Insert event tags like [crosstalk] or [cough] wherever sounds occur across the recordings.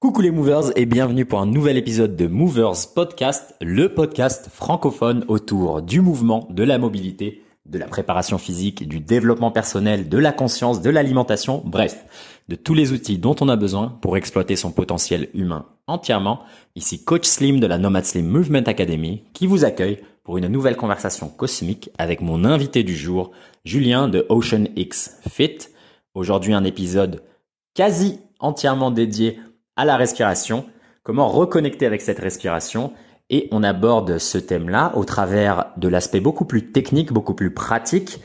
Coucou les movers et bienvenue pour un nouvel épisode de Movers Podcast, le podcast francophone autour du mouvement, de la mobilité, de la préparation physique, du développement personnel, de la conscience, de l'alimentation, bref, de tous les outils dont on a besoin pour exploiter son potentiel humain entièrement. Ici Coach Slim de la Nomad Slim Movement Academy qui vous accueille pour une nouvelle conversation cosmique avec mon invité du jour, Julien de Ocean X Fit. Aujourd'hui un épisode quasi entièrement dédié à la respiration, comment reconnecter avec cette respiration? Et on aborde ce thème-là au travers de l'aspect beaucoup plus technique, beaucoup plus pratique.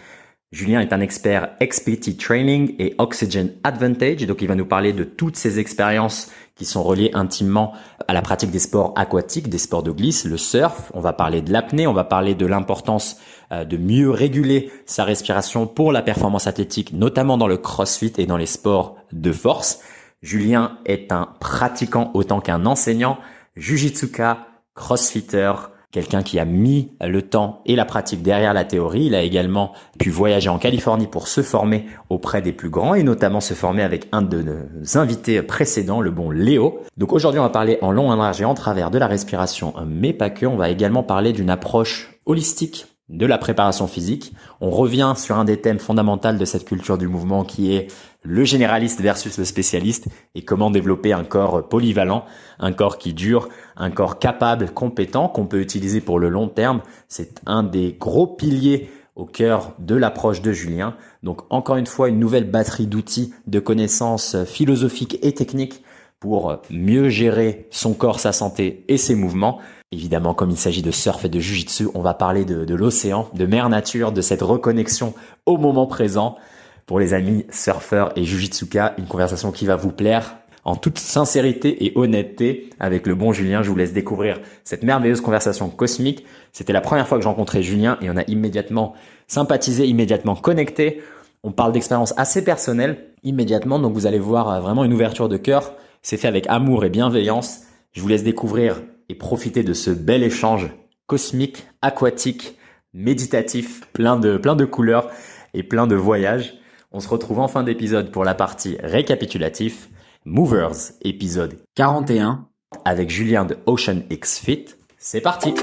Julien est un expert XPT Training et Oxygen Advantage, donc il va nous parler de toutes ces expériences qui sont reliées intimement à la pratique des sports aquatiques, des sports de glisse, le surf. On va parler de l'apnée, on va parler de l'importance euh, de mieux réguler sa respiration pour la performance athlétique, notamment dans le crossfit et dans les sports de force. Julien est un pratiquant autant qu'un enseignant, jujitsuka, crossfitter, quelqu'un qui a mis le temps et la pratique derrière la théorie. Il a également pu voyager en Californie pour se former auprès des plus grands et notamment se former avec un de nos invités précédents, le bon Léo. Donc aujourd'hui, on va parler en long, en large et en travers de la respiration, mais pas que. On va également parler d'une approche holistique de la préparation physique. On revient sur un des thèmes fondamentaux de cette culture du mouvement qui est le généraliste versus le spécialiste et comment développer un corps polyvalent, un corps qui dure, un corps capable, compétent qu'on peut utiliser pour le long terme. C'est un des gros piliers au cœur de l'approche de Julien. Donc encore une fois, une nouvelle batterie d'outils, de connaissances philosophiques et techniques pour mieux gérer son corps, sa santé et ses mouvements. Évidemment, comme il s'agit de surf et de jujitsu, on va parler de, l'océan, de mère nature, de cette reconnexion au moment présent. Pour les amis surfeurs et jujitsuka, une conversation qui va vous plaire en toute sincérité et honnêteté avec le bon Julien. Je vous laisse découvrir cette merveilleuse conversation cosmique. C'était la première fois que j'ai rencontré Julien et on a immédiatement sympathisé, immédiatement connecté. On parle d'expériences assez personnelles immédiatement, donc vous allez voir vraiment une ouverture de cœur c'est fait avec amour et bienveillance. Je vous laisse découvrir et profiter de ce bel échange cosmique, aquatique, méditatif, plein de, plein de couleurs et plein de voyages. On se retrouve en fin d'épisode pour la partie récapitulatif. Movers, épisode 41, avec Julien de Ocean X Fit. C'est parti!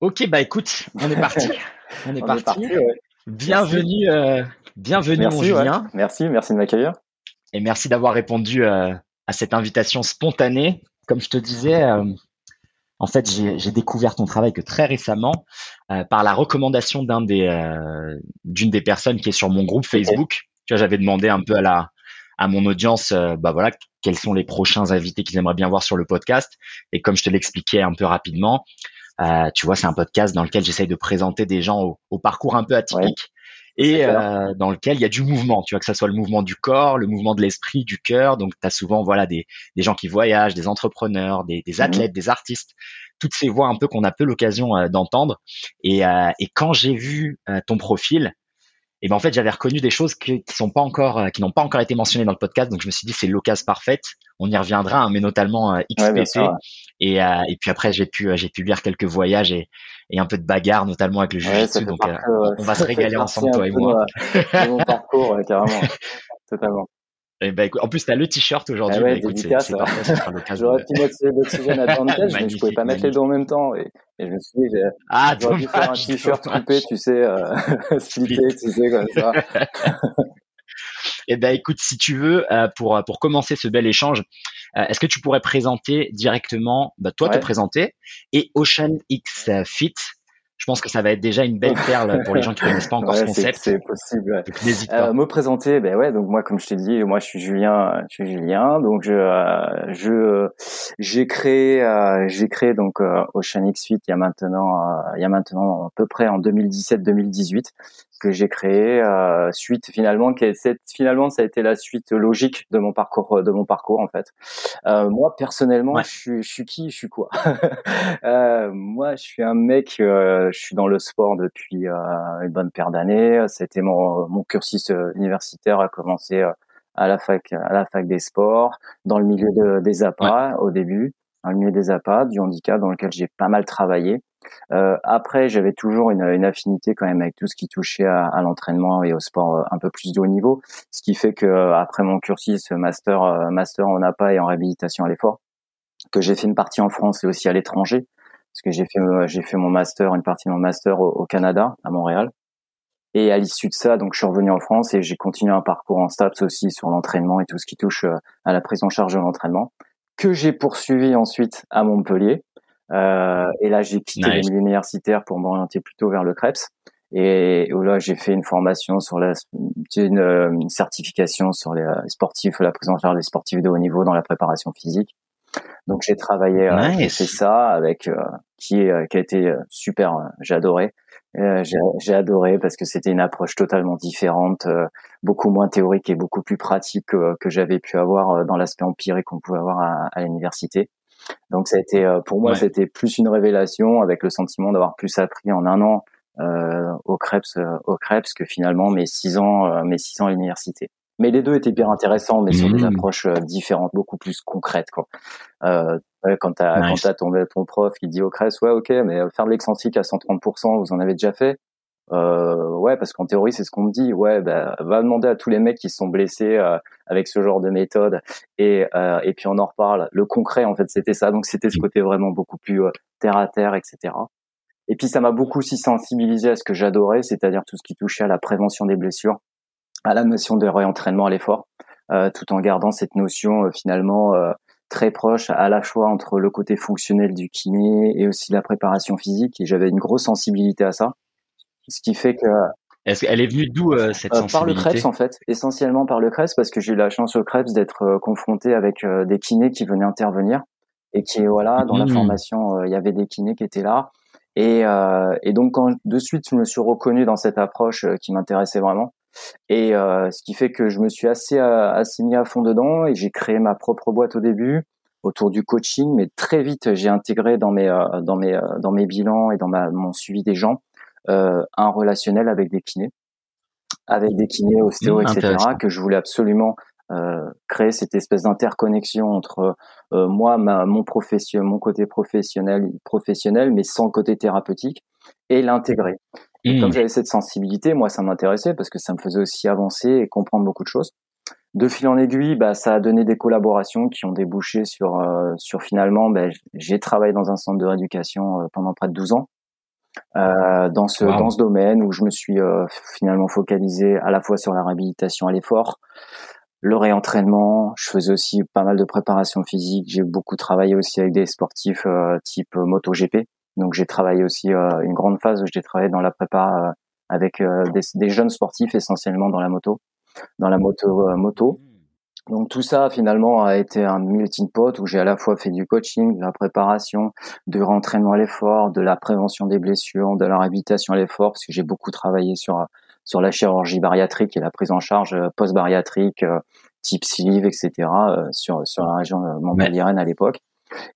Ok, bah écoute, on est parti. [laughs] On est parti. Bienvenue, euh, bienvenue mon Julien. Merci, merci de m'accueillir. Et merci d'avoir répondu euh, à cette invitation spontanée. Comme je te disais, euh, en fait, j'ai découvert ton travail que très récemment par la recommandation des d'une des personnes qui est sur mon groupe Facebook. Tu vois, j'avais demandé un peu à la à mon audience, bah voilà, quels sont les prochains invités qu'ils aimeraient bien voir sur le podcast. Et comme je te l'expliquais un peu rapidement, euh, tu vois, c'est un podcast dans lequel j'essaye de présenter des gens au, parcours un peu atypique et euh, dans lequel il y a du mouvement. Tu vois, que ça soit le mouvement du corps, le mouvement de l'esprit, du cœur. Donc, tu as souvent voilà des, des gens qui voyagent, des entrepreneurs, des, des mmh athlètes, des artistes toutes ces voix un peu qu'on a peu l'occasion euh, d'entendre. Et, euh, et, quand j'ai vu euh, ton profil, et ben en fait j'avais reconnu des choses qui, qui sont pas encore euh, qui n'ont pas encore été mentionnées dans le podcast donc je me suis dit c'est l'occasion parfaite on y reviendra hein, mais notamment euh, XPT et, euh, et puis après j'ai pu j'ai pu lire quelques voyages et, et un peu de bagarre notamment avec le juge donc on va se régaler ensemble toi et moi mon [laughs] parcours carrément totalement eh ben, en plus, tu as le t-shirt aujourd'hui. Ah ouais, bah, c'est J'aurais pu mettre l'oxygène à ton tête, [laughs] mais je pouvais pas mettre les deux en même temps. Et, et je me suis dit, ah, j'aurais pu faire un t-shirt coupé, tu sais, euh, [laughs] splitté, tu sais, comme ça. Eh ben, écoute, si tu veux, euh, pour, pour commencer ce bel échange, euh, est-ce que tu pourrais présenter directement, bah, toi te présenter, et Ocean X Fit, je pense que ça va être déjà une belle perle pour les gens qui connaissent pas encore ce concept. C'est possible. Euh, me présenter, ben ouais. Donc moi, comme je t'ai dit, moi je suis Julien, je suis Julien. Donc je, euh, je, j'ai créé, euh, j'ai créé donc Ocean X Fit il y a maintenant, il y a maintenant à peu près en 2017-2018 que j'ai créé euh, suite finalement qui est, finalement ça a été la suite logique de mon parcours de mon parcours en fait. Euh, moi personnellement je, suis, je suis qui? Je suis quoi? [laughs] Euh, moi je suis un mec euh, je suis dans le sport depuis euh, une bonne paire d'années. C'était mon, mon cursus euh, universitaire a commencé à la fac à la fac des sports dans le milieu de, des APA au début dans le milieu des APA du handicap dans lequel j'ai pas mal travaillé Euh, après, j'avais toujours une, une, affinité quand même avec tout ce qui touchait à, à l'entraînement et au sport euh, un peu plus de haut niveau, ce qui fait que euh, après mon cursus master euh, master en APA et en réhabilitation à l'effort, que j'ai fait une partie en France et aussi à l'étranger, parce que j'ai fait j'ai fait mon master une partie de mon master au, au Canada à Montréal. Et à l'issue de ça, donc je suis revenu en France et j'ai continué un parcours en STAPS aussi sur l'entraînement et tout ce qui touche à la prise en charge de l'entraînement, que j'ai poursuivi ensuite à Montpellier et là, j'ai quitté nice. universitaire pour m'orienter plutôt vers le Krebs. Et, là, j'ai fait une formation sur la, une, une certification sur les sportifs, la prise en charge des sportifs de haut niveau dans la préparation physique. Donc j'ai travaillé, euh, nice. j'ai fait ça avec euh, qui, euh, qui a été super. j'ai adoré. j'ai adoré parce que c'était une approche totalement différente, beaucoup moins théorique et beaucoup plus pratique que, que j'avais pu avoir dans l'aspect empirique qu'on pouvait avoir à, à l'université. Donc ça a été euh, pour moi c'était plus une révélation avec le sentiment d'avoir plus appris en un an euh, au Krebs euh, au Krebs que finalement mes six ans euh, mes six ans à l'université. Mais les deux étaient bien intéressants, mais sur des mmh. approches différentes, beaucoup plus concrètes. Quoi. Euh, quand tu as, nice. ton, ton prof qui dit au Krebs, ouais, ok, mais faire de l'excentrique à 130%, vous en avez déjà fait euh, ouais, parce qu'en théorie, c'est ce qu'on me dit. Ouais, bah, va demander à tous les mecs qui sont blessés euh, avec ce genre de méthode, et euh, et puis on en reparle. Le concret, en fait, c'était ça. Donc c'était ce côté vraiment beaucoup plus euh, terre à terre, etc. Et puis ça m'a beaucoup aussi sensibilisé à ce que j'adorais, c'est-à-dire tout ce qui touchait à la prévention des blessures, à la notion de réentraînement à l'effort, euh, tout en gardant cette notion finalement très proche à la fois entre le côté fonctionnel du kiné et aussi la préparation physique. Et j'avais une grosse sensibilité à ça. Ce qui fait que est-ce qu'elle est venue d'où euh, cette sensibilité euh, Par le Krebs en fait, essentiellement par le Krebs parce que j'ai eu la chance au Krebs d'être euh, confronté avec des kinés qui venaient intervenir et qui voilà dans la mmh. formation il y avait des kinés qui étaient là. Et, et donc quand de suite je me suis reconnu dans cette approche qui m'intéressait vraiment. Et ce qui fait que je me suis assez assez mis à fond dedans et j'ai créé ma propre boîte au début autour du coaching. Mais très vite j'ai intégré dans mes dans mes dans mes bilans et dans ma mon suivi des gens un relationnel avec des kinés, avec des kinés, ostéo, mmh, etc., que je voulais absolument euh, créer cette espèce d'interconnexion entre euh, moi, ma, mon profession, mon côté professionnel, professionnel, mais sans côté thérapeutique, et l'intégrer. Mmh. Comme j'avais cette sensibilité, moi, ça m'intéressait parce que ça me faisait aussi avancer et comprendre beaucoup de choses. De fil en aiguille, bah, ça a donné des collaborations qui ont débouché sur, euh, sur finalement, bah, j'ai travaillé dans un centre de rééducation euh, pendant près de 12 ans euh, dans ce dans ce domaine où je me suis euh, finalement focalisé à la fois sur la réhabilitation à l'effort, le réentraînement. Je faisais aussi pas mal de préparation physique. J'ai beaucoup travaillé aussi avec des sportifs euh, type MotoGP. Donc j'ai travaillé aussi une grande phase où j'ai travaillé dans la prépa avec des, des, jeunes sportifs essentiellement dans la moto, dans la moto moto. Donc tout ça finalement a été un melting pot où j'ai à la fois fait du coaching, de la préparation, de rentraînement à l'effort, de la prévention des blessures, de la réhabilitation à l'effort parce que j'ai beaucoup travaillé sur sur la chirurgie bariatrique et la prise en charge euh, post-bariatrique euh, type sleeve, etc. Euh, sur sur la région montpelliéraine à l'époque.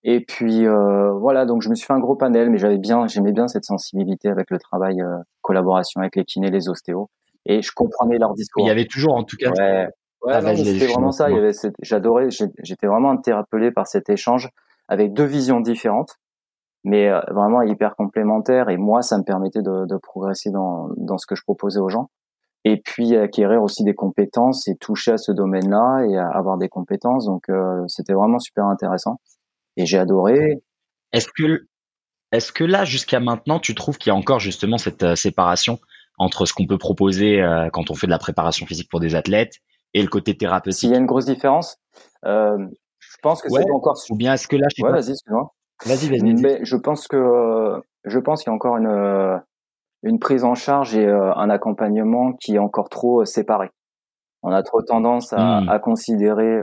Et puis euh, voilà, donc je me suis fait un gros panel, mais j'avais bien, j'aimais bien cette sensibilité avec le travail, collaboration avec les kinés, les ostéos, et je comprenais leur discours. Il y avait toujours, en tout cas, ouais, Ouais, ah, c'était vraiment ça. Il y avait j'adorais, j'étais vraiment interpellé par cet échange avec deux visions différentes, mais euh, vraiment hyper complémentaires. Et moi, ça me permettait de, de progresser dans, dans ce que je proposais aux gens. Et puis acquérir aussi des compétences et toucher à ce domaine-là et avoir des compétences. Donc euh, c'était vraiment super intéressant. Et j'ai adoré. Est-ce que est-ce que là, jusqu'à maintenant, tu trouves qu'il y a encore justement cette euh, séparation entre ce qu'on peut proposer quand on fait de la préparation physique pour des athlètes et le côté thérapeutique. S'il y a une grosse différence, euh, je pense que c'est encore. Ou bien est-ce que là, je ouais, vas-y, excuse-moi. Vas-y, vas-y. Mais je pense que je pense qu'il y a encore une euh, une prise en charge et euh, un accompagnement qui est encore trop euh, séparé. On a trop tendance à, mmh. à considérer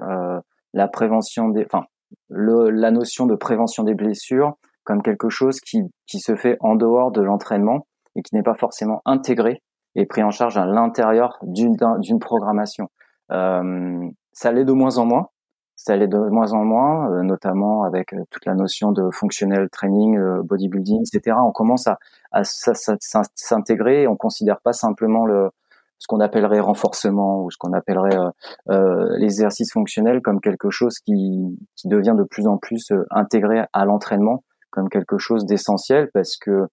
la prévention des, enfin, le, la notion de prévention des blessures comme quelque chose qui qui se fait en dehors de l'entraînement et qui n'est pas forcément intégré et pris en charge à l'intérieur d'une d'une programmation. Euh, ça l'est de moins en moins. Ça l'est de moins en moins, euh, notamment avec euh, toute la notion de functional training, bodybuilding, etc. On commence à, à, s'intégrer. On considère pas simplement le ce qu'on appellerait renforcement ou ce qu'on appellerait euh, l'exercice fonctionnel comme quelque chose qui, qui devient de plus en plus intégré à l'entraînement comme quelque chose d'essentiel parce que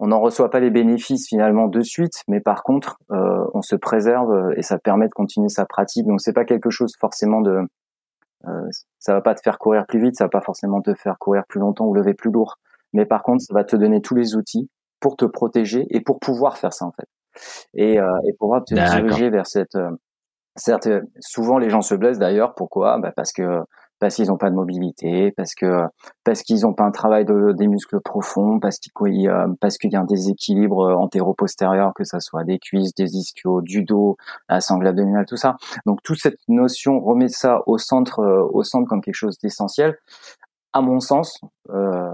on n'en reçoit pas les bénéfices finalement de suite, mais par contre, euh, on se préserve et ça permet de continuer sa pratique. Donc c'est pas quelque chose forcément de, euh, ça va pas te faire courir plus vite, ça va pas forcément te faire courir plus longtemps ou lever plus lourd, mais par contre, ça va te donner tous les outils pour te protéger et pour pouvoir faire ça en fait, et, euh, et pouvoir te diriger vers cette. Euh, certes, souvent les gens se blessent d'ailleurs. Pourquoi? Bah Parce que parce qu'ils n'ont pas de mobilité, parce que parce qu'ils n'ont pas un travail de, des muscles profonds, parce qu'il euh, y a un déséquilibre euh, antéro-postérieur, que ça soit des cuisses, des ischios, du dos, la sangle abdominale, tout ça. Donc toute cette notion remet ça au centre euh, au centre comme quelque chose d'essentiel. À mon sens, euh,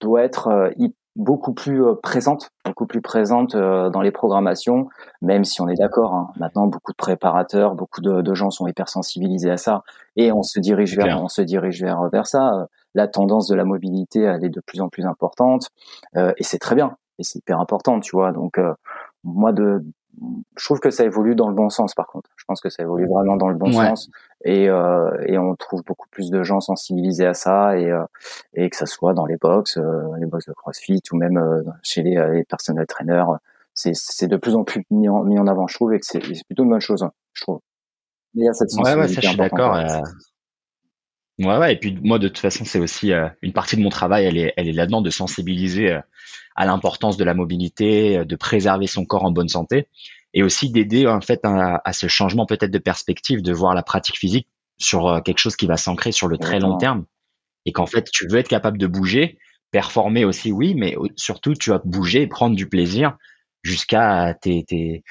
doit être beaucoup plus euh, présente, beaucoup plus présente euh, dans les programmations, même si on est d'accord. Hein. Maintenant, beaucoup de préparateurs, beaucoup de, gens sont hypersensibilisés à ça, et on se dirige vers, on se dirige vers vers ça. La tendance de la mobilité, elle est de plus en plus importante, euh, et c'est très bien, et c'est hyper important, tu vois. Donc, moi, de je trouve que ça évolue dans le bon sens par contre. Je pense que ça évolue vraiment dans le bon sens et, euh, et on trouve beaucoup plus de gens sensibilisés à ça et, euh, et que ça soit dans les box, euh, les box de CrossFit ou même euh, chez les, les personnels traîneurs, c'est, c'est de plus en plus mis en, mis en avant, je trouve, et que c'est, plutôt une bonne chose, hein, je trouve. Il y a cette sensibilité. Ouais, ouais, ça, je suis d'accord. Ouais, ouais, et puis moi, de toute façon, c'est aussi une partie de mon travail, elle est, elle est là-dedans de sensibiliser à l'importance de la mobilité, de préserver son corps en bonne santé et aussi d'aider en fait à, ce changement peut-être de perspective, de voir la pratique physique sur euh, quelque chose qui va s'ancrer sur le très long terme et qu'en fait tu veux être capable de bouger, performer aussi oui, mais surtout tu vas bouger et prendre du plaisir jusqu'à tes, tes,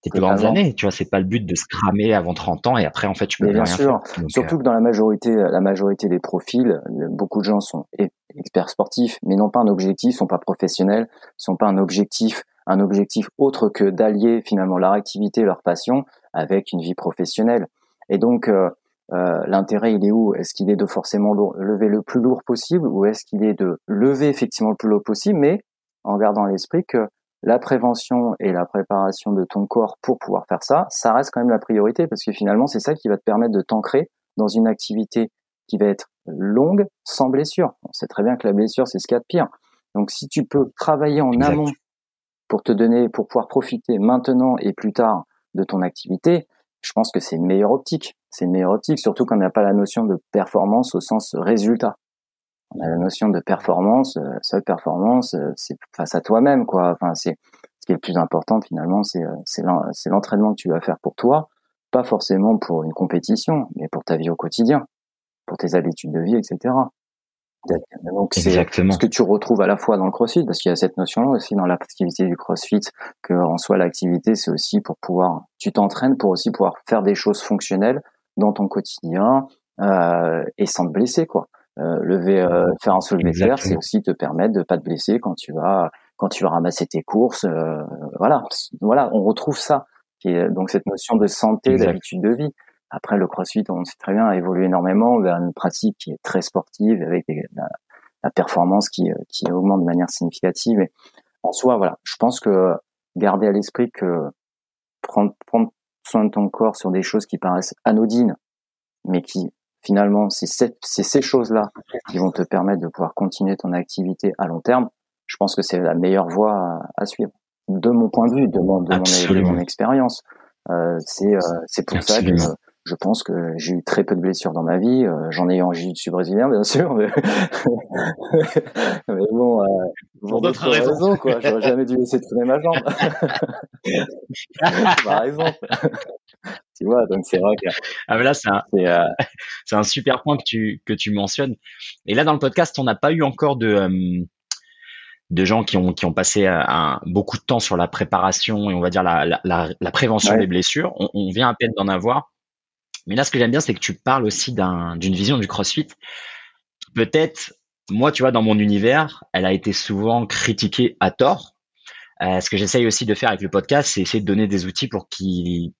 tes grandes années. Tu vois, c'est pas le but de se cramer avant 30 ans et après en fait tu peux bien sûr. surtout euh, que dans la majorité, la majorité des profils, beaucoup de gens sont experts sportifs, mais n'ont pas un objectif, sont pas professionnels, sont pas un objectif un objectif autre que d'allier finalement leur activité, leur passion avec une vie professionnelle. Et donc euh, euh, l'intérêt il est où? Est-ce qu'il est de forcément lever le plus lourd possible ou est-ce qu'il est de lever effectivement le plus lourd possible, mais en gardant à l'esprit que la prévention et la préparation de ton corps pour pouvoir faire ça, ça reste quand même la priorité parce que finalement c'est ça qui va te permettre de t'ancrer dans une activité qui va être longue sans blessure. On sait très bien que la blessure c'est ce qu'il y a de pire. Donc si tu peux travailler en amont pour te donner, pour pouvoir profiter maintenant et plus tard de ton activité, je pense que c'est une meilleure optique. C'est une meilleure optique, surtout quand on n'a pas la notion de performance au sens résultat. On a la notion de performance, euh, seule performance, euh, c'est face à toi-même, quoi. Enfin, c'est ce qui est le plus important finalement, c'est euh, c'est l'entraînement que tu vas faire pour toi, pas forcément pour une compétition, mais pour ta vie au quotidien, pour tes habitudes de vie, etc. Donc c'est ce que tu retrouves à la fois dans le CrossFit, parce qu'il y a cette notion aussi dans l'activité du CrossFit que en soi l'activité c'est aussi pour pouvoir, tu t'entraînes pour aussi pouvoir faire des choses fonctionnelles dans ton quotidien euh, et sans te blesser quoi. Euh, lever, euh, faire un soulevé de terre, c'est aussi te permettre de pas te blesser quand tu vas quand tu vas ramasser tes courses. Euh, voilà, voilà, on retrouve ça. Donc cette notion de santé, d'habitude de vie. Après, le CrossFit, on sait très bien, a évolué énormément vers une pratique qui est très sportive, avec la, la, performance qui, qui augmente de manière significative. Et en soi, voilà, je pense que garder à l'esprit que prendre, prendre soin de ton corps sur des choses qui paraissent anodines, mais qui finalement, c'est ces choses-là qui vont te permettre de pouvoir continuer ton activité à long terme. Je pense que c'est la meilleure voie à, suivre, de mon point de vue, de mon, de mon, expérience. Euh, c'est euh, c'est pour ça que je pense que j'ai eu très peu de blessures dans ma vie. Euh, j'en ai eu en jiu-jitsu brésilien, bien sûr, mais, [laughs] mais bon, euh, pour d'autres raisons. quoi. J'aurais jamais dû laisser tourner ma jambe, [laughs] par exemple. tu vois, donc c'est vrai que. Ah, mais là, c'est un, euh, [laughs] c'est un super point que tu, que tu mentionnes. Et là, dans le podcast, on n'a pas eu encore de, de gens qui ont, qui ont passé un, beaucoup de temps sur la préparation et on va dire la, la, la, prévention des blessures. On, on vient à peine d'en avoir. Mais là, ce que j'aime bien, c'est que tu parles aussi d'une vision du CrossFit. Peut-être, moi, tu vois, dans mon univers, elle a été souvent critiquée à tort. Euh, ce que j'essaye aussi de faire avec le podcast, c'est essayer de donner des outils pour,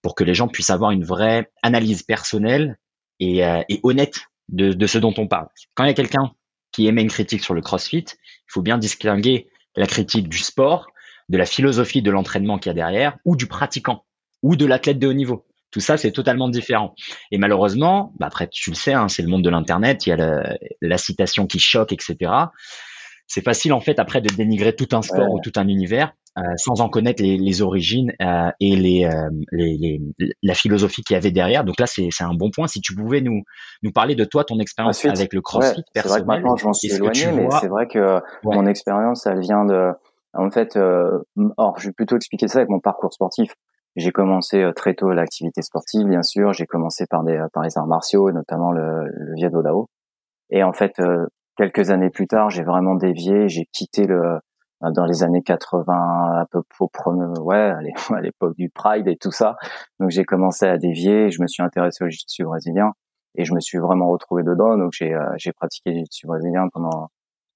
pour que les gens puissent avoir une vraie analyse personnelle et, euh, et honnête de, de, ce dont on parle. Quand il y a quelqu'un qui émet une critique sur le CrossFit, il faut bien distinguer la critique du sport, de la philosophie de l'entraînement qu'il y a derrière, ou du pratiquant, ou de l'athlète de haut niveau. Tout ça, c'est totalement différent. Et malheureusement, bah après, tu le sais, hein, c'est le monde de l'Internet, il y a la, citation qui choque, etc. c'est facile en fait après de dénigrer tout un sport ou tout un univers euh, sans en connaître les, les origines euh, et les, euh, les, les, la philosophie qu'il y avait derrière. Donc là, c'est un bon point. Si tu pouvais nous, nous parler de toi, ton expérience avec le CrossFit ouais, C'est vrai que maintenant, je m'en suis éloigné, mais c'est vrai que mon expérience, elle vient de... En fait, euh, or, je vais plutôt expliquer ça avec mon parcours sportif. J'ai commencé très tôt l'activité sportive, bien sûr. J'ai commencé par des par les arts martiaux, notamment le, le Viet Dao. Et en fait, quelques années plus tard, j'ai vraiment dévié. J'ai quitté le dans les années 80 à peu près ouais [laughs] à l'époque du Pride et tout ça donc j'ai commencé à dévier je me suis intéressé au jiu-jitsu brésilien et je me suis vraiment retrouvé dedans donc j'ai euh, j'ai pratiqué le jiu-jitsu brésilien pendant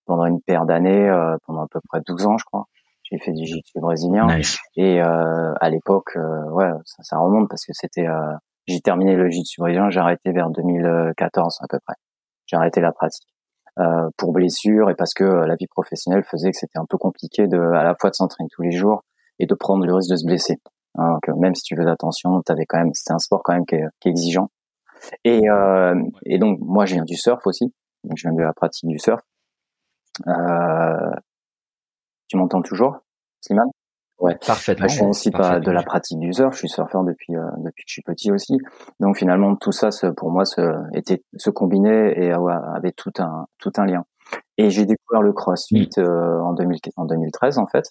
pendant une paire d'années euh, pendant à peu près 12 ans je crois j'ai fait du jiu-jitsu brésilien et euh, à l'époque ouais ça, ça, remonte parce que c'était j'ai terminé le jiu-jitsu brésilien j'ai arrêté vers 2014 à peu près j'ai arrêté la pratique euh, pour blessure et parce que euh, la vie professionnelle faisait que c'était un peu compliqué de à la fois de s'entraîner tous les jours et de prendre le risque de se blesser. Hein, donc même si tu veux d'attention, t'avais quand même c'était un sport quand même qui est, qui est exigeant. Et, euh, et donc moi je viens du surf aussi, donc je viens de la pratique du surf. Euh, tu m'entends toujours, Slimane? Ouais, parfaitement. je suis aussi pas de la pratique du surf, je suis surfeur depuis euh, depuis que je suis petit aussi. Donc finalement tout ça, pour moi, se, était se combinait et avait tout un tout un lien. Et j'ai découvert le CrossFit mm. euh, en, 2000, en 2013 en fait,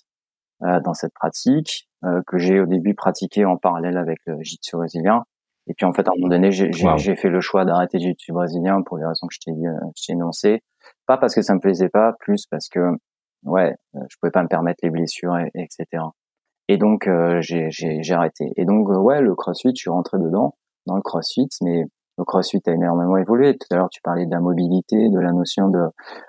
euh, dans cette pratique euh, que j'ai au début pratiqué en parallèle avec le jiu-jitsu brésilien. Et puis en fait à un moment donné, j'ai fait le choix d'arrêter le jiu-jitsu brésilien pour les raisons que je t'ai euh, énoncées. Pas parce que ça me plaisait pas, plus parce que ouais, je pouvais pas me permettre les blessures, et, etc. Et donc euh, j'ai arrêté. Et donc euh, ouais, le CrossFit, je suis rentré dedans, dans le CrossFit, mais le CrossFit a énormément évolué. Tout à l'heure, tu parlais de la mobilité, de la notion de,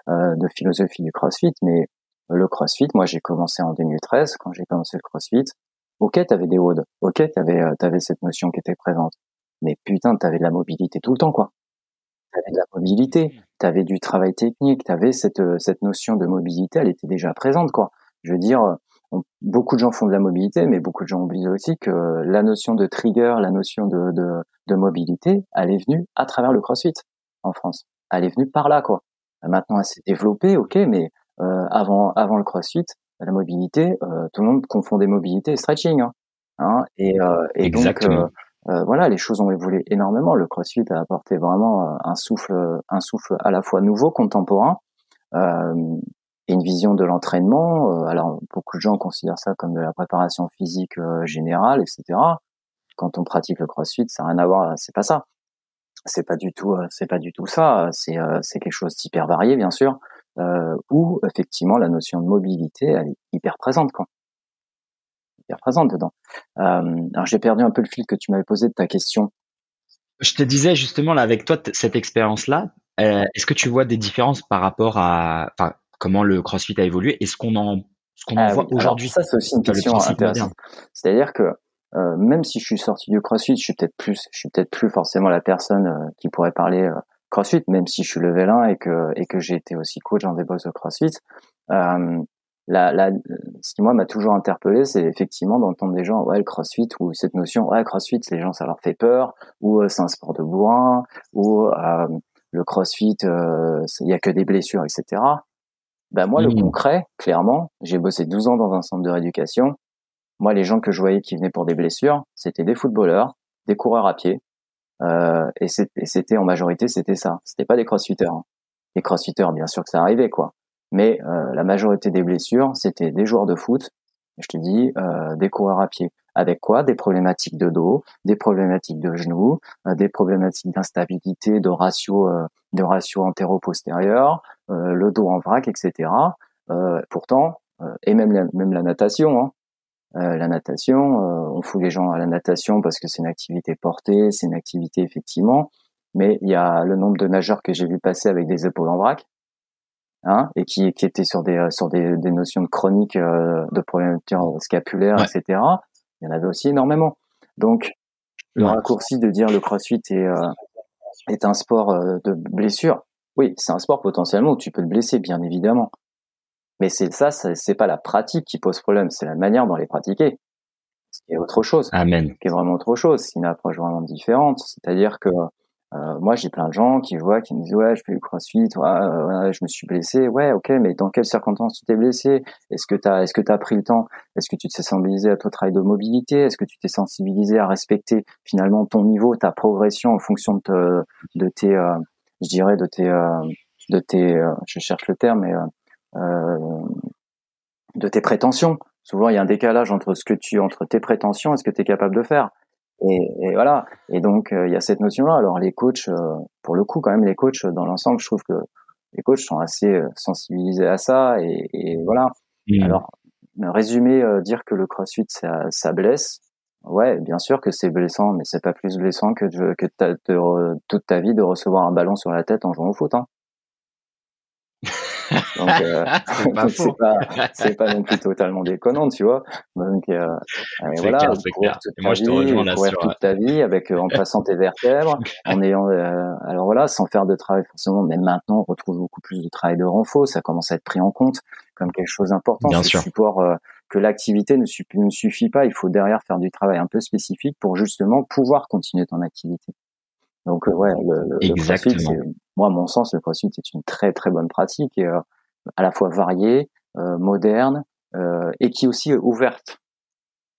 euh, de philosophie du CrossFit, mais le CrossFit, moi j'ai commencé en 2013 quand j'ai commencé le CrossFit. Ok, t'avais des WOD, ok, t'avais avais cette notion qui était présente, mais putain, t'avais de la mobilité tout le temps quoi. T'avais de la mobilité, t'avais du travail technique, t'avais cette cette notion de mobilité, elle était déjà présente quoi. Je veux dire, beaucoup de gens font de la mobilité, mais beaucoup de gens oublient aussi que la notion de trigger, la notion de, de, de mobilité, elle est venue à travers le CrossFit en France. Elle est venue par là, quoi. Maintenant, elle s'est développée, ok, mais euh, avant, avant le CrossFit, la mobilité, euh, tout le monde confondait mobilité et stretching. Hein, hein et, euh, et donc, euh, euh, voilà, les choses ont évolué énormément. Le CrossFit a apporté vraiment un souffle, un souffle à la fois nouveau, contemporain, euh, une vision de l'entraînement. Euh, alors beaucoup de gens considèrent ça comme de la préparation physique euh, générale, etc. Quand on pratique le CrossFit, ça n'a rien à voir. C'est pas ça. C'est pas du tout. Euh, c'est pas du tout ça. C'est c'est quelque chose d'hyper varié, bien sûr, euh, où effectivement la notion de mobilité elle est hyper présente, quoi. Présente dedans. Euh, alors j'ai perdu un peu le fil que tu m'avais posé de ta question. Je te disais justement là avec toi cette expérience-là, est-ce que tu vois des différences par rapport à, enfin, comment le CrossFit a évolué et ce qu'on en ce qu'on en ah voit aujourd'hui. Ça, c'est aussi une question intéressante. C'est-à-dire que euh, même si je suis sorti du CrossFit, je suis peut-être plus, je suis peut-être plus forcément la personne euh, qui pourrait parler euh, CrossFit, même si je suis level 1 et que et que j'ai été aussi coach dans des box de CrossFit. Euh, la, la, ce qui moi m'a toujours interpellé, c'est effectivement d'entendre des gens, ouais, le CrossFit ou cette notion, ouais, CrossFit, les gens ça leur fait peur, ou c'est un sport de bourrin, ou le CrossFit, il y a que des blessures, etc. Ben moi, le mmh. concret, clairement, j'ai bossé 12 ans dans un centre de rééducation. Moi, les gens que je voyais qui venaient pour des blessures, c'était des footballeurs, des coureurs à pied, euh, et c'était en majorité, c'était ça. C'était pas des crossfitters. Hein. Les crossfitters, bien sûr que ça arrivait, quoi. Mais euh, la majorité des blessures, c'était des joueurs de foot. Je te dis, euh, des coureurs à pied. Avec quoi? Des problématiques de dos, des problématiques de genoux, euh, des problématiques d'instabilité, de ratio, de ratio antéro-postérieur, le dos en vrac, etc. pourtant, et même la, même la natation, hein, la natation, on fout les gens à la natation parce que c'est une activité portée, c'est une activité effectivement, mais il y a le nombre de nageurs que j'ai vu passer avec des épaules en vrac, hein, et qui, qui étaient sur des sur des, des notions de chroniques de problèmes scapulaires, etc il y en avait aussi énormément. Donc, le raccourci de dire le crossfit est, euh, est un sport euh, de blessure, oui, c'est un sport potentiellement où tu peux te blesser, bien évidemment. Mais c'est ça, c'est pas la pratique qui pose problème, c'est la manière dont les pratiquer. Ce qui est autre chose. Amen. Qui est vraiment autre chose. C'est une approche vraiment différente. C'est-à-dire que euh, moi, j'ai plein de gens qui voient, qui me disent ouais, je fais du CrossFit, ouais, je me suis blessé, ouais, ok, mais dans quelles circonstances tu t'es blessé? Est-ce que t'as, est-ce que t'as pris le temps? Est-ce que tu t'es sensibilisé à ton travail de mobilité? Est-ce que tu t'es sensibilisé à respecter finalement ton niveau, ta progression en fonction de, de tes, euh, je dirais, de tes, euh, de tes, euh, je cherche le terme, mais de tes prétentions? Souvent, il y a un décalage entre ce que tu, entre tes prétentions et ce que tu es capable de faire. Et, et, voilà. Et donc euh, il y a cette notion-là. Alors les coachs, euh, pour le coup, quand même, les coachs dans l'ensemble, je trouve que les coachs sont assez euh, sensibilisés à ça. Et, et voilà. Mmh. Alors résumer, dire que le CrossFit ça, ça, blesse. Ouais, bien sûr que c'est blessant, mais c'est pas plus blessant que de, que de, toute ta vie de recevoir un ballon sur la tête en jouant au foot. Hein. Donc euh, [laughs] c'est [laughs] pas [laughs] c'est pas, non plus totalement déconnant, tu vois. Donc euh, voilà, toute ta vie, courir toute ta vie avec euh, en passant tes vertèbres, en ayant euh, alors voilà, sans faire de travail forcément, mais maintenant on retrouve beaucoup plus de travail de renfort, ça commence à être pris en compte comme quelque chose d'important, Bien sûr. support que l'activité ne, ne suffit pas, il faut derrière faire du travail un peu spécifique pour justement pouvoir continuer ton activité. Donc ouais, le, le, CrossFit, moi à mon sens, le CrossFit c'est une très très bonne pratique et euh, à la fois variée, euh, moderne euh, et qui est aussi ouverte.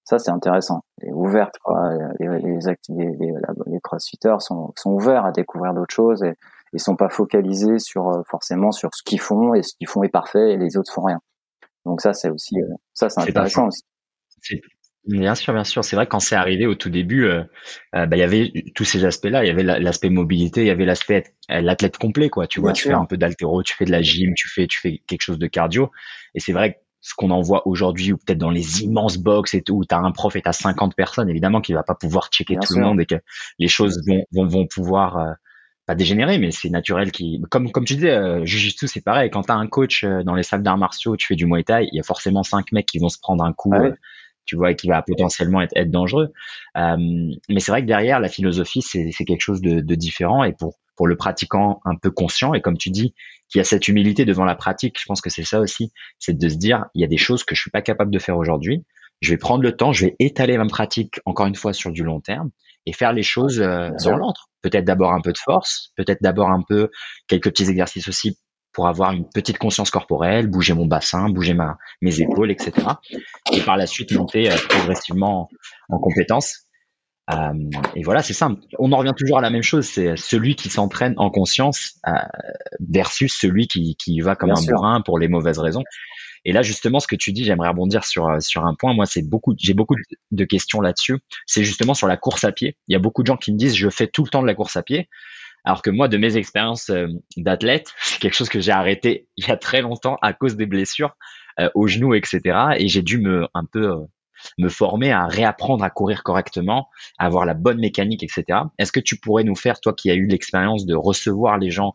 Ça c'est intéressant. Et ouverte, quoi. Les, les, les, les, CrossFitters sont, sont ouverts à découvrir d'autres choses et ils sont pas focalisés sur forcément sur ce qu'ils font et ce qu'ils font est parfait et les autres font rien. Donc ça c'est aussi ça c'est intéressant aussi. Bien sûr, bien sûr. C'est vrai que quand c'est arrivé au tout début, euh, euh, bah, il y avait tous ces aspects-là. Il y avait l'aspect mobilité, il y avait l'aspect euh, l'athlète complet, quoi. Tu vois, tu fais un peu d'altéro, tu fais de la gym, tu fais, tu fais quelque chose de cardio. Et c'est vrai que ce qu'on en voit aujourd'hui, ou peut-être dans les immenses box et tout, où tu as un prof et tu as 50 personnes, évidemment qu'il va pas pouvoir checker tout le monde et que les choses vont, vont, vont pouvoir pas dégénérer, mais c'est naturel qui, comme comme tu disais, euh, Jiu-Jitsu c'est pareil. Quand tu as un coach dans les salles d'arts martiaux, tu fais du Muay Thai, il y a forcément cinq mecs qui vont se prendre un coup tu vois, qui va potentiellement être, être dangereux. Euh, mais c'est vrai que derrière, la philosophie, c'est quelque chose de, de, différent et pour pour le pratiquant un peu conscient et comme tu dis, qui a cette humilité devant la pratique, je pense que c'est ça aussi, c'est de se dire, il y a des choses que je suis pas capable de faire aujourd'hui. Je vais prendre le temps, je vais étaler ma pratique encore une fois sur du long terme et faire les choses euh, dans l'ordre. Peut-être d'abord un peu de force, peut-être d'abord un peu quelques petits exercices aussi pour avoir une petite conscience corporelle, bouger mon bassin, bouger ma, mes épaules, etc. Et par la suite monter euh, progressivement en, compétences. Euh, et voilà, c'est simple. On en revient toujours à la même chose. C'est celui qui s'entraîne en conscience euh, versus celui qui, qui va comme un bourrin pour les mauvaises raisons. Et là, justement, ce que tu dis, j'aimerais rebondir sur euh, sur un point. Moi, c'est beaucoup, j'ai beaucoup de questions là-dessus. C'est justement sur la course à pied. Il y a beaucoup de gens qui me disent, je fais tout le temps de la course à pied. Alors que moi, de mes expériences euh, d'athlète, c'est quelque chose que j'ai arrêté [laughs] il y a très longtemps à cause des blessures euh, aux genoux, etc. Et j'ai dû me un peu euh, me former à réapprendre à courir correctement, à avoir la bonne mécanique, etc. Est-ce que tu pourrais nous faire, toi qui as eu l'expérience de recevoir les gens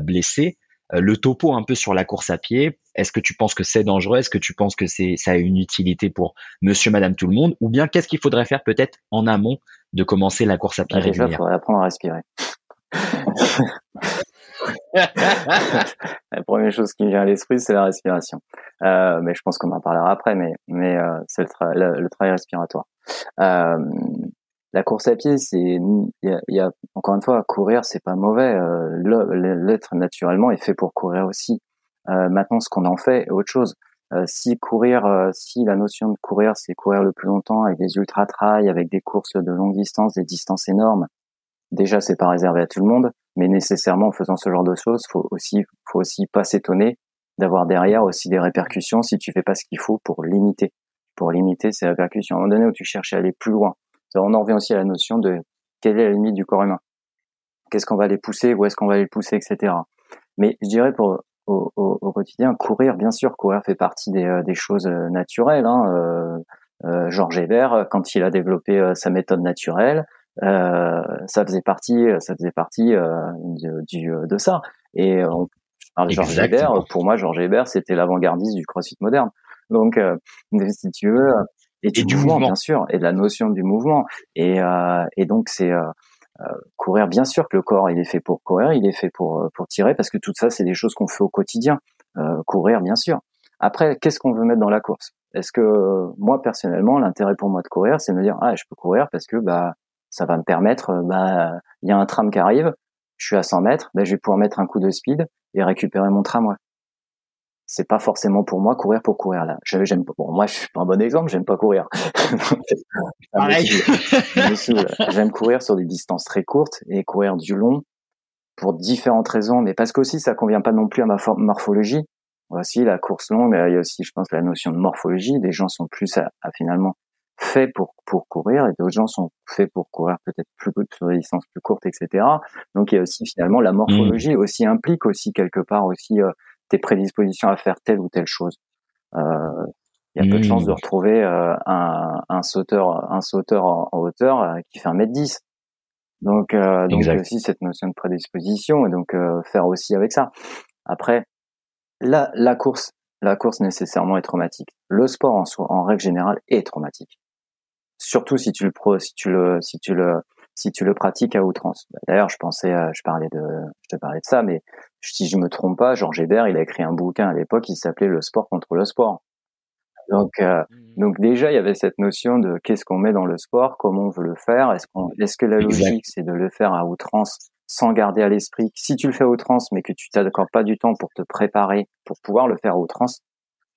blessés, le topo un peu sur la course à pied? Est-ce que tu penses que c'est dangereux? Est-ce que tu penses que c'est ça a une utilité pour Monsieur, Madame, tout le monde? Ou bien qu'est-ce qu'il faudrait faire peut-être en amont de commencer la course à pied régulière Déjà, il faudrait apprendre à respirer. [laughs] la première chose qui vient à l'esprit, c'est la respiration. Euh, mais je pense qu'on en parlera après, mais, mais euh, c'est le, travail respiratoire. Euh, la course à pied, c'est, il y a, encore une fois, courir, c'est pas mauvais. Euh, l'être naturellement est fait pour courir aussi. Euh, maintenant, ce qu'on en fait est autre chose. Euh, si courir, si la notion de courir, c'est courir le plus longtemps avec des ultra trails, avec des courses de longue distance, des distances énormes, déjà c'est pas réservé à tout le monde, mais nécessairement en faisant ce genre de choses, faut aussi faut aussi pas s'étonner d'avoir derrière aussi des répercussions si tu fais pas ce qu'il faut pour limiter pour limiter ces répercussions. À un moment donné où tu cherches à aller plus loin, on en revient aussi à la notion de quelle est la limite du corps humain. Qu'est-ce qu'on va aller pousser, où est-ce qu'on va aller pousser, etc. Mais je dirais pour au, quotidien, courir, bien sûr, courir fait partie des, euh, choses euh, naturelles. Hein. Euh, Georges Hébert, quand il a développé sa méthode naturelle, euh, ça faisait partie, ça faisait partie euh, du, de ça. Et on parle de Georges Hébert. Pour moi, Georges Hébert, c'était l'avant-gardiste du CrossFit moderne. Donc, euh, si tu veux, et, du, mouvement, bien sûr, et de la notion du mouvement. Et, euh, et donc, c'est euh, courir. Bien sûr que le corps, il est fait pour courir, il est fait pour pour tirer, parce que tout ça, c'est des choses qu'on fait au quotidien. courir, bien sûr. Après, qu'est-ce qu'on veut mettre dans la course? Est-ce que moi personnellement, l'intérêt pour moi de courir, c'est de me dire ah je peux courir parce que bah Ça va me permettre, bah, il y a un tram qui arrive, je suis à 100 mètres, bah, je vais pouvoir mettre un coup de speed et récupérer mon tramway. C'est pas forcément pour moi courir pour courir là. J'aime bon, moi je suis pas un bon exemple, j'aime pas courir. [laughs] j'aime courir sur des distances très courtes et courir du long pour différentes raisons, mais parce qu'aussi ça convient pas non plus à ma morphologie. Voici la course longue, il y a aussi, je pense, la notion de morphologie. Des gens sont plus à, finalement faits pour pour courir et d'autres gens sont faits pour courir peut-être plus sur des distances plus courtes, etc. Donc il y a aussi finalement la morphologie mmh. aussi implique aussi quelque part aussi euh, tes prédispositions à faire telle ou telle chose. Euh, il y a peu de chances de retrouver euh, un, un, sauteur un sauteur en, hauteur euh, qui fait un mètre 10 donc euh, donc aussi cette notion de prédisposition et donc faire aussi avec ça après la la course la course nécessairement est traumatique le sport en soi en règle générale est traumatique surtout si tu le pro si tu le si tu le si tu le pratiques à outrance. D'ailleurs, je pensais, je parlais de, je te parlais de ça, mais si je me trompe pas, Georges Hébert, il a écrit un bouquin à l'époque qui s'appelait Le sport contre le sport. Donc, euh, mmh. donc déjà, il y avait cette notion de qu'est-ce qu'on met dans le sport, comment on veut le faire, est-ce qu'on, est-ce que la logique c'est de le faire à outrance sans garder à l'esprit que si tu le fais à outrance, mais que tu t'accordes pas du temps pour te préparer pour pouvoir le faire à outrance,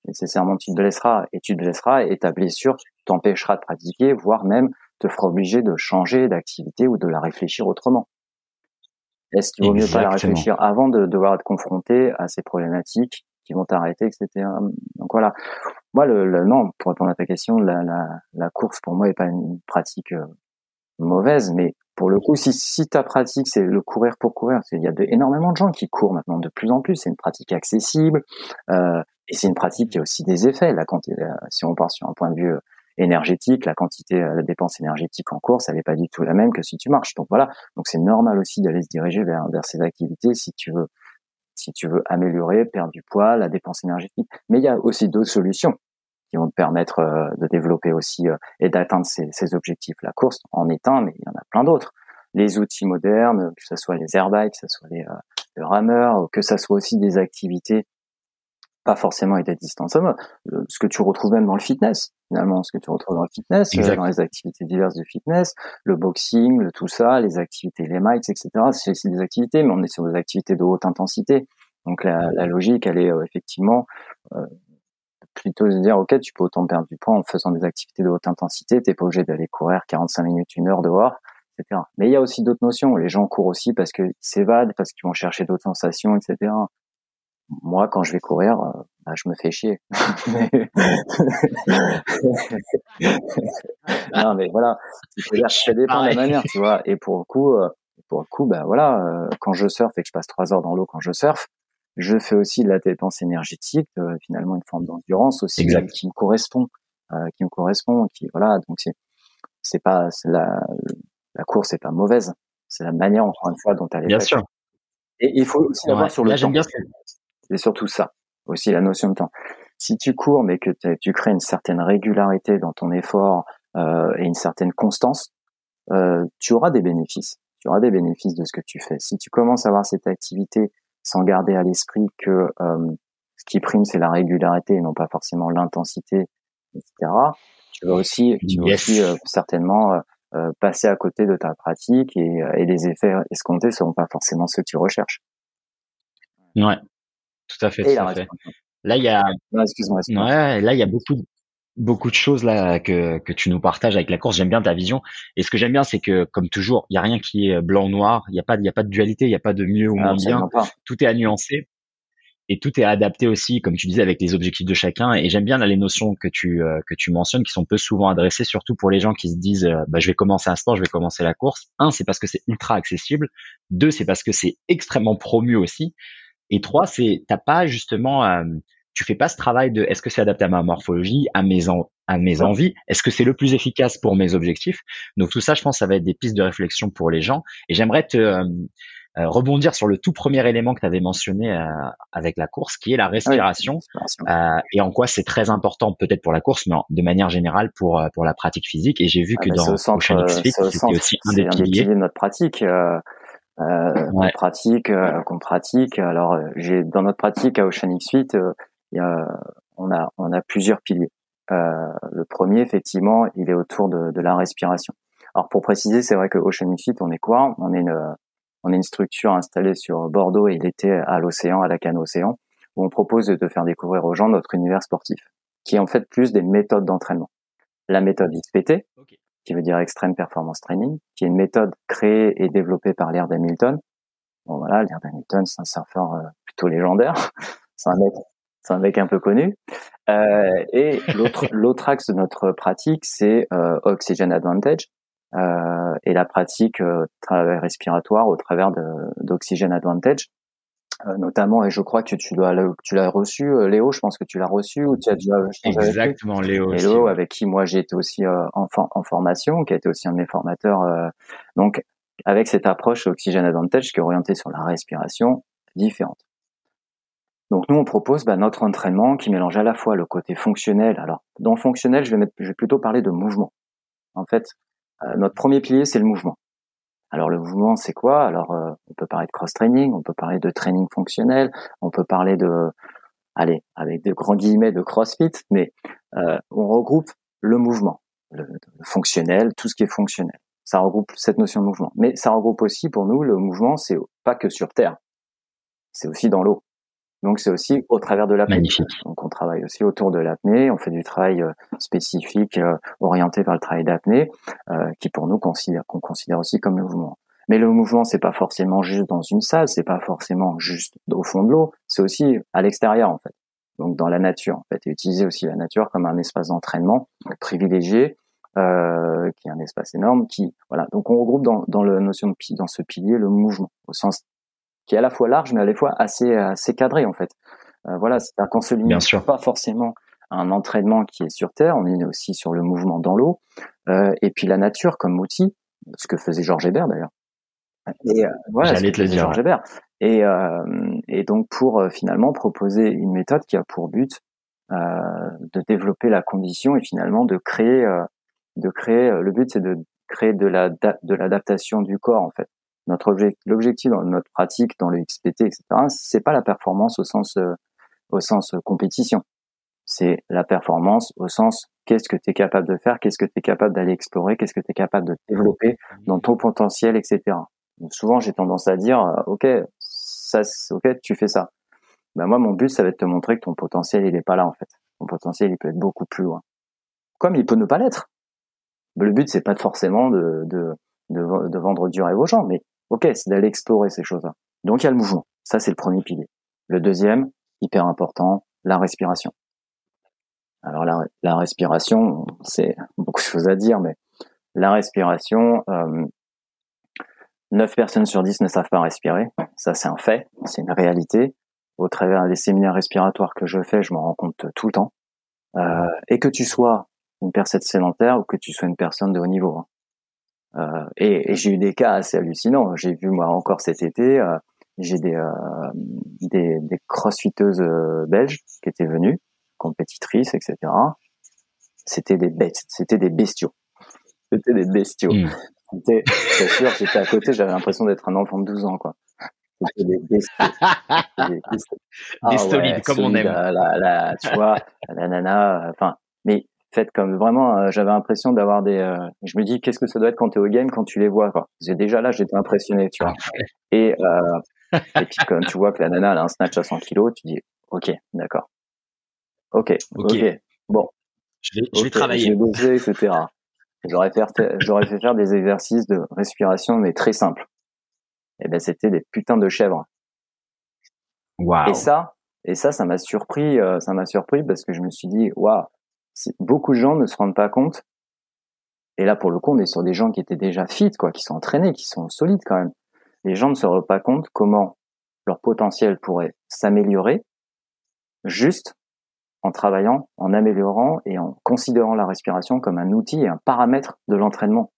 nécessairement tu te blesseras et tu te blesseras et ta blessure t'empêchera de pratiquer, voire même te fera obliger de changer d'activité ou de la réfléchir autrement. Est-ce qu'il vaut mieux pas la réfléchir avant de devoir être confronté à ces problématiques qui vont t'arrêter, etc. Donc voilà. Moi, le, non, pour répondre à ta question, la, la, la course pour moi est pas une pratique euh, mauvaise, mais pour le coup, si, si ta pratique c'est le courir pour courir, il y a de, énormément de gens qui courent maintenant de plus en plus. C'est une pratique accessible euh, et c'est une pratique qui a aussi des effets. Là, quand si on part sur un point de vue euh, énergétique, la quantité, euh, la dépense énergétique en course, elle n'est pas du tout la même que si tu marches. Donc voilà, donc c'est normal aussi d'aller se diriger vers, vers ces activités si tu veux, si tu veux améliorer, perdre du poids, la dépense énergétique. Mais il y a aussi d'autres solutions qui vont te permettre euh, de développer aussi euh, et d'atteindre ces, ces, objectifs. La course en est un, mais il y en a plein d'autres. Les outils modernes, que ce soit les airbikes, que ce soit les, les rameurs, que ce soit aussi des activités pas forcément avec des distances euh, ce que tu retrouves même dans le fitness finalement ce que tu retrouves dans le fitness euh, dans les activités diverses de fitness le boxing le tout ça les activités les mics etc c'est des activités mais on est sur des activités de haute intensité. Donc la, la logique elle est euh, effectivement euh, plutôt de dire ok tu peux autant perdre du poids en faisant des activités de haute intensité t'es pas obligé d'aller courir 45 minutes une heure dehors etc mais il y a aussi d'autres notions. Les gens courent aussi parce qu'ils s'évadent parce qu'ils vont chercher d'autres sensations etc moi, quand je vais courir, euh, bah, je me fais chier. [laughs] [laughs] non, mais voilà, ça dépend de la manière, tu vois. Et pour le coup, euh, pour le coup, bah voilà, euh, quand je surfe et que je passe trois heures dans l'eau quand je surfe, je fais aussi de la dépense énergétique, finalement une forme d'endurance aussi qui me correspond, qui me correspond, qui voilà. Donc c'est c'est pas la la course est pas mauvaise, c'est la manière encore une fois dont elle est Bien sûr. Et il faut aussi avoir sur le temps. Bien c'est surtout ça, aussi la notion de temps. Si tu cours mais que tu crées une certaine régularité dans ton effort euh, et une certaine constance, euh, tu auras des bénéfices. Tu auras des bénéfices de ce que tu fais. Si tu commences à avoir cette activité sans garder à l'esprit que euh, ce qui prime c'est la régularité et non pas forcément l'intensité, etc. Tu vas aussi, tu vas aussi euh, certainement euh, passer à côté de ta pratique et, et les effets escomptés seront pas forcément ceux que tu recherches. Ouais, tout à fait, tout à fait. Là, il y a, excuse-moi, ouais, là, il y a beaucoup, beaucoup de choses là que que tu nous partages avec la course. J'aime bien ta vision. Et ce que j'aime bien, c'est que comme toujours, il y a rien qui est blanc ou noir. Il y a pas, il y a pas de dualité. Il y a pas de mieux ou moins bien. Tout est à nuancer et tout est adapté aussi, comme tu disais, avec les objectifs de chacun. Et j'aime bien là, les notions que tu euh, que tu mentionnes, qui sont peu souvent adressées, surtout pour les gens qui se disent, euh, bah, je vais commencer un sport, je vais commencer la course. Un, c'est parce que c'est ultra accessible. Deux, c'est parce que c'est extrêmement promu aussi. Et trois, c'est t'as pas justement, euh, tu fais pas ce travail de est-ce que c'est adapté à ma morphologie, à mes à mes envies, est-ce que c'est le plus efficace pour mes objectifs? Donc tout ça, je pense, ça va être des pistes de réflexion pour les gens. Et j'aimerais te euh, euh, rebondir sur le tout premier élément que tu avais mentionné avec la course, qui est la respiration, et en quoi c'est très important peut-être pour la course, mais de manière générale pour pour la pratique physique. Et j'ai vu ah, que dans Ocean c'était aussi un des piliers de notre pratique euh, qu'on pratique, euh, qu'on pratique. Alors, euh, j'ai dans notre pratique à Oceanic Suite, euh, il on a on a plusieurs piliers. le premier, effectivement, il est autour de, de la respiration. Alors pour préciser, c'est vrai que Ocean Fit, on est quoi? On est une on est une structure installée sur Bordeaux et l'été à l'océan, à la canne océan, où on propose de faire découvrir aux gens notre univers sportif, qui est en fait plus des méthodes d'entraînement. La méthode XPT, qui veut dire Extreme Performance Training, qui est une méthode créée et développée par Laird Hamilton. Bon voilà, Laird Hamilton, c'est un surfeur euh, plutôt légendaire. [laughs] c'est un mec, c'est un mec un peu connu. Euh, et l'autre, [laughs] l'autre axe de notre pratique, c'est euh, Oxygen Advantage, euh, et la pratique euh, respiratoire au travers d'Oxygen Advantage. Euh, notamment, et je crois que tu dois, tu l'as reçu, euh, Léo. Je pense que tu l'as reçu ou tu as déjà exactement Léo. Léo, avec qui moi j'ai été aussi en, en, formation, qui a été aussi un de mes formateurs. donc, avec cette approche Oxygen Advantage qui est orientée sur la respiration différente. Donc nous, on propose bah, notre entraînement qui mélange à la fois le côté fonctionnel. Alors, dans fonctionnel, je vais, mettre, je vais plutôt parler de mouvement. En fait, euh, notre premier pilier, c'est le mouvement. Alors le mouvement, c'est quoi? Alors euh, on peut parler de cross-training, on peut parler de training fonctionnel, on peut parler de, allez, avec de grands guillemets, de CrossFit, mais euh, on regroupe le mouvement, le, fonctionnel, tout ce qui est fonctionnel. Ça regroupe cette notion de mouvement. Mais ça regroupe aussi pour nous le mouvement, c'est pas que sur Terre, c'est aussi dans l'eau. Donc c'est aussi au travers de l'apnée. Donc on travaille aussi autour de l'apnée, on fait du travail euh, spécifique euh, orienté vers le travail d'apnée, euh, qui pour nous considère qu'on considère aussi comme le mouvement. Mais le mouvement c'est pas forcément juste dans une salle, c'est pas forcément juste au fond de l'eau, c'est aussi à l'extérieur en fait. Donc dans la nature en fait, et utiliser aussi la nature comme un espace d'entraînement privilégié, euh, qui est un espace énorme, qui voilà. Donc on regroupe dans, dans le notion de dans ce pilier le mouvement au sens qui est à la fois large mais à la fois assez assez cadré en fait. Euh, voilà, c'est-à-dire qu'on se limite pas forcément à un entraînement qui est sur terre, on est aussi sur le mouvement dans l'eau euh, et puis la nature comme outil, ce que faisait Georges Hébert d'ailleurs. Et euh, voilà, J'allais te le dire. Georges Hébert. Et, euh, et donc pour euh, finalement proposer une méthode qui a pour but de développer la condition et finalement de créer de créer le but c'est de créer de la de l'adaptation du corps en fait notre objectif, l'objectif dans notre pratique, dans le XPT, etc., c'est pas la performance au sens, euh, au sens euh, compétition. C'est la performance au sens qu'est-ce que tu es capable de faire, qu'est-ce que tu es capable d'aller explorer, qu'est-ce que tu es capable de développer dans ton potentiel, etc. souvent, j'ai tendance à dire, euh, ok, ça, ok, tu fais ça. Ben moi, mon but, ça va être de te montrer que ton potentiel, il est pas là en fait. Ton potentiel, il peut être beaucoup plus loin. Comme il peut ne pas l'être. Le but, c'est pas forcément de, de, de, de vendre du rêve aux gens, mais Ok, c'est d'aller explorer ces choses-là. Donc il y a le mouvement. Ça, c'est le premier pilier. Le deuxième, hyper important, la respiration. Alors la, la respiration, c'est [laughs] beaucoup de choses à dire, mais la respiration, euh, 9 personnes sur 10 ne savent pas respirer. Ça, c'est un fait, c'est une réalité. Au travers des séminaires respiratoires que je fais, je m'en rends compte tout le temps. Euh, et que tu sois une personne sédentaire ou que tu sois une personne de haut niveau. Hein. Euh, et, et j'ai eu des cas assez hallucinants. J'ai vu moi encore cet été, euh, j'ai des, euh, des, des crossfiteuses belges qui étaient venues, compétitrices, etc. C'était des bêtes, c'était des bestiaux. C'était des bestiaux. Mm. C'était, bien sûr, j'étais à côté, j'avais l'impression d'être un enfant de 12 ans, quoi. C'était des bestiaux. Des, ah, solides, comme on aime. La, la, tu vois, la nana, enfin, mais fait comme vraiment euh, j'avais l'impression d'avoir des euh, je me dis qu'est-ce que ça doit être quand tu es au game quand tu les vois quoi. Déjà là j'étais impressionné tu vois. Et euh, [laughs] et puis quand tu vois que la nana elle a un snatch à 100 kilos tu dis ok d'accord. Ok ok. bon. Je vais, je vais travailler. je vais bosser etc j'aurais fait j'aurais fait faire des exercices de respiration mais très simples. Et ben c'était des putains de chèvres. Wow. et ça et ça ça m'a surpris ça m'a surpris parce que je me suis dit waouh beaucoup de gens ne se rendent pas compte. Et là, pour le coup, on est sur des gens qui étaient déjà fit, quoi, qui sont entraînés, qui sont solides quand même. Les gens ne se rendent pas compte comment leur potentiel pourrait s'améliorer juste en travaillant, en améliorant et en considérant la respiration comme un outil et un paramètre de l'entraînement.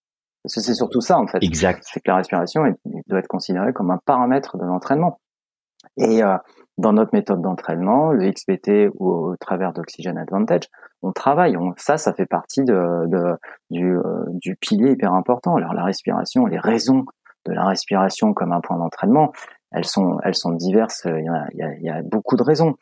Parce que c'est surtout ça, en fait. Exact. C'est que la respiration doit être considérée comme un paramètre de l'entraînement. Et euh, dans notre méthode d'entraînement, le XPT ou au travers d'Oxygen Advantage, on travaille. On, ça, ça fait partie de, de du, euh, du, pilier hyper important. Alors la respiration, les raisons de la respiration comme un point d'entraînement, elles sont, elles sont diverses. Il y a, il y a, il y a beaucoup de raisons.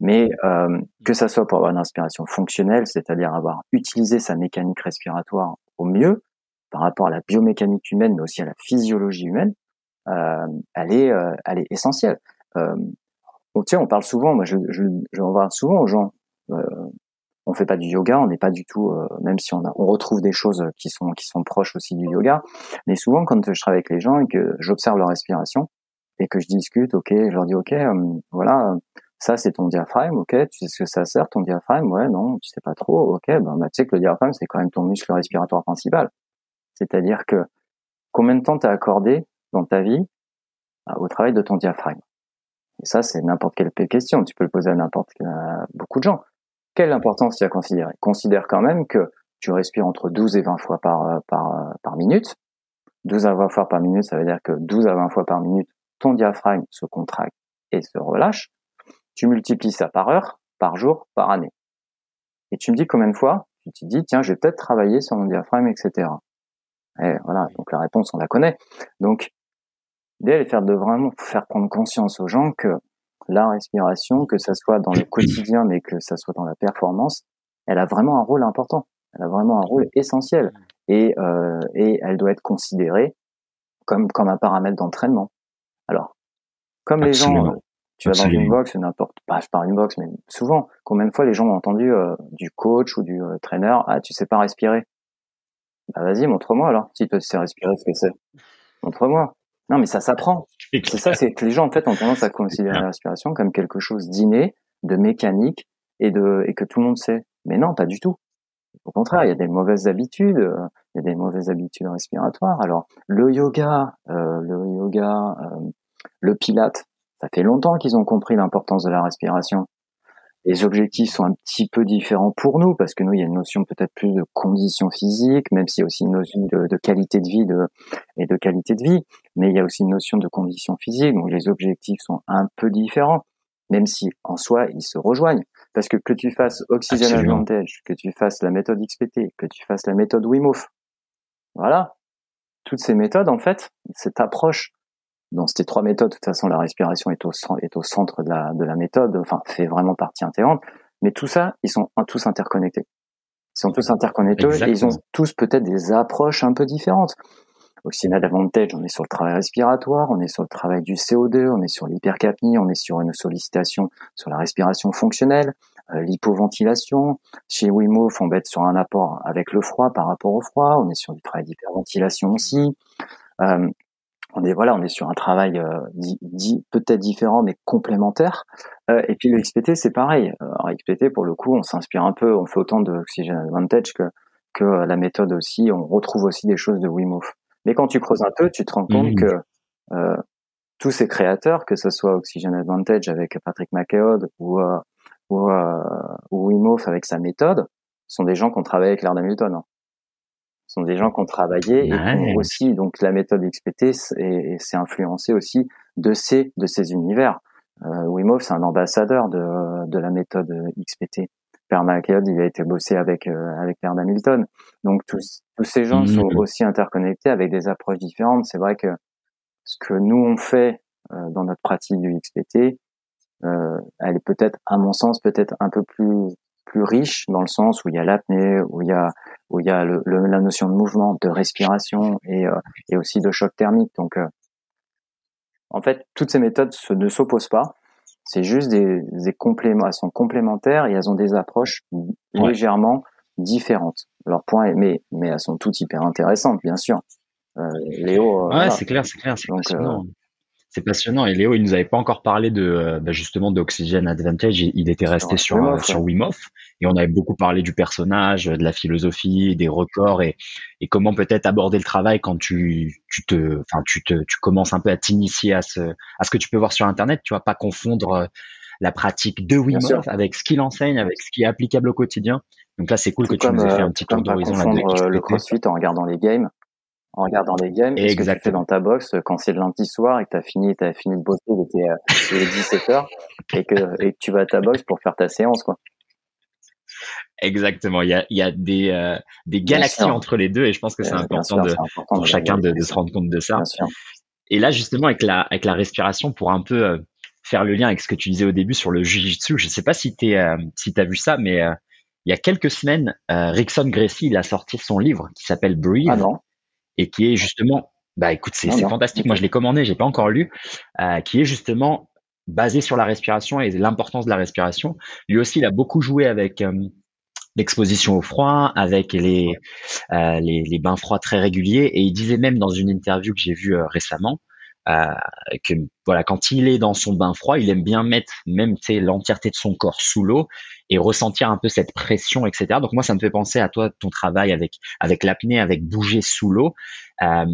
Mais euh, que ça soit pour avoir une inspiration fonctionnelle, c'est-à-dire avoir utilisé sa mécanique respiratoire au mieux, par rapport à la biomécanique humaine, mais aussi à la physiologie humaine, euh, elle est, euh, elle est essentielle. Euh, sais, on parle souvent, moi, je, je, je en souvent aux gens. Euh, on fait pas du yoga, on n'est pas du tout, euh, même si on, a, on retrouve des choses qui sont qui sont proches aussi du yoga. Mais souvent, quand je travaille avec les gens et que j'observe leur respiration et que je discute, ok, je leur dis, ok, voilà, ça c'est ton diaphragme, ok, tu sais ce que ça sert ton diaphragme, ouais, non, tu sais pas trop, ok, ben bah, tu sais que le diaphragme c'est quand même ton muscle respiratoire principal. C'est-à-dire que combien de temps t'as accordé dans ta vie euh, au travail de ton diaphragme? Et ça, c'est n'importe quelle question. Tu peux le poser à n'importe beaucoup de gens. Quelle importance tu as considéré? Considère quand même que tu respires entre 12 et 20 fois par, euh, par, euh, par minute. 12 à 20 fois par minute, ça veut dire que 12 à 20 fois par minute, ton diaphragme se contracte et se relâche. Tu multiplies ça par heure, par jour, par année. Et tu me dis combien de fois? Tu te dis, tiens, je vais peut-être travailler sur mon diaphragme, etc. Et voilà, donc la réponse, on la connaît. Donc, l'idée, est faire de vraiment faire prendre conscience aux gens que la respiration, que ça soit dans le quotidien, mais que ça soit dans la performance, elle a vraiment un rôle important. Elle a vraiment un rôle essentiel. Et, euh, et elle doit être considérée comme, comme un paramètre d'entraînement. Alors, comme les gens, tu vas dans une box, n'importe pas, je parle d'une box, mais souvent, combien de fois les gens ont entendu euh, du coach ou du euh, trainer, ah, tu sais pas respirer. Bah vas-y, montre-moi alors, si tu sais respirer ce que c'est. Montre-moi. Non, mais ça s'apprend. C'est ça, c'est que les gens en fait ont tendance à considérer la respiration comme quelque chose d'inné, de mécanique et de et que tout le monde sait. Mais non, pas du tout. Au contraire, il y a des mauvaises habitudes, euh, il y a des mauvaises habitudes respiratoires. Alors le yoga, euh, le yoga, euh, le pilate, ça fait longtemps qu'ils ont compris l'importance de la respiration les objectifs sont un petit peu différents pour nous parce que nous il y a une notion peut-être plus de conditions physiques, même s'il y a aussi une notion de, qualité de vie de, et de qualité de vie, mais il y a aussi une notion de conditions physiques, donc les objectifs sont un peu différents, même si en soi ils se rejoignent. Parce que que tu fasses Oxygen Advantage, que tu fasses la méthode XPT, que tu fasses la méthode Wim Hof, voilà, toutes ces méthodes en fait, cette approche dans ces trois méthodes, de toute façon, la respiration est au, est au centre de la, de la méthode, enfin, fait vraiment partie intégrante. Mais tout ça, ils sont tous interconnectés. Ils sont tous interconnectés et ils ont tous peut-être des approches un peu différentes. Oxygen Advantage, on est sur le travail respiratoire, on est sur le travail du CO2, on est sur l'hypercapnie, on est sur une sollicitation sur la respiration fonctionnelle, euh, l'hypoventilation. Chez Wim Hof, on va être sur un apport avec le froid par rapport au froid, on est sur du travail d'hyperventilation aussi. Euh, on est voilà, on est sur un travail euh, dit, peut-être différent mais complémentaire. Euh, et puis le XPT c'est pareil. Alors XPT pour le coup, on s'inspire un peu, on fait autant de Oxygen Advantage que que la méthode aussi. On retrouve aussi des choses de Wim Hof. Mais quand tu creuses un peu, tu te rends compte mmh. que euh, tous ces créateurs, que ce soit Oxygen Advantage avec Patrick McLeod ou ou, ou Wim Hof avec sa méthode, sont des gens qui ont travaillé avec Laird Hamilton. Hein sont des gens qui ont travaillé et aussi donc la méthode XPT s'est influencée aussi de ces de ces univers. Euh, Wim Hof c'est un ambassadeur de de la méthode XPT. Per il a été bossé avec euh, avec Bernard Hamilton. Donc tous tous ces gens sont mmh. aussi interconnectés avec des approches différentes. C'est vrai que ce que nous on fait euh, dans notre pratique du XPT, euh, elle est peut-être à mon sens peut-être un peu plus plus riche dans le sens où il y a l'apnée, où il y a où il y a le, la notion de mouvement, de respiration et, euh, et aussi de choc thermique. Donc, euh, en fait, toutes ces méthodes se, ne s'opposent pas. C'est juste des, des compléments, elles sont complémentaires et elles ont des approches légèrement différentes. Leur point, est, mais mais elles sont toutes hyper intéressantes, bien sûr. Euh, Léo. ouais, c'est clair, c'est clair. Donc, c'est passionnant. Et Léo, il nous avait pas encore parlé de euh, bah, justement d'Oxygen Advantage. Il, était resté sur Wim Hof, sur Wim Hof, et on avait beaucoup parlé du personnage, de la philosophie, des records et, et comment peut-être aborder le travail quand tu, tu te, enfin tu te, tu commences un peu à t'initier à ce, à ce que tu peux voir sur Internet. Tu vas pas confondre euh, la pratique de Wim Hof avec ce qu'il enseigne, avec ce qui est applicable au quotidien. Donc là, c'est cool que tu nous aies fait un petit tour d'horizon là Le CrossFit en regardant les games en regardant les games, et ce que tu fais dans ta box quand c'est le lundi soir et que tu as fini, fini de bosser, il était, il est 17 heures et que, et que tu vas à ta box pour faire ta séance, quoi. Exactement. Il y a, il y a des, euh, des galaxies entre les deux et je pense que c'est important, de, pour chacun de, de, se rendre compte de ça. Et là, justement, avec la, avec la respiration, pour un peu euh, faire le lien avec ce que tu disais au début sur le jujitsu, je sais pas si tu euh, si as vu ça, mais il y a quelques semaines, Rickson Gracie, il a sorti son livre qui s'appelle Breathe. Ah non et qui est justement, bah écoute, c'est fantastique. Moi, je l'ai commandé, j'ai pas encore lu, euh, qui est justement basé sur la respiration et l'importance de la respiration. Lui aussi, il a beaucoup joué avec euh, l'exposition au froid, avec les, euh, les, les bains froids très réguliers, et il disait même dans une interview que j'ai vue récemment euh, que voilà, quand il est dans son bain froid, il aime bien mettre même l'entièreté de son corps sous l'eau et ressentir un peu cette pression, etc. Donc moi, ça me fait penser à toi, ton travail avec avec l'apnée, avec bouger sous l'eau. Euh,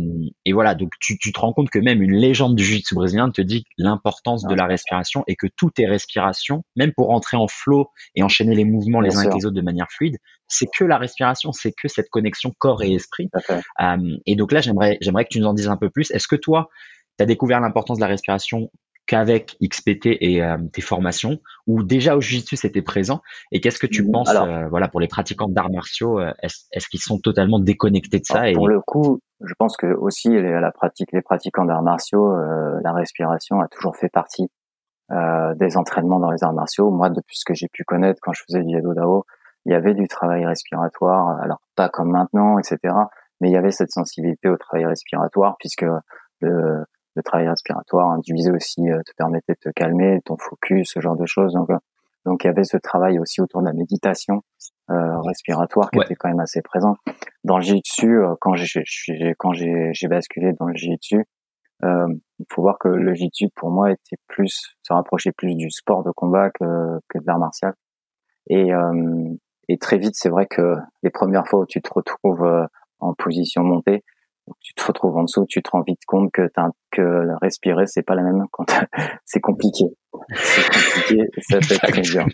et voilà, donc tu, tu, te rends compte que même une légende du jiu-jitsu brésilien te dit l'importance de la respiration et que tout est respiration, même pour entrer en flow et enchaîner les mouvements les uns avec les autres de manière fluide, c'est que la respiration, c'est que cette connexion corps et esprit. Euh, et donc là, j'aimerais j'aimerais que tu nous en dises un peu plus. Est-ce que toi, tu as découvert l'importance de la respiration qu'avec XPT et euh, tes formations, ou déjà au Jiu-Jitsu c'était présent Et qu'est-ce que tu mmh, penses, euh, voilà, pour les pratiquants d'arts martiaux, euh, est-ce, qu'ils sont totalement déconnectés de ça Pour le coup, je pense que aussi les, la pratique, les pratiquants d'arts martiaux, la respiration a toujours fait partie des entraînements dans les arts martiaux. Moi, depuis ce que j'ai pu connaître quand je faisais du Yado Dao, il y avait du travail respiratoire, alors pas comme maintenant, etc. Mais il y avait cette sensibilité au travail respiratoire puisque le, le travail respiratoire induisait aussi euh, te permettait de te calmer, ton focus, ce genre de choses. Donc, euh, donc il y avait ce travail aussi autour de la méditation euh, respiratoire qui était quand même assez présent. Dans le jiu-jitsu, euh, quand j'ai quand j'ai basculé dans le jiu-jitsu, euh, il faut voir que le jiu-jitsu pour moi était plus se rapprochait plus du sport de combat que, que de l'art martial. Et, euh, et très vite, c'est vrai que les premières fois où tu te retrouves en position montée, tu te retrouves en dessous, tu te rends vite compte que que respirer c'est pas la même quand [laughs] c'est compliqué. C'est compliqué, ça [laughs] fait très dur.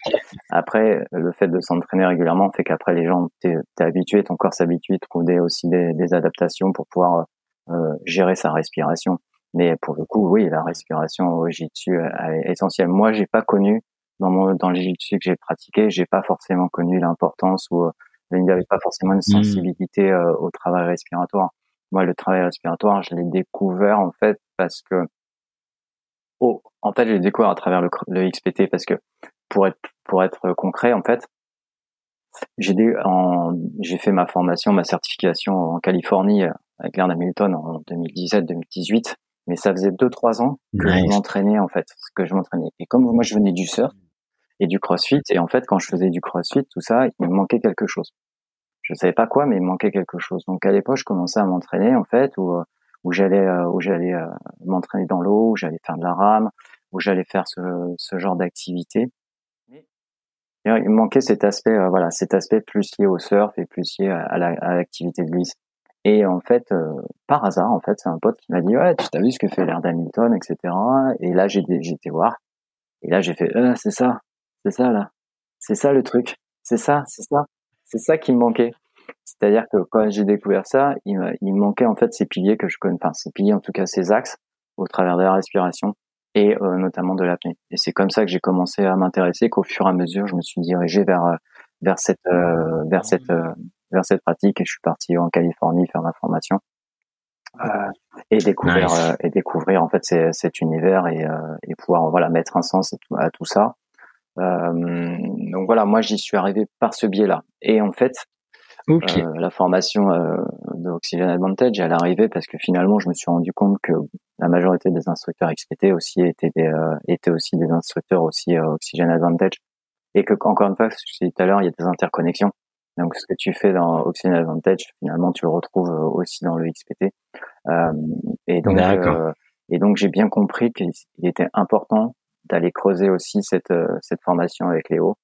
Après, le fait de s'entraîner régulièrement fait qu'après les gens t'es es habitué, ton corps s'habitue, trouve des, aussi des, des, adaptations pour pouvoir euh, gérer sa respiration. Mais pour le coup, oui, la respiration au jiu-jitsu est essentielle. Moi, j'ai pas connu dans mon dans le jiu-jitsu que j'ai pratiqué, j'ai pas forcément connu l'importance ou il n'y avait pas forcément une mmh. sensibilité euh, au travail respiratoire. Moi, le travail respiratoire, je l'ai découvert en fait parce que, oh, en fait, j'ai découvert à travers le, le, XPT parce que pour être pour être concret, en fait, j'ai j'ai fait ma formation, ma certification en Californie euh, avec Learn Hamilton en 2017-2018, mais ça faisait deux trois ans que je m'entraînais en fait, que je m'entraînais. Et comme moi, je venais du surf et du CrossFit, et en fait, quand je faisais du CrossFit, tout ça, il me manquait quelque chose je savais pas quoi, mais il manquait quelque chose. Donc à l'époque, je commençais à m'entraîner en fait, où euh, où j'allais euh, où j'allais euh, m'entraîner dans l'eau, où j'allais faire de la rame, où j'allais faire ce, ce genre d'activité. Il manquait cet aspect, voilà, cet aspect plus lié au surf et plus lié à, l'activité de glisse. Et en fait, par hasard, en fait, c'est un pote qui m'a dit ouais, tu t'as vu ce que fait l'air d'Hamilton, etc. Et là, j'ai été voir. Et là, j'ai fait c'est ça, c'est ça là, c'est ça le truc, c'est ça, c'est ça. C'est ça qui me manquait. C'est-à-dire que quand j'ai découvert ça, il me, manquait en fait ces piliers que je connais, enfin ces piliers en tout cas ces axes au travers de la respiration et euh, notamment de l'apnée. Et c'est comme ça que j'ai commencé à m'intéresser, qu'au fur et à mesure, je me suis dirigé vers euh, vers cette euh, vers cette vers cette pratique et je suis parti en Californie faire ma formation et découvrir et découvrir en fait cet univers et, et pouvoir voilà mettre un sens à tout ça euh, donc voilà, moi j'y suis arrivé par ce biais-là. Et en fait, euh, la formation euh, de Oxygen Advantage, elle est arrivée parce que finalement, je me suis rendu compte que la majorité des instructeurs XPT aussi étaient des, étaient aussi des instructeurs aussi Oxygen Advantage, et que encore une fois, ce que je disais tout à l'heure, il y a des interconnexions. Donc, ce que tu fais dans Oxygen Advantage, finalement, tu le retrouves aussi dans le XPT. Euh, et donc, et donc, j'ai bien compris qu'il était important d'aller creuser aussi cette, euh, cette formation avec Léo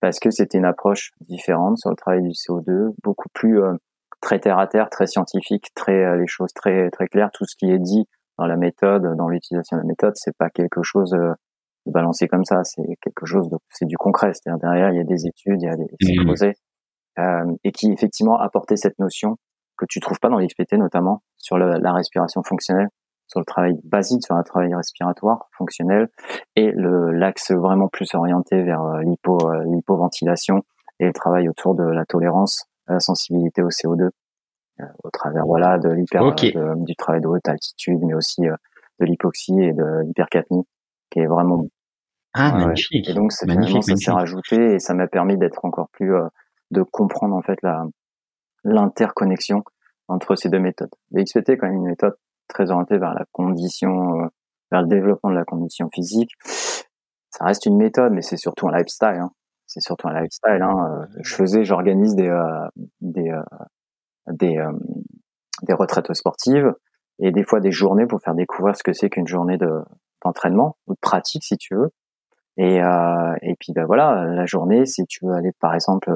parce que c'était une approche différente sur le travail du CO2, beaucoup plus euh, très terre à terre, très scientifique, très euh, les choses très très claires. Tout ce qui est dit dans la méthode, dans l'utilisation de la méthode, c'est pas quelque chose de balancé comme ça. C'est quelque chose de c'est du concret. C'est-à-dire derrière il y a des études, il y a des mmh. euh, et qui effectivement apportait cette notion que tu trouves pas dans l'XPT notamment sur la respiration fonctionnelle sur le travail basique, sur un travail respiratoire fonctionnel, et le l'axe vraiment plus orienté vers euh, l'hypo euh, l'hypoventilation et le travail autour de la tolérance, la sensibilité au CO2, euh, au travers voilà de l'hyper du travail de haute altitude, mais aussi de l'hypoxie et de l'hypercapnie, qui est vraiment ah magnifique. Et donc c'est magnifique, ça s'est rajouté et ça m'a permis d'être encore plus de comprendre en fait la l'interconnexion entre ces deux méthodes. Le XPT est quand même une méthode très orientée vers la condition, euh, vers le développement de la condition physique. Ça reste une méthode, mais c'est surtout un lifestyle. Hein. C'est surtout un lifestyle. Hein. Euh, je faisais, j'organise des euh, des des, retraites sportives et des fois des journées pour faire découvrir ce que c'est qu'une journée de d'entraînement ou de pratique, si tu veux. Et, et puis ben voilà, la journée, si tu veux aller par exemple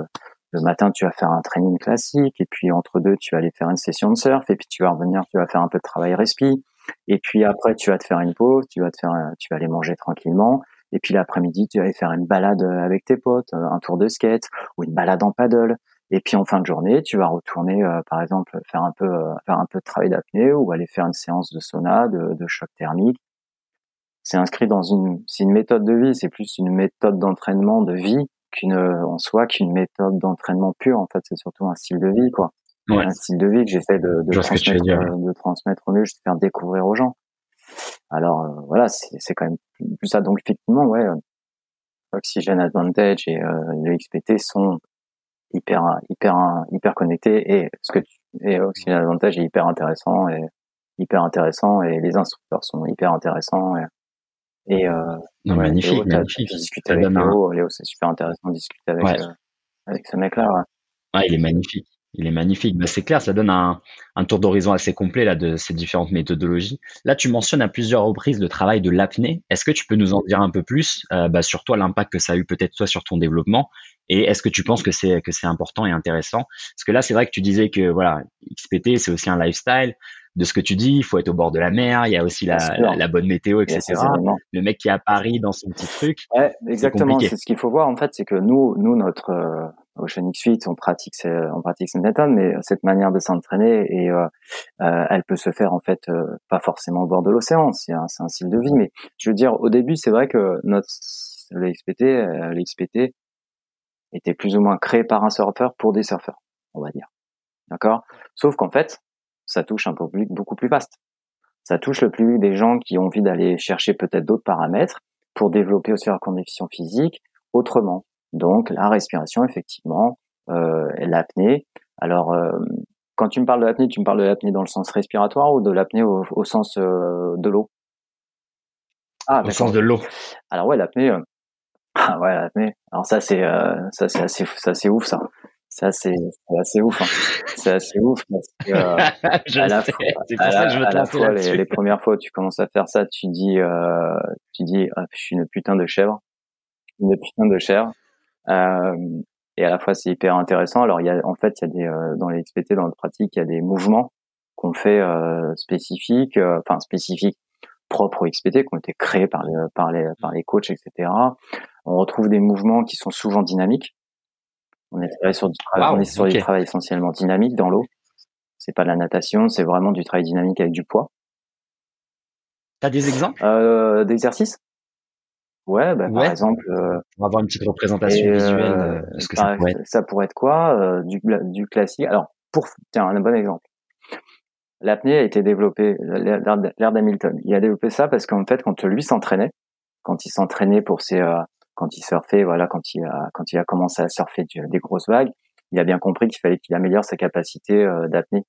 le matin, tu vas faire un training classique, et puis entre deux, tu vas aller faire une session de surf, et puis tu vas revenir, tu vas faire un peu de travail respi, et puis après, tu vas te faire une pause, tu vas te faire, tu vas aller manger tranquillement, et puis l'après-midi, tu vas aller faire une balade avec tes potes, un tour de skate ou une balade en paddle. Et puis en fin de journée, tu vas retourner, euh, par exemple, faire un peu, euh, faire un peu de travail d'apnée ou aller faire une séance de sauna, de, de choc thermique. C'est inscrit dans une, c'est une méthode de vie, c'est plus une méthode d'entraînement de vie qu'une en soi qu'une méthode d'entraînement pure. En fait, c'est surtout un style de vie, quoi. Un style de vie que j'essaie de, de, transmettre, euh, de transmettre au mieux, juste faire découvrir aux gens. Alors euh, voilà, c'est quand même plus ça. Donc effectivement, ouais, euh, Oxygen Advantage et le XPT sont hyper hyper hyper connectés et ce que tu, et Oxygen Advantage est hyper intéressant et hyper intéressant et les instructeurs sont hyper intéressants et et, euh, non, magnifique, magnifique. Discuter avec Léo, Léo c'est super intéressant de discuter avec, euh, avec ce mec-là. Ouais. ouais. il est magnifique. Il est magnifique. Bah, c'est clair, ça donne un, un tour d'horizon assez complet là de ces différentes méthodologies. Là, tu mentionnes à plusieurs reprises le travail de l'apnée. Est-ce que tu peux nous en dire un peu plus euh, bah, sur toi, l'impact que ça a eu peut-être toi sur ton développement, et est-ce que tu penses que c'est que c'est important et intéressant? Parce que là, c'est vrai que tu disais que voilà, XPT, c'est aussi un lifestyle de ce que tu dis, il faut être au bord de la mer, il y a aussi la, la, bonne météo, etc. Le mec qui est à Paris dans son petit truc. Ouais, exactement. C'est ce qu'il faut voir en fait, c'est que nous, nous notre euh, Ocean X Suite, on pratique, on pratique mais cette manière de s'entraîner et euh, euh, elle peut se faire en fait euh, pas forcément au bord de l'océan. C'est un, un style de vie, mais je veux dire, au début, c'est vrai que notre le XPT, euh, XPT était plus ou moins créé par un surfeur pour des surfeurs, on va dire. D'accord? Sauf qu'en fait, ça touche un public beaucoup plus vaste. Ça touche le public des gens qui ont envie d'aller chercher peut-être d'autres paramètres pour développer aussi leur condition physique autrement. Donc la respiration, effectivement, euh, l'apnée. Alors, euh, quand tu me parles de l'apnée, tu me parles de l'apnée dans le sens respiratoire ou de l'apnée au, sens euh, de l'eau? Ah, au sens de l'eau. Alors ouais, l'apnée. Euh, [laughs] ah ouais, l'apnée. Alors ça c'est ça c'est assez ça c'est ouf ça. Ça c'est assez ouf. Hein. C'est assez ouf parce que euh, [laughs] à la fois, à la, fois les, les, premières fois où tu commences à faire ça, tu dis, euh, tu dis, ah, je suis une putain de chèvre, une putain de chèvre. Euh, et à la fois c'est hyper intéressant. Alors il y a, en fait, il y a des euh, dans les XPT, dans notre pratique, il y a des mouvements qu'on fait euh, spécifiques, euh, enfin spécifiques propres au XPT, qui ont été créés par les par les par les coachs, etc. On retrouve des mouvements qui sont souvent dynamiques on est sur du travail, sur du travail essentiellement dynamique dans l'eau. C'est pas de la natation, c'est vraiment du travail dynamique avec du poids. T'as des exemples? Euh, d'exercices ouais, bah, par exemple. Euh, on va avoir une petite représentation visuelle euh, de ce que ça pourrait être. Ça pourrait être quoi? Euh, du, du classique. Alors, pour tiens, un bon exemple. L'apnée a été développée, l'ère d'Hamilton. Il a développé ça parce qu'en fait, quand lui s'entraînait, quand il s'entraînait pour ses quand il surfait, voilà, quand il a quand il a commencé à surfer des grosses vagues, il a bien compris qu'il fallait qu'il améliore sa capacité euh, d'apnée.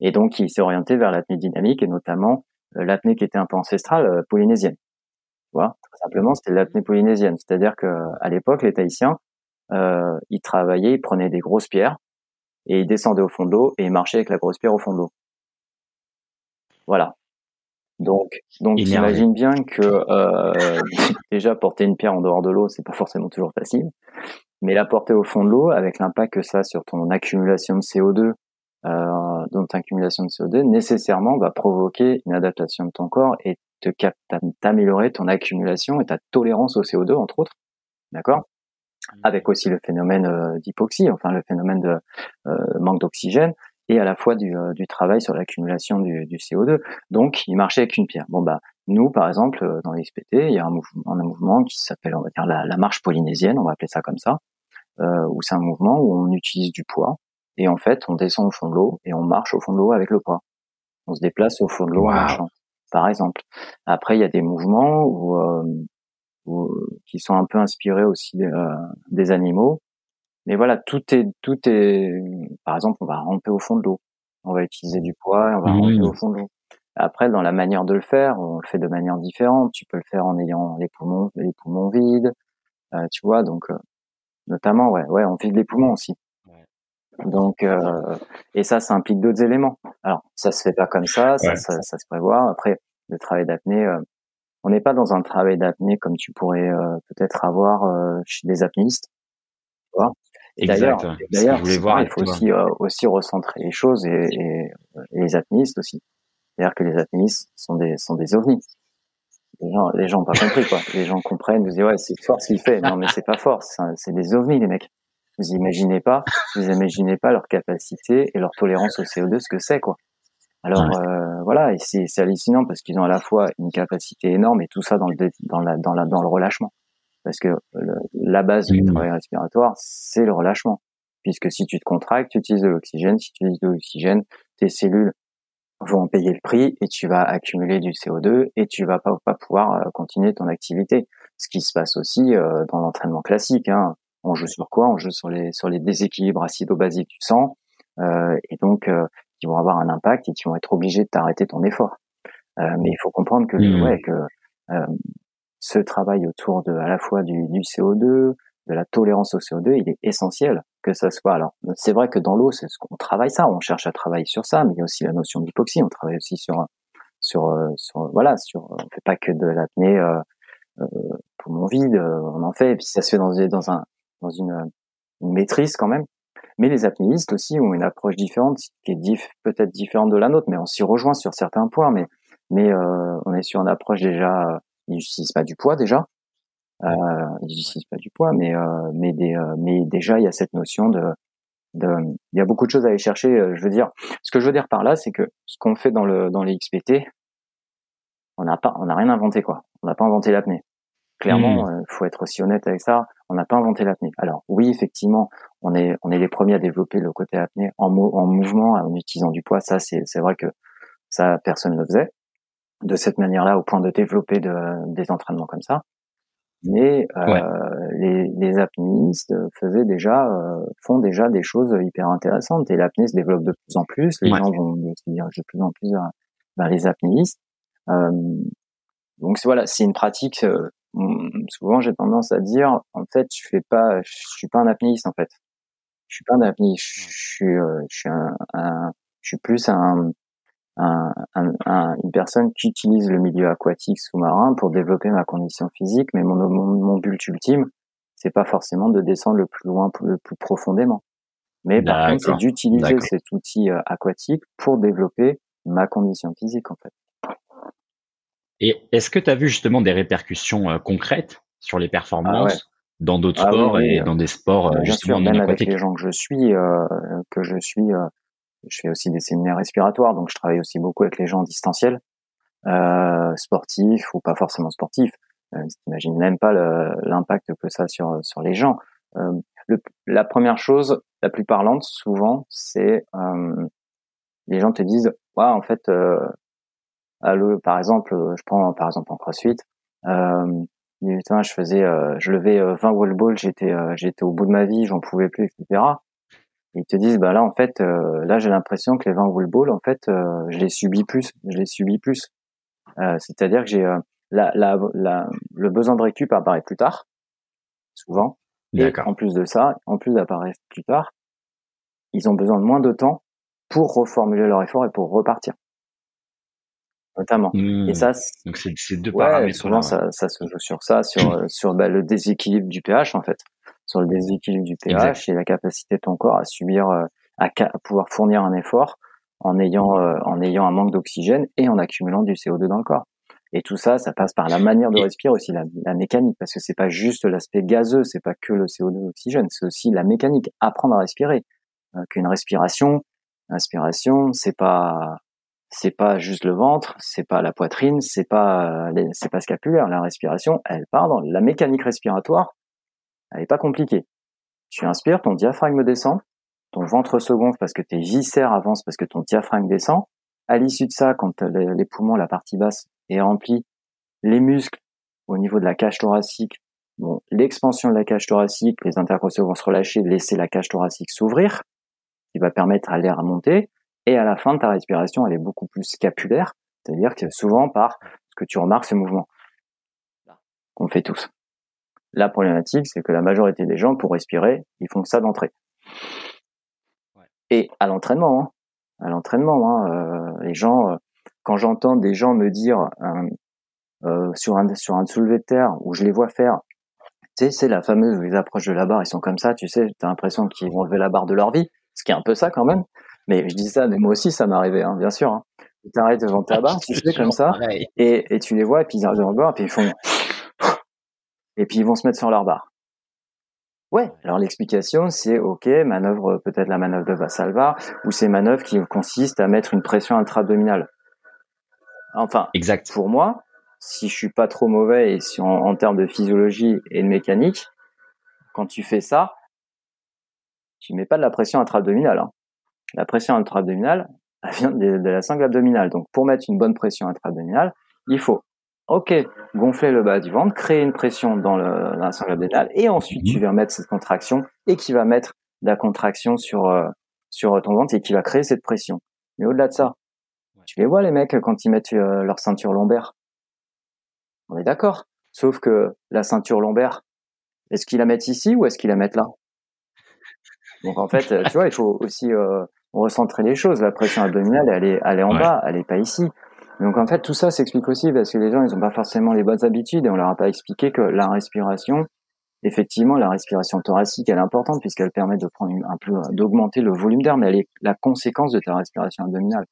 Et donc il s'est orienté vers l'apnée dynamique et notamment euh, l'apnée qui était un peu ancestrale euh, polynésienne. Très simplement, c'était l'apnée polynésienne, c'est-à-dire que à l'époque, les Tahitiens, ils travaillaient, ils prenaient des grosses pierres et ils descendaient au fond de l'eau et marchaient avec la grosse pierre au fond de l'eau. Voilà. Donc, donc j'imagine bien que euh, [laughs] déjà porter une pierre en dehors de l'eau, c'est pas forcément toujours facile, mais la porter au fond de l'eau, avec l'impact que ça a sur ton accumulation de CO2, euh, accumulation de CO2, nécessairement va provoquer une adaptation de ton corps et te t'améliorer ton accumulation et ta tolérance au CO2 entre autres, d'accord? Mmh. Avec aussi le phénomène euh, d'hypoxie, enfin le phénomène de euh, manque d'oxygène et à la fois du, euh, du travail sur l'accumulation du, du, CO2. Donc, il marchait avec une pierre. Bon bah, nous, par exemple, euh, dans les SPT, il y a un mouvement, un mouvement qui s'appelle, on va dire, la, la, marche polynésienne, on va appeler ça comme ça, euh, où c'est un mouvement où on utilise du poids et en fait, on descend au fond de l'eau et on marche au fond de l'eau avec le poids. On se déplace au fond de l'eau en marchant, par exemple. Après, il y a des mouvements où, euh, où qui sont un peu inspirés aussi des animaux mais voilà, tout est, tout est. Par exemple, on va ramper au fond de l'eau. On va utiliser du poids et on va mmh. au fond de l'eau. Après, dans la manière de le faire, on le fait de manière différente. Tu peux le faire en ayant les poumons, les poumons vides, euh, tu vois. Donc, euh, notamment, ouais, ouais, on vide les poumons aussi. Donc, euh, et ça, ça implique d'autres éléments. Alors, ça se fait pas comme ça, ça, ça, ça, se prévoit. Après, le travail d'apnée, euh, on n'est pas dans un travail d'apnée comme tu pourrais euh, peut-être avoir euh, chez des apnéistes. Vois D'ailleurs, d'ailleurs, il faut aussi aussi recentrer les choses et, et, les apnéistes aussi. C'est-à-dire que les apnéistes sont des sont des ovnis. Les gens, les gens ont pas compris quoi. Les gens comprennent, vous disent ouais c'est fort ce qu'il fait. Non mais c'est pas fort, c'est des ovnis les mecs. Vous imaginez pas, vous imaginez pas leur capacité et leur tolérance au CO2, ce que c'est quoi. Alors euh, voilà, et c'est hallucinant parce qu'ils ont à la fois une capacité énorme et tout ça dans le dans la dans la dans le relâchement. Parce que la base du mmh. travail respiratoire, c'est le relâchement. Puisque si tu te contractes, tu utilises de l'oxygène. Si tu utilises de l'oxygène, tes cellules vont payer le prix et tu vas accumuler du CO2 et tu vas pas, pas pouvoir euh, continuer ton activité. Ce qui se passe aussi euh, dans l'entraînement classique. Hein on joue sur quoi? On joue sur les sur les déséquilibres acido-basiques du sang, euh, et donc euh, qui vont avoir un impact et qui vont être obligés de t'arrêter ton effort. Euh, mais il faut comprendre que mmh. ouais que euh, ce travail autour de à la fois du, du, CO2, de la tolérance au CO2, il est essentiel que ça soit. Alors c'est vrai que dans l'eau, c'est ce qu'on travaille ça, on cherche à travailler sur ça, mais il y a aussi la notion d'hypoxie. On travaille aussi sur sur sur voilà sur on fait pas que de l'apnée euh, euh, poumon vide, on en fait et puis ça se fait dans dans un dans une, maîtrise quand même. Mais les apnéistes aussi ont une approche différente, qui est peut-être différente de la nôtre, mais on s'y rejoint sur certains points. Mais, mais euh, on est sur une approche déjà, euh, ils n'utilisent pas du poids déjà, euh, ils n'utilisent pas du poids, mais euh, mais des, euh, mais déjà il y a cette notion de, de, il y a beaucoup de choses à aller chercher. Je veux dire, ce que je veux dire par là, c'est que ce qu'on fait dans le dans les XPT, on n'a pas, on n'a rien inventé quoi. On n'a pas inventé l'apnée. Clairement, il mmh. faut être aussi honnête avec ça on n'a pas inventé l'apnée. Alors oui, effectivement, on est on est les premiers à développer le côté apnée en, en mouvement, en utilisant du poids. Ça, c'est c'est vrai que ça personne ne le faisait de cette manière-là, au point de développer de, des entraînements comme ça. Mais euh, les, les apnéistes faisaient déjà euh, font déjà des choses hyper intéressantes et l'apnée se développe de plus en plus. Les gens vont de plus en plus vers, les apnéistes. Euh, donc voilà, c'est une pratique euh, souvent j'ai tendance à dire en fait je fais pas je suis pas un apnéiste en fait je suis pas un apnéiste je suis euh, je suis un, je suis plus un, un, un, une personne qui utilise le milieu aquatique sous-marin pour développer ma condition physique mais mon mon, mon but ultime c'est pas forcément de descendre le plus loin le plus profondément. Mais par contre c'est d'utiliser cet outil euh, aquatique pour développer ma condition physique en fait. Et est-ce que tu as vu justement des répercussions euh, concrètes sur les performances ah dans d'autres ah sports et dans des sports euh, justement sûr, même avec les gens que je suis, euh, que je suis, je fais aussi des séminaires respiratoires, donc je travaille aussi beaucoup avec les gens distanciels, sportifs ou pas forcément sportifs. Euh, T'imagines même pas l'impact que ça a sur sur les gens. Le, la première chose, la plus parlante souvent, c'est les gens te disent, ouais, en fait, par exemple, euh, je prends par exemple en CrossFit, euh, je faisais, euh, je levais 20 wall balls, j'étais, j'étais au bout de ma vie, j'en pouvais plus, etc. ils te disent, bah là en fait, là j'ai l'impression que les 20 wall balls, en fait, je les subis plus, je les subis plus. C'est-à-dire que j'ai la, la, la, le besoin de récup apparaît plus tard, souvent. Et en plus de ça, en plus d'apparaître plus tard, ils ont besoin de moins de temps pour reformuler leur effort et pour repartir notamment. Et mmh. ça, donc c'est deux paramètres. Souvent, ça, ça, se joue sur ça, sur euh, sur bah, le déséquilibre du pH en fait, sur le déséquilibre du pH et la capacité de ton corps à subir, euh, à, pouvoir fournir un effort en ayant euh, en ayant un manque d'oxygène et en accumulant du CO2 dans le corps. Et tout ça, ça passe par la manière de respirer aussi, la, la mécanique, parce que c'est pas juste l'aspect gazeux, c'est pas que le CO2 l'oxygène, c'est aussi la mécanique, apprendre à respirer. Qu'une respiration, inspiration, c'est pas c'est pas juste le ventre, c'est pas la poitrine, c'est pas c'est pas scapulaire. La respiration, elle part dans la mécanique respiratoire. Elle est pas compliquée. Tu inspires, ton diaphragme descend, ton ventre se gonfle parce que tes viscères avancent parce que ton diaphragme descend. À l'issue de ça, quand les poumons, la partie basse est remplie, les muscles au niveau de la cage thoracique, bon, l'expansion de la cage thoracique, les intercostaux vont se relâcher, laisser la cage thoracique s'ouvrir, qui va permettre à l'air à monter Et à la fin de ta respiration, elle est beaucoup plus scapulaire, c'est-à-dire que souvent par ce que tu remarques ce mouvement qu'on fait tous. La problématique, c'est que la majorité des gens, pour respirer, ils font ça d'entrée. Et à l'entraînement, hein, à l'entraînement, hein, euh, les gens, euh, quand j'entends des gens me dire euh, sur un sur un soulevé de terre où je les vois faire, tu sais, c'est la fameuse les approches de la barre, ils sont comme ça, tu sais, t'as l'impression qu'ils vont lever la barre de leur vie, ce qui est un peu ça quand même. Mais je dis ça, mais moi aussi ça m'est arrivé, hein, bien sûr. Hein. Tu t'arrêtes devant ta barre, tu [laughs] sais, comme ça, et, et tu les vois, et puis ils arrivent devant la barre, et puis ils font, et puis ils vont se mettre sur leur barre. Ouais, alors l'explication c'est ok, manœuvre peut-être la manœuvre de Vassalva ou ces manœuvres qui consistent à mettre une pression intra-abdominale. Enfin, exact. Pour moi, si je suis pas trop mauvais et si en, termes de physiologie et de mécanique, quand tu fais ça, tu mets pas de la pression intra-abdominale. Hein. La pression intra-abdominale, elle vient de, de, la sangle abdominale. Donc pour mettre une bonne pression intra-abdominale, il faut Ok, gonfler le bas du ventre, créer une pression dans, le, la sangle abdominale, et ensuite tu mhm. vas mettre cette contraction et qui va mettre la contraction sur euh, sur ton ventre et qui va créer cette pression. Mais au-delà de ça, tu les vois les mecs quand ils mettent euh, leur ceinture lombaire. On est d'accord. Sauf que la ceinture lombaire, est-ce qu'ils la mettent ici ou est-ce qu'ils la mettent là? Donc en fait, tu vois, il faut aussi euh, recentrer les choses. La pression abdominale, elle est, elle est en bas, elle est pas ici. Donc en fait, tout ça s'explique aussi parce que les gens, ils n'ont pas forcément les bonnes habitudes et on leur a pas expliqué que la respiration, effectivement, la respiration thoracique, elle est importante puisqu'elle permet de prendre un peu, d'augmenter le volume d'air, mais elle est la conséquence de ta respiration abdominale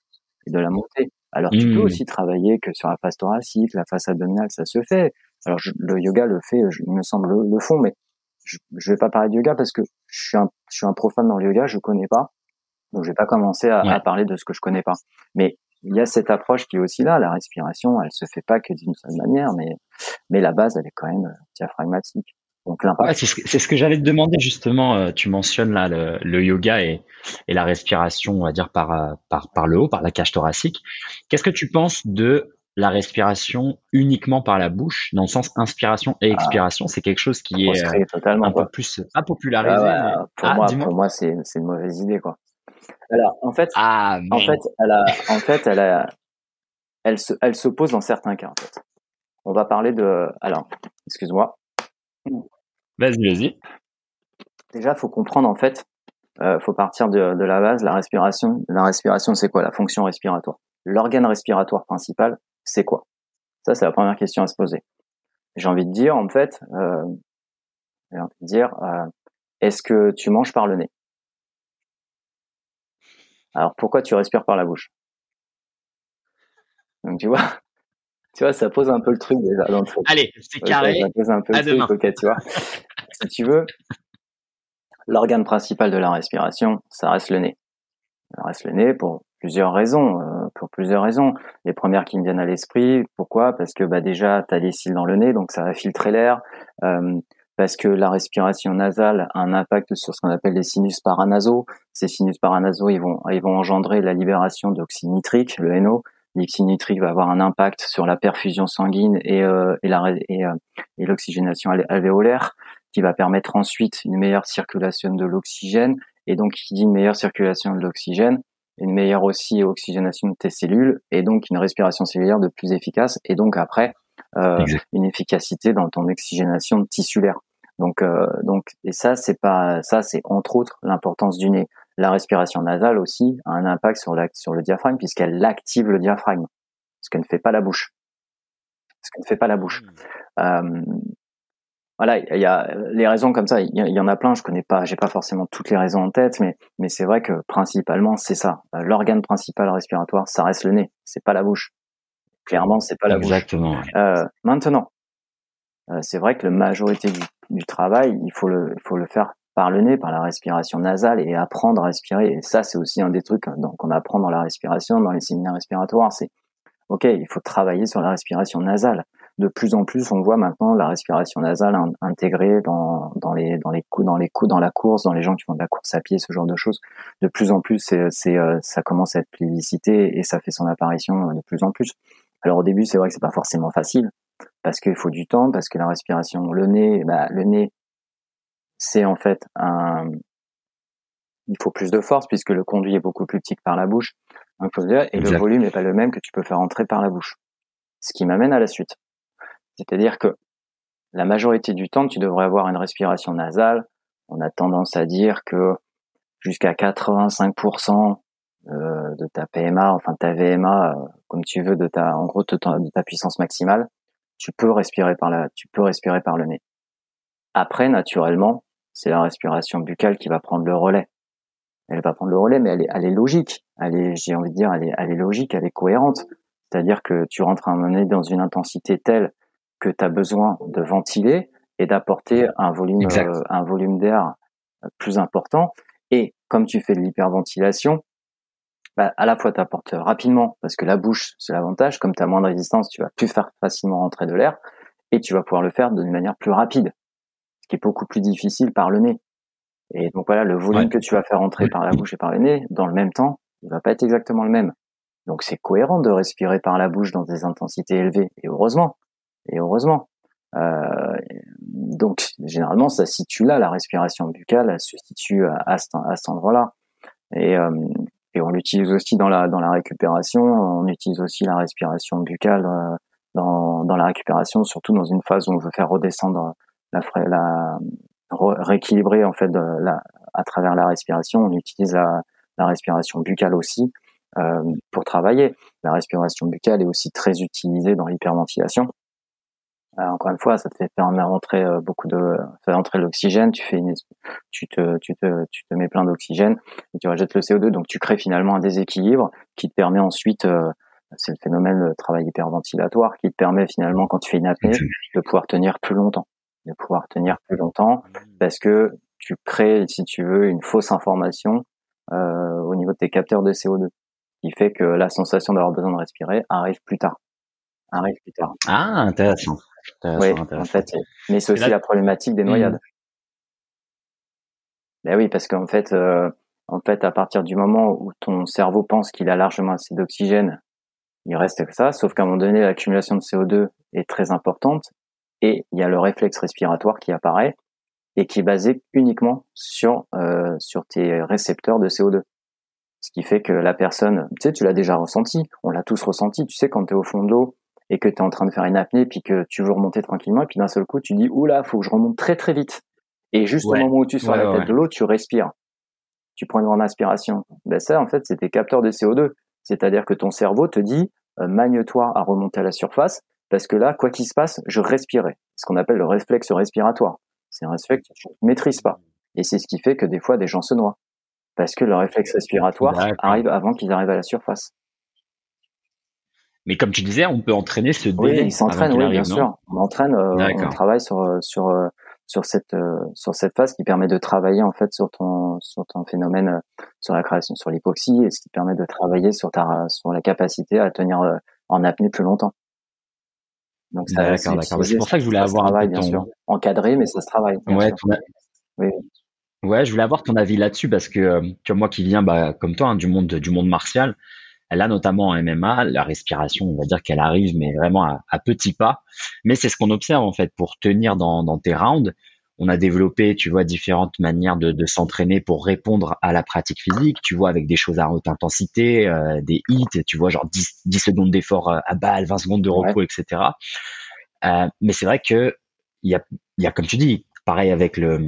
et de la montée. Alors tu peux mmh. aussi travailler que sur la face thoracique, la face abdominale, ça se fait. Alors le yoga le fait, il me semble le, fond, mais je, je vais pas parler de yoga parce que je suis un, je suis un profane dans le yoga, je connais pas. Donc je vais pas commencer à, à, parler de ce que je connais pas. Mais il y a cette approche qui est aussi là. La respiration, elle se fait pas que d'une seule manière, mais mais la base, elle est quand même euh, diaphragmatique. Donc l'impact. c'est ce que, j'allais te demander justement. Euh, tu mentionnes là le, yoga et, et, la respiration, on va dire par euh, par par le haut, par la cage thoracique. Qu'est-ce que tu penses de la respiration uniquement par la bouche, dans le sens inspiration et ah. expiration, c'est quelque chose qui est totalement, un peu plus à populariser. Ah pour, ah, moi, pour moi, c'est une mauvaise idée, quoi. Alors, en fait, ah, en fait, elle a, en fait, elle a, elle se, elle s'oppose dans certains cas. En fait, on va parler de, alors, excuse-moi. Vas-y, vas-y. Déjà, faut comprendre en fait, euh, faut partir de, de la base. La respiration, la respiration, c'est quoi? La fonction respiratoire. L'organe respiratoire principal, c'est quoi? Ça, c'est la première question à se poser. J'ai envie de dire, en fait, euh, j'ai envie de dire, euh, est-ce que tu manges par le nez? Alors pourquoi tu respires par la bouche? Donc tu vois, [laughs] tu vois, ça pose un peu le truc déjà dans le Allez, c'est carré. Ça pose un peu le truc, tu vois. [laughs] si tu veux, l'organe principal de la respiration, ça reste le nez. Ça reste le nez pour plusieurs raisons. Euh, pour plusieurs raisons. Les premières qui me viennent à l'esprit, pourquoi? Parce que bah déjà, tu as des cils dans le nez, donc ça va filtrer l'air. Euh, parce que la respiration nasale a un impact sur ce qu'on appelle les sinus paranasaux. Ces sinus paranasaux, ils vont, engendrer la libération d'oxyde nitrique, le NO. L'oxyde nitrique va avoir un impact sur la perfusion sanguine et, euh, euh, l'oxygénation alvéolaire, qui va permettre ensuite une meilleure circulation de l'oxygène. Et donc, qui dit une meilleure circulation de l'oxygène, une meilleure aussi oxygénation de tes cellules, et donc une respiration cellulaire de plus efficace. Et donc après, une efficacité dans ton oxygénation tissulaire. Donc, euh, donc, et ça, c'est pas, ça, c'est entre autres l'importance du nez. La respiration nasale aussi a un impact sur, la, sur le diaphragme puisqu'elle active le diaphragme, ce que ne fait pas la bouche. Ce que ne fait pas la bouche. Hmm. Euh, voilà, il y a les raisons comme ça. Il y, en a plein. Je connais pas, j'ai pas forcément toutes les raisons en tête, mais mais c'est vrai que principalement c'est ça. L'organe principal respiratoire, ça reste le nez. C'est pas la bouche. Clairement, c'est pas la Exactement. Euh, maintenant, euh, c'est vrai que la majorité du, du, travail, il faut le, il faut le faire par le nez, par la respiration nasale et apprendre à respirer. Et ça, c'est aussi un des trucs qu'on apprend dans la respiration, dans les séminaires respiratoires. C'est ok, il faut travailler sur la respiration nasale. De plus en plus, on voit maintenant la respiration nasale intégrée dans, dans les dans les coups, dans les coups, dans la course, dans les gens qui font de la course à pied, ce genre de choses. De plus en plus, c'est, euh, ça commence à être plébiscité et ça fait son apparition de plus en plus. Alors au début, c'est vrai que c'est pas forcément facile parce qu'il faut du temps, parce que la respiration, le nez, bah, le nez, c'est en fait un, il faut plus de force puisque le conduit est beaucoup plus petit que par la bouche. Et le volume n'est pas le même que tu peux faire entrer par la bouche. Ce qui m'amène à la suite. C'est-à-dire que la majorité du temps, tu devrais avoir une respiration nasale. On a tendance à dire que jusqu'à 85% euh, de ta PMA, enfin ta VMA, euh, comme tu veux, de ta, en gros, de ta, puissance maximale, tu peux respirer par la, tu peux respirer par le nez. Après, naturellement, c'est la respiration buccale qui va prendre le relais. Elle va prendre le relais, mais elle est, elle est logique. Elle est, j'ai envie de dire, elle est, elle est logique, elle est cohérente. C'est-à-dire que tu rentres à un moment donné dans une intensité telle que tu as besoin de ventiler et d'apporter un volume, euh, un volume d'air plus important. Et comme tu fais de l'hyperventilation, bah, à la fois tu apportes rapidement, parce que la bouche, c'est l'avantage, comme tu as moins de résistance, tu vas plus faire facilement rentrer de l'air, et tu vas pouvoir le faire d'une manière plus rapide, ce qui est beaucoup plus difficile par le nez. Et donc voilà, le volume que tu vas faire rentrer par la bouche et par le nez, dans le même temps, il va pas être exactement le même. Donc c'est cohérent de respirer par la bouche dans des intensités élevées, et heureusement, et heureusement. Euh, donc généralement, ça situe là, la respiration buccale, elle se situe à, à, cet endroit-là. Et, euh, et on l'utilise aussi dans la dans la récupération. On utilise aussi la respiration buccale euh, dans dans la récupération, surtout dans une phase où on veut faire redescendre la la rééquilibrer en fait de, la, à travers la respiration. On utilise la, la respiration buccale aussi euh, pour travailler. La respiration buccale est aussi très utilisée dans l'hyperventilation. Euh, encore une fois, ça te fait rentrer euh, beaucoup de, faire entrer l'oxygène. Tu fais une, tu te, tu te, tu te mets plein d'oxygène et tu rejettes le CO2. Donc tu crées finalement un déséquilibre qui te permet ensuite, euh, c'est le phénomène le travail hyperventilatoire qui te permet finalement quand tu fais une apnée de pouvoir tenir plus longtemps, de pouvoir tenir plus longtemps parce que tu crées, si tu veux, une fausse information euh, au niveau de tes capteurs de CO2 qui fait que la sensation d'avoir besoin de respirer arrive plus tard. Arrive plus tard. Ah, intéressant. Oui, en fait, mais c'est aussi la problématique des noyades. Mmh. Ben oui, parce qu'en fait, euh, en fait, à partir du moment où ton cerveau pense qu'il a largement assez d'oxygène, il reste que ça. Sauf qu'à un moment donné, l'accumulation de CO2 est très importante et il y a le réflexe respiratoire qui apparaît et qui est basé uniquement sur euh, sur tes récepteurs de CO2. Ce qui fait que la personne, tu sais, tu l'as déjà ressenti, on l'a tous ressenti. Tu sais, quand tu es au fond de l'eau, et que tu es en train de faire une apnée puis que tu veux remonter tranquillement et puis d'un seul coup tu dis oula faut que je remonte très très vite. Et juste au moment où tu sors la tête de l'eau tu respires. Tu prends une grande inspiration. Ben ça en fait c'est tes capteurs de CO2 c'est-à-dire que ton cerveau te dit euh, magne-toi à remonter à la surface parce que là quoi qu'il se passe je respirais. Ce qu'on appelle le réflexe respiratoire. C'est un réflexe que tu ne maîtrises pas. Et c'est ce qui fait que des fois des gens se noient. Parce que le réflexe respiratoire arrive avant qu'ils arrivent à la surface mais comme tu disais, on peut entraîner ce délai. Oui, il s'entraîne, oui, bien sûr. On entraîne, euh, on travaille sur euh, sur euh, sur cette sur cette phase qui permet de travailler en fait sur ton sur ton phénomène sur la création sur l'hypoxie et ce qui permet de travailler sur ta sur la capacité à tenir en apnée plus longtemps. Donc ça d'accord, d'accord. C'est pour ça que je voulais avoir travail, bien sûr. encadré, mais ça se travaille. Ouais, oui. Ouais, je voulais avoir ton avis là-dessus parce que tu vois moi qui viens bah, comme toi hein, du monde du monde martial, Là, notamment en MMA, la respiration, on va dire qu'elle arrive, mais vraiment à, petits pas. Mais c'est ce qu'on observe en fait pour tenir dans, dans tes rounds. On a développé, tu vois, différentes manières de, de s'entraîner pour répondre à la pratique physique. Tu vois, avec des choses à haute intensité, euh, des hits, tu vois, genre 10, 10 secondes d'effort euh, à balle, 20 secondes de repos, etc. Euh, mais c'est vrai que il y a, y a, comme tu dis, pareil avec le,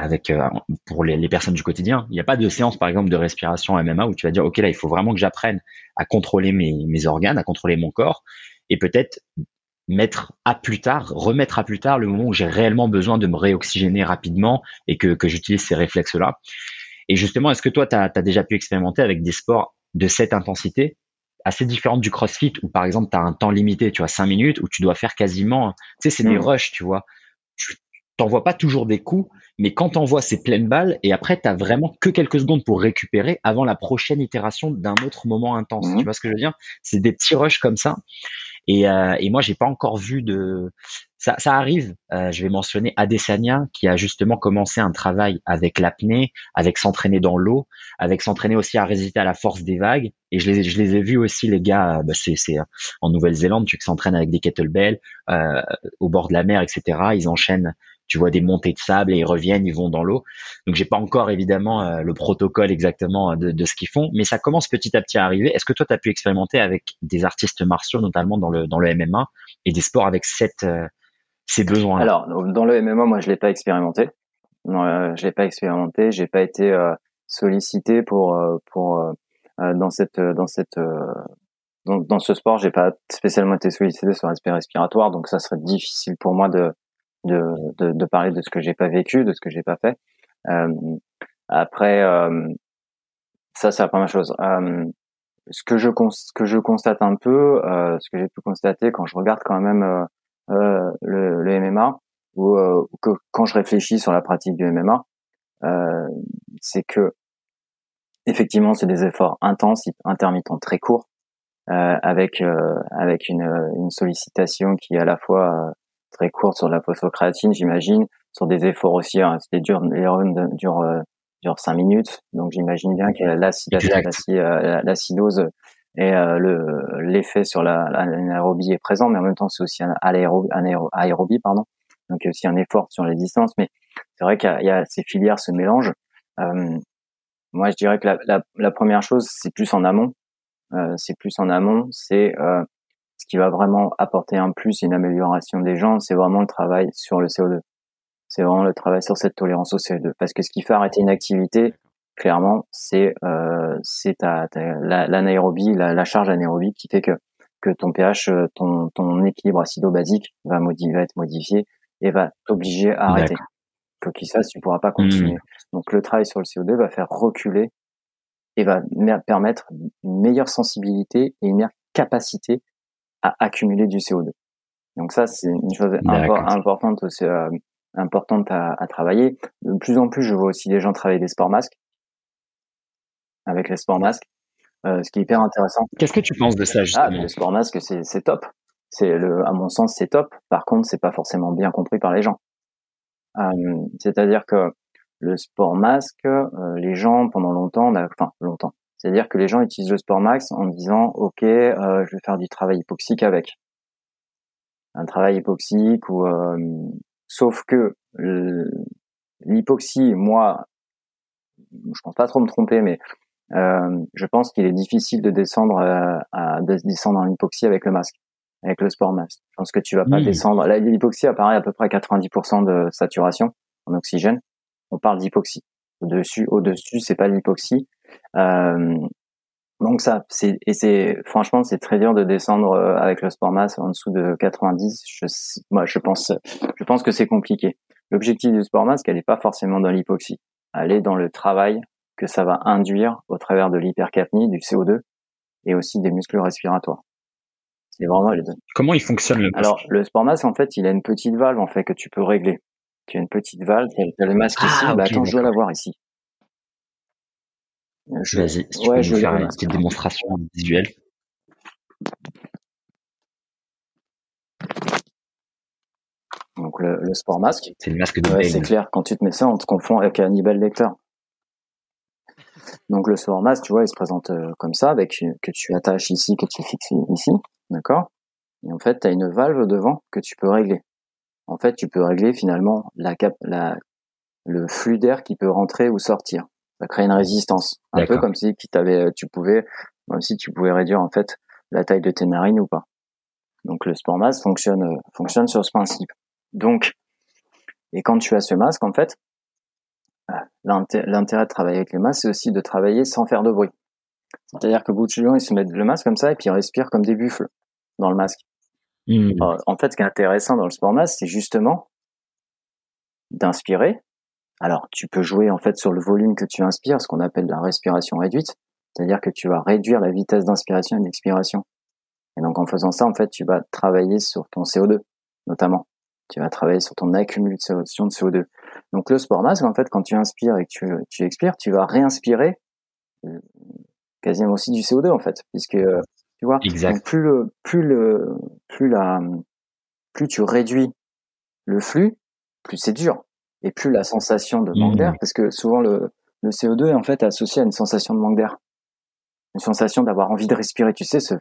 avec euh, pour les, personnes du quotidien. Il n'y a pas de séance, par exemple, de respiration MMA où tu vas dire, OK, là, il faut vraiment que j'apprenne à contrôler mes, mes organes, à contrôler mon corps, et peut-être mettre à plus tard, remettre à plus tard le moment où j'ai réellement besoin de me réoxygéner rapidement et que, que j'utilise ces réflexes-là. Et justement, est-ce que toi, tu as, déjà pu expérimenter avec des sports de cette intensité assez différente du CrossFit où par exemple tu as un temps limité, tu vois, 5 minutes où tu dois faire quasiment, tu sais, c'est des mmh. rushs, tu vois. Tu t'envoies pas toujours des coups, mais quand t'envoies ces pleines balles et après t'as vraiment que quelques secondes pour récupérer avant la prochaine itération d'un autre moment intense. Tu mhm. vois ce que je veux dire? C'est des petits rushs comme ça. Et, euh, et moi, j'ai pas encore vu de. Ça, ça arrive. Euh, je vais mentionner Adesanya qui a justement commencé un travail avec l'apnée, avec s'entraîner dans l'eau, avec s'entraîner aussi à résister à la force des vagues. Et je les, je les ai vus aussi les gars. Euh, bah, c'est, c'est en Nouvelle-Zélande, tu s'entraînes avec des kettlebells euh, au bord de la mer, etc. Ils enchaînent tu vois des montées de sable et ils reviennent, ils vont dans l'eau. Donc j'ai pas encore évidemment euh, le protocole exactement de, de ce qu'ils font, mais ça commence petit à petit à arriver. Est-ce que toi tu as pu expérimenter avec des artistes martiaux, notamment dans le dans le MMA et des sports avec cette euh, ces besoins Alors dans le MMA, moi je l'ai pas expérimenté. Non, euh, je l'ai pas expérimenté. J'ai pas été euh, sollicité pour pour dans cette dans cette dans, dans ce sport, j'ai pas spécialement été sollicité sur l'aspect respiratoire, donc ça serait difficile pour moi de de, de, de, parler de ce que j'ai pas vécu, de ce que j'ai pas fait. Euh, après, euh, ça c'est la première chose. Euh, ce que je ce que je constate un peu, euh, ce que j'ai pu constater quand je regarde quand même euh, le, le, MMA ou quand je réfléchis sur la pratique du MMA, c'est que effectivement c'est des efforts intenses, intermittents, très courts, avec avec une, une sollicitation qui est à la fois très courte sur la phosphocréatine, j'imagine, sur des efforts aussi. Hein, c'était dur, les runs durent euh, durent cinq minutes, donc j'imagine bien que euh, l'acidose et euh, le l'effet sur l'anaérobie est présent, mais en même temps c'est aussi un aérobie, pardon. Donc il y a aussi un effort sur les distances, mais c'est vrai qu'il y, y, a ces filières se mélangent. Euh, moi, je dirais que la, la, la première chose, c'est plus en amont. Euh, c'est plus en amont, c'est euh, ce qui va vraiment apporter un plus, une amélioration des gens, c'est vraiment le travail sur le CO2. C'est vraiment le travail sur cette tolérance au CO2. Parce que ce qui fait arrêter une activité, clairement, c'est euh, c'est l'anaérobie, la, la, charge anaérobie qui fait que que ton pH, euh, ton, ton équilibre acido-basique va, va être modifié et va t'obliger à arrêter. Faut qu'il fasse, tu pourras pas continuer. Mmh. Donc le travail sur le CO2 va faire reculer et va permettre une meilleure sensibilité et une meilleure capacité à accumuler du CO2. Donc ça, c'est une chose importante, euh, importante à, à, travailler. De plus en plus, je vois aussi des gens travailler des sports masques avec les sports masques, euh, ce qui est hyper intéressant. Qu'est-ce que tu penses de ça justement ah, Le sport masque, c'est top. C'est le, à mon sens, c'est top. Par contre, c'est pas forcément bien compris par les gens. Euh, C'est-à-dire que le sport masque, euh, les gens pendant longtemps, enfin longtemps, c'est-à-dire que les gens utilisent le Sport Max en disant OK, euh, je vais faire du travail hypoxique avec un travail hypoxique ou euh, sauf que l'hypoxie, moi, je pense pas trop me tromper, mais euh, je pense qu'il est difficile de descendre à, de descendre en hypoxie avec le masque, avec le sport Max. Je pense que tu vas pas descendre. L'hypoxie apparaît à peu près à 90% de saturation en oxygène. On parle d'hypoxie. Au-dessus, au-dessus, c'est pas l'hypoxie. Euh, donc ça, c'est et c'est franchement c'est très dur de descendre euh, avec le sport masse en dessous de 90. Je, moi, je pense, je pense que c'est compliqué. L'objectif du sport masse, elle n'est pas forcément dans l'hypoxie. Elle est dans le travail que ça va induire au travers de l'hypercapnie, du CO2 et aussi des muscles respiratoires. C'est vraiment les deux. Comment il fonctionne le Alors le sport masse, en fait, il a une petite valve en fait que tu peux régler. Tu as une petite valve, tu as le masque ici. Ah, bah, attends, je dois l'avoir ici. Vas-y, si tu peux je faire une petite démonstration visuelle. Donc le, le sport masque. C'est le masque de ouais, C'est clair, quand tu te mets ça, on te confond avec Hannibal Lecter. Donc le sport masque, tu vois, il se présente euh, comme ça, avec que tu attaches ici, que tu fixes ici, d'accord? Et en fait, tu as une valve devant que tu peux régler. En fait, tu peux régler finalement la cap, la, le flux d'air qui peut rentrer ou sortir ça crée une résistance. Un peu comme si euh, tu pouvais, comme si tu pouvais réduire en fait la taille de tes narines ou pas. Donc le sport masque fonctionne euh, fonctionne sur ce principe. Donc et quand tu as ce masque en fait, euh, l'intérêt de travailler avec les masques c'est aussi de travailler sans faire de bruit. C'est-à-dire que beaucoup de gens ils se mettent le masque comme ça et puis ils respirent comme des buffles dans le masque. Mmh. En fait, ce qui est intéressant dans le sport masque, c'est justement d'inspirer alors, tu peux jouer en fait sur le volume que tu inspires, ce qu'on appelle la respiration réduite, c'est-à-dire que tu vas réduire la vitesse d'inspiration et d'expiration. Et donc, en faisant ça, en fait, tu vas travailler sur ton CO2, notamment. Tu vas travailler sur ton accumulation de CO2. Donc, le sport masque, en fait, quand tu inspires et que tu, tu expires, tu vas réinspirer euh, quasiment aussi du CO2, en fait, puisque tu vois, Donc plus le, plus le, plus la, plus tu réduis le flux, plus c'est dur et plus la sensation de manque d'air, mmh. parce que souvent le, le CO2 est en fait associé à une sensation de manque d'air, une sensation d'avoir envie de respirer, tu sais, ce,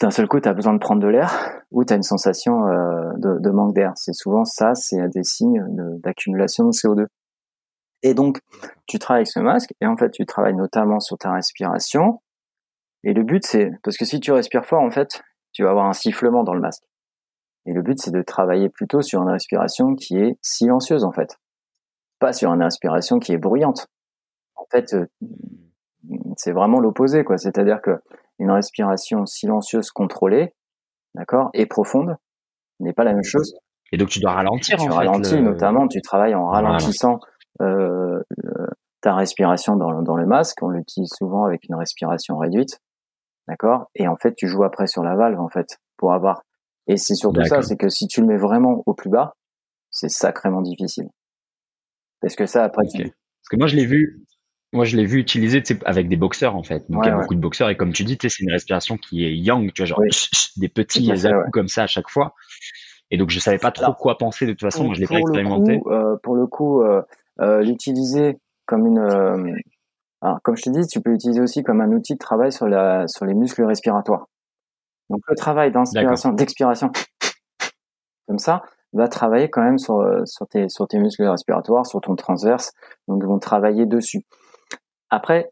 d'un seul coup, tu as besoin de prendre de l'air ou tu as une sensation euh, de, manque d'air. C'est souvent ça, c'est des signes d'accumulation de, CO2. Et donc, tu travailles avec ce masque et en fait, tu travailles notamment sur ta respiration. Et le but, c'est, parce que si tu respires fort, en fait, tu vas avoir un sifflement dans le masque. Et le but, c'est de travailler plutôt sur une respiration qui est silencieuse, en fait. Pas sur une respiration qui est bruyante. En fait, euh, c'est vraiment l'opposé, quoi. C'est-à-dire que une respiration silencieuse contrôlée, d'accord, et profonde, n'est pas la même chose. Et donc tu dois ralentir. Tu ralentis, notamment, tu travailles en ralentissant euh, ta respiration dans, dans le masque. On l'utilise souvent avec une respiration réduite, d'accord. Et en fait, tu joues après sur la valve, en fait, pour avoir. Et c'est surtout ça, c'est que si tu le mets vraiment au plus bas, c'est sacrément difficile. Parce que ça, après, Parce que moi, je l'ai vu, moi, je l'ai vu utiliser avec des boxeurs, en fait. Donc, il y a beaucoup de boxeurs. Et comme tu dis, c'est une respiration qui est yang, tu vois, genre des petits à comme ça à chaque fois. Et donc, je savais pas trop quoi penser de toute façon. Moi, je l'ai pas expérimenté. Euh, pour le coup, euh, euh, l'utiliser comme une. alors, comme je te dis, tu peux l'utiliser aussi comme un outil de travail sur, la, sur les muscles respiratoires. Donc, le travail d'inspiration, d'expiration, comme ça, va travailler quand même sur, sur, tes, sur tes muscles respiratoires, sur ton transverse. Donc, ils vont travailler dessus. Après,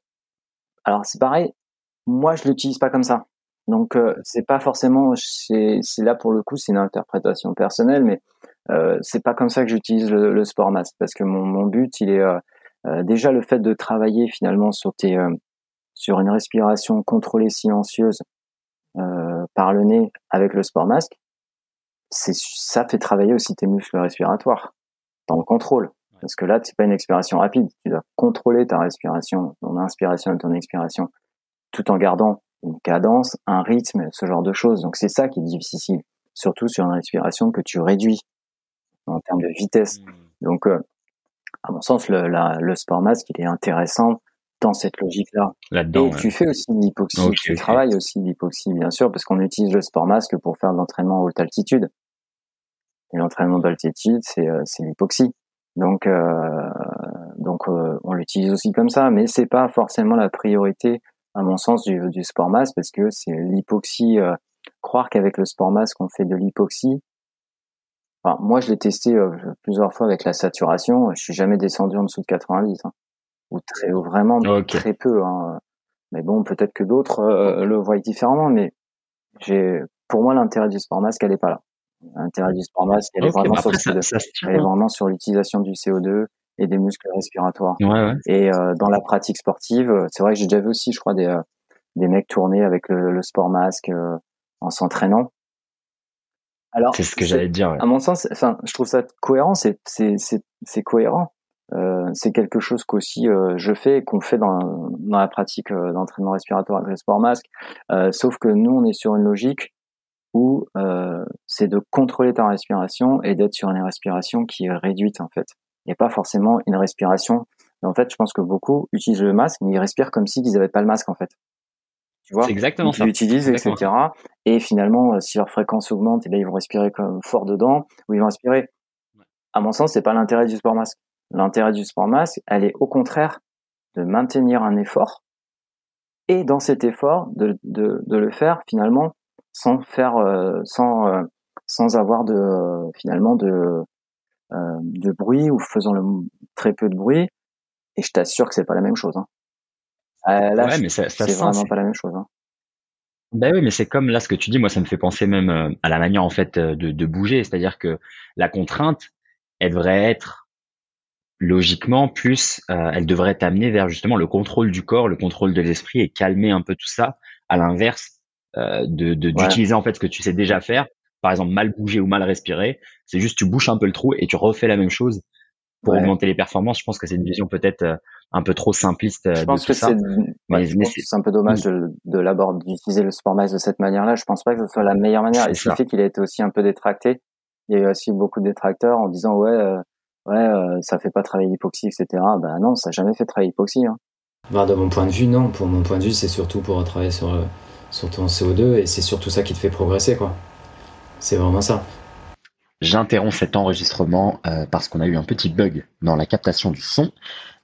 alors c'est pareil, moi je l'utilise pas comme ça. Donc euh, c'est pas forcément, c'est là pour le coup c'est une interprétation personnelle, mais euh, c'est pas comme ça que j'utilise le, sport mask parce que mon, mon but il est euh, euh, déjà le fait de travailler finalement sur tes sur une respiration contrôlée silencieuse par le nez avec le sport mask, c'est ça fait travailler aussi tes muscles respiratoires dans le contrôle. Parce que là, c'est pas une expiration rapide. Tu dois contrôler ta respiration, ton inspiration et ton expiration, tout en gardant une cadence, un rythme, ce genre de choses. Donc c'est ça qui est difficile, surtout sur une respiration que tu réduis en termes de vitesse. Mmh. Donc, euh, à mon sens, le, le sport masque, il est intéressant dans cette logique-là. Et tu fais aussi l'hypoxie, tu travailles aussi l'hypoxie, bien sûr, parce qu'on utilise le sport masque pour faire de l'entraînement à haute altitude. Et l'entraînement d'altitude, c'est euh, l'hypoxie. Donc, euh, donc euh, on l'utilise aussi comme ça, mais c'est pas forcément la priorité, à mon sens, du, du sport masse, parce que c'est l'hypoxie. Euh, croire qu'avec le sport masse qu'on fait de l'hypoxie. Enfin, moi, je l'ai testé plusieurs fois avec la saturation. Je suis jamais descendu en dessous de 90, hein, ou très, vraiment très peu. Hein. Mais bon, peut-être que d'autres le voient différemment, mais j'ai, pour moi, l'intérêt du sport masque, elle est pas là. L'intérêt du sport masque, elle, est vraiment sur elle est vraiment sur l'utilisation du CO2 et des muscles respiratoires. Ouais, ouais. Et euh, dans la pratique sportive, euh, c'est vrai que j'ai déjà vu aussi, je crois, des, euh, des mecs tourner avec le, le sport masque euh, en s'entraînant. Alors, c'est ce que j'allais dire. À mon sens, enfin, je trouve ça cohérent. C'est c'est c'est cohérent. Euh, c'est quelque chose qu'aussi euh, je fais et qu'on fait dans, dans la pratique d'entraînement respiratoire avec le sport masque. sauf que nous, on est sur une logique où euh, c'est de contrôler ta respiration et d'être sur une respiration qui est réduite en fait, et pas forcément une respiration. En fait, je pense que beaucoup utilisent le masque, mais ils respirent comme s'ils n'avaient pas le masque en fait. Tu vois? Exactement ils l'utilisent, etc. Et finalement, euh, si leur fréquence augmente, et là ils vont respirer comme fort dedans, ou ils vont respirer. À mon sens, c'est pas l'intérêt du sport masque. L'intérêt du sport masque, elle est au contraire de maintenir un effort et dans cet effort de, de, de le faire finalement sans faire, euh, sans, euh, sans avoir de finalement de euh, de bruit ou faisant le, très peu de bruit. Et je t'assure que c'est pas la même chose. Hein. là, ouais, mais c'est vraiment pas la même chose. Hein. Ben oui, mais c'est comme là ce que tu dis, moi ça me fait penser même à la manière en fait de, de bouger, c'est-à-dire que la contrainte, elle devrait être logiquement plus, elle devrait t'amener vers justement le contrôle du corps, le contrôle de l'esprit et calmer un peu tout ça. À l'inverse, euh, de d'utiliser en fait ce que tu sais déjà faire. Par exemple, mal bouger ou mal respirer, c'est juste tu bouches un peu le trou et tu refais la même chose pour augmenter les performances. Je pense que c'est une vision peut-être euh, un peu trop simpliste. Euh, je pense que c'est c'est un peu dommage de, de l'aborder, d'utiliser le sport max de cette manière-là. Je pense pas que ce soit la meilleure manière. Et ce qui fait qu'il a été aussi un peu détracté. Il y a eu aussi beaucoup de détracteurs en disant ouais, ouais, ça fait pas travailler l'hypoxie, etc. Ben non, ça a jamais fait travailler l'hypoxie. Hein. Bah, de mon point de vue, non. Pour mon point de vue, c'est surtout pour travailler sur sur ton CO2 et c'est surtout ça qui te fait progresser quoi. C'est vraiment ça. J'interromps cet enregistrement euh, parce qu'on a eu un petit bug dans la captation du son.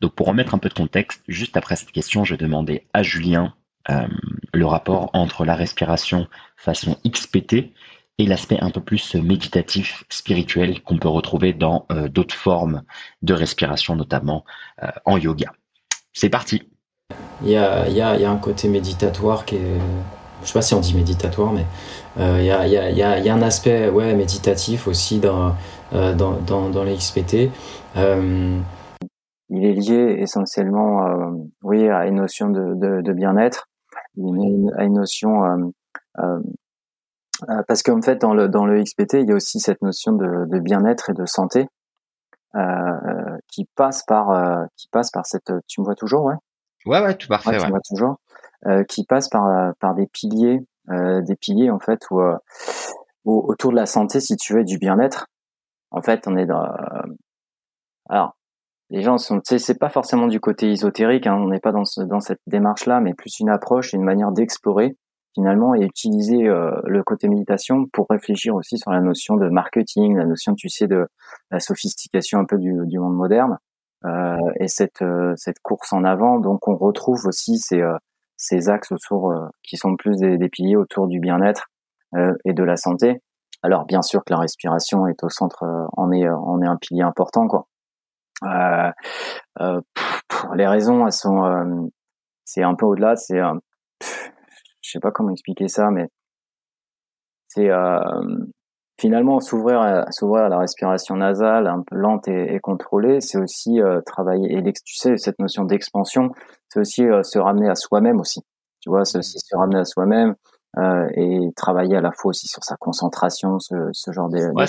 Donc pour remettre un peu de contexte, juste après cette question, je demandais à Julien euh, le rapport entre la respiration façon XPT et l'aspect un peu plus méditatif, spirituel qu'on peut retrouver dans euh, d'autres formes de respiration, notamment euh, en yoga. C'est parti. Il y a, y, a, y a, un côté méditatoire qui est, je sais pas si on dit méditatoire, mais euh, il y, a, y, a, y, a, un aspect ouais, méditatif aussi dans, dans, dans, dans les XPT. il est lié essentiellement oui, à une notion de, de, de bien-être, à une notion euh, parce qu'en fait, dans le, dans le XPT, il y a aussi cette notion de, de bien-être et de santé euh, euh qui passe par euh, qui passe par cette. Tu me vois toujours, ouais? Ouais, ouais, tout parfait. Ouais, tu me vois toujours. qui passe par par des piliers, des piliers en fait où, autour de la santé, si tu veux, du bien-être. En fait, on est dans. alors, les gens sont, tu sais, c'est pas forcément du côté ésotérique. Hein, on n'est pas dans ce, dans cette démarche-là, mais plus une approche, une manière d'explorer finalement et utiliser euh, le côté méditation pour réfléchir aussi sur la notion de marketing, la notion, tu sais, de la sophistication un peu du, du monde moderne euh, et cette euh, cette course en avant. Donc on retrouve aussi ces ces axes autour qui sont plus des, des piliers autour du bien-être et de la santé. Alors bien sûr que la respiration est au centre, en est en est un pilier important quoi. les raisons, elles sont, c'est un peu au-delà, c'est je sais pas comment expliquer ça, mais c'est euh, finalement s'ouvrir à, s'ouvrir à la respiration nasale un peu lente et, contrôlée, c'est aussi euh, travailler et tu sais cette notion d'expansion, c'est aussi euh, se ramener à soi-même aussi. Tu vois, c'est aussi se ramener à soi-même, euh, et travailler à la fois aussi sur sa concentration, ce, ce genre de, ouais,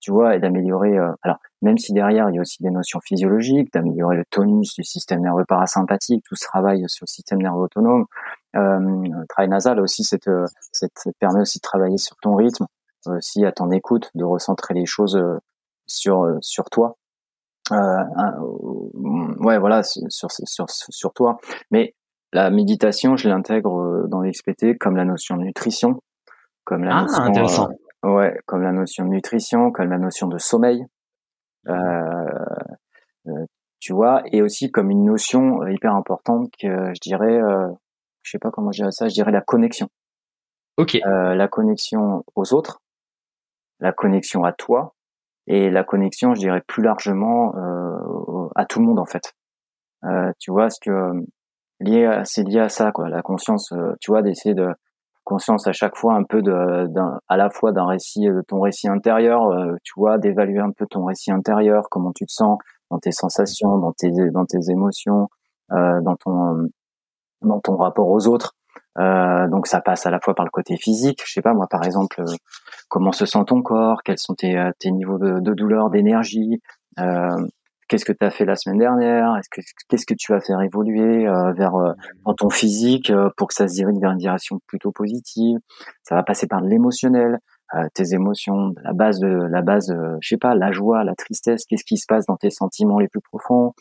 tu vois, et d'améliorer. Alors, même si derrière il y a aussi des notions physiologiques, d'améliorer le tonus du système nerveux parasympathique, tout ce travail sur le système nerveux autonome. Euh, le travail nasal aussi, cette, cette, permet aussi de travailler sur ton rythme, aussi à ton écoute, de recentrer les choses sur sur toi. Euh, ouais, voilà, sur, sur, sur toi. Mais la méditation, je l'intègre euh, dans l'XPT comme la notion de nutrition, comme la ah, notion, intéressant. Euh, ouais, comme la notion de nutrition, comme la notion de sommeil. Euh, euh, tu vois, et aussi comme une notion hyper importante que je dirais, euh, je sais pas comment je dirais ça, je dirais la connexion. Ok. la connexion aux autres, la connexion à toi, et la connexion, je dirais plus largement à tout le monde en fait. tu vois, ce que lié c'est lié à ça quoi la conscience euh, tu vois d'essayer de conscience à chaque fois un peu de d'un à la fois d'un récit de ton récit intérieur euh, tu vois d'évaluer un peu ton récit intérieur comment tu te sens dans tes sensations dans tes dans tes émotions euh, dans ton dans ton rapport aux autres euh, donc ça passe à la fois par le côté physique je sais pas moi par exemple comment se sent ton corps quels sont tes, tes niveaux de, de douleur d'énergie euh, qu'est-ce que tu as fait la semaine dernière Est-ce que qu'est-ce que tu vas faire évoluer euh, vers euh, dans ton physique euh, pour que ça se dirige vers une direction plutôt positive Ça va passer par l'émotionnel, tes émotions, la base de la base, je sais pas, la joie, la tristesse. Qu'est-ce qui se passe dans tes sentiments les plus profonds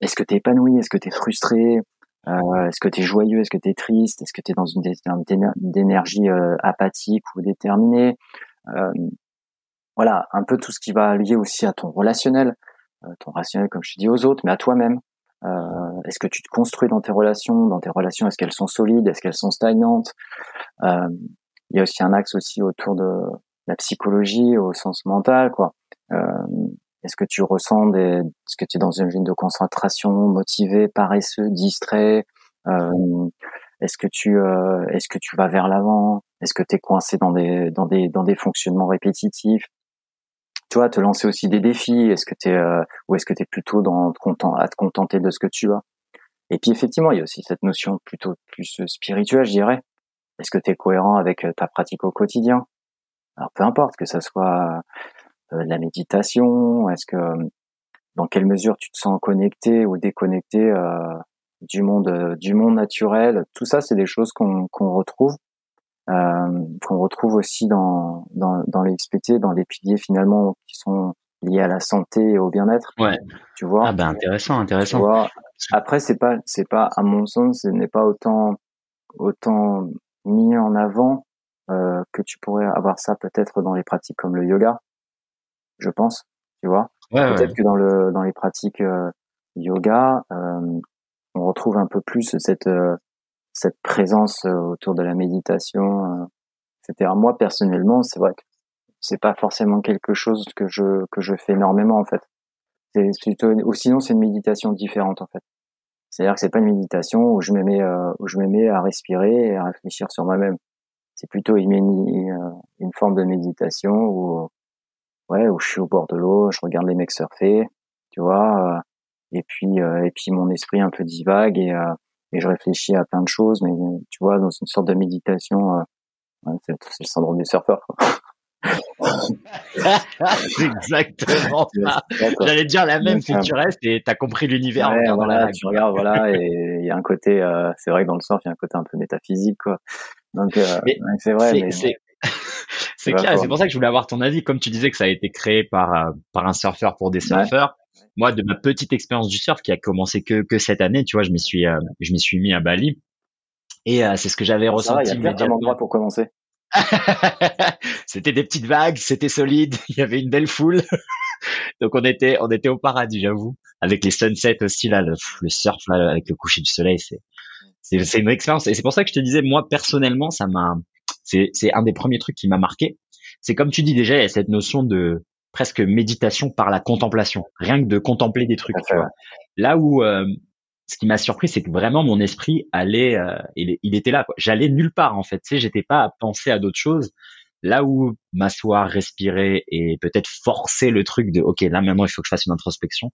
Est-ce que tu es épanoui? Est-ce que tu es frustré Est-ce que tu es joyeux? Est-ce que tu es triste? Est-ce que tu es dans une d'énergie apathique ou déterminée? Voilà, un peu tout ce qui va lier aussi à ton relationnel, euh, ton relationnel comme je dis aux autres, mais à toi-même. Euh, est-ce que tu te construis dans tes relations? Dans tes relations, est-ce qu'elles sont solides? Est-ce qu'elles sont stagnantes? Euh, Il y a aussi un axe aussi autour de la psychologie au sens mental, quoi. Est-ce que tu ressens des, est-ce que tu es dans une ligne de concentration, motivé, paresseux, distrait Est-ce que tu, est-ce que tu vas vers l'avant? Est-ce que tu es coincé dans des, dans des, dans des fonctionnements répétitifs? Tu vois, te lancer aussi des défis. Est-ce que tu es euh, ou est-ce que tu es plutôt dans content à te contenter de ce que tu as? Et puis effectivement, il y a aussi cette notion plutôt plus euh, spirituelle, je dirais. Est-ce que tu es cohérent avec euh, ta pratique au quotidien? Alors peu importe que ça soit la méditation, est-ce que dans quelle mesure tu te sens connecté ou déconnecté du monde du monde naturel, tout ça c'est des choses qu'on qu'on retrouve euh, qu'on retrouve aussi dans, dans, dans les XPT, dans les piliers finalement qui sont liés à la santé et au bien-être. Ouais. Tu vois? Ah ben intéressant, intéressant. Après c'est pas c'est pas à mon sens ce n'est pas autant autant mis en avant euh, que tu pourrais avoir ça peut-être dans les pratiques comme le yoga, je pense. Tu vois. Ouais, peut-être que dans le dans les pratiques euh, yoga, euh, on retrouve un peu plus cette euh, cette présence autour de la méditation, etc. Moi personnellement, c'est vrai que c'est pas forcément quelque chose que je que je fais énormément en fait. C'est plutôt ou sinon c'est une méditation différente en fait. C'est-à-dire que c'est pas une méditation où je me mets où je me mets à respirer et à réfléchir sur moi-même. C'est plutôt une, une, forme de méditation où ouais où je suis au bord de l'eau, je regarde les mecs surfer, tu vois, et puis et puis mon esprit un peu divague et et je réfléchis à plein de choses, mais tu vois, dans une sorte de méditation, euh, c'est, le syndrome du surfeur. Quoi. [laughs] exactement. J'allais dire la même si tu restes et t'as compris l'univers. Ouais, voilà, tu regardes, voilà, et il y a un côté, euh, c'est vrai que dans le surf, il y a un côté un peu métaphysique, quoi. Donc, euh, c'est vrai. Mais... C'est clair, c'est pour ça que je voulais avoir ton avis. Comme tu disais que ça a été créé par, euh, par un surfeur pour des surfeurs, moi, de ma petite expérience du surf qui a commencé que, que cette année, tu vois, je m'y suis, euh, je m'y suis mis à Bali. Et euh, c'est ce que j'avais ressenti. Il y a plein d'endroits pour commencer. [laughs] c'était des petites vagues, c'était solide, [laughs] il y avait une belle foule. [laughs] Donc on était, on était au paradis, j'avoue. Avec les sunsets aussi là, le, le surf là, avec le coucher du soleil, c'est, c'est une expérience. Et c'est pour ça que je te disais, moi personnellement, ça m'a, c'est, c'est un des premiers trucs qui m'a marqué. C'est comme tu dis déjà, il y a cette notion de presque méditation par la contemplation, rien que de contempler des trucs. Là où euh, ce qui m'a surpris, c'est que vraiment mon esprit allait, euh, il, il, était là. J'allais nulle part en fait. Tu sais, j'étais pas à penser à d'autres choses. Là où m'asseoir, respirer et peut-être forcer le truc de OK, là maintenant il faut que je fasse une introspection,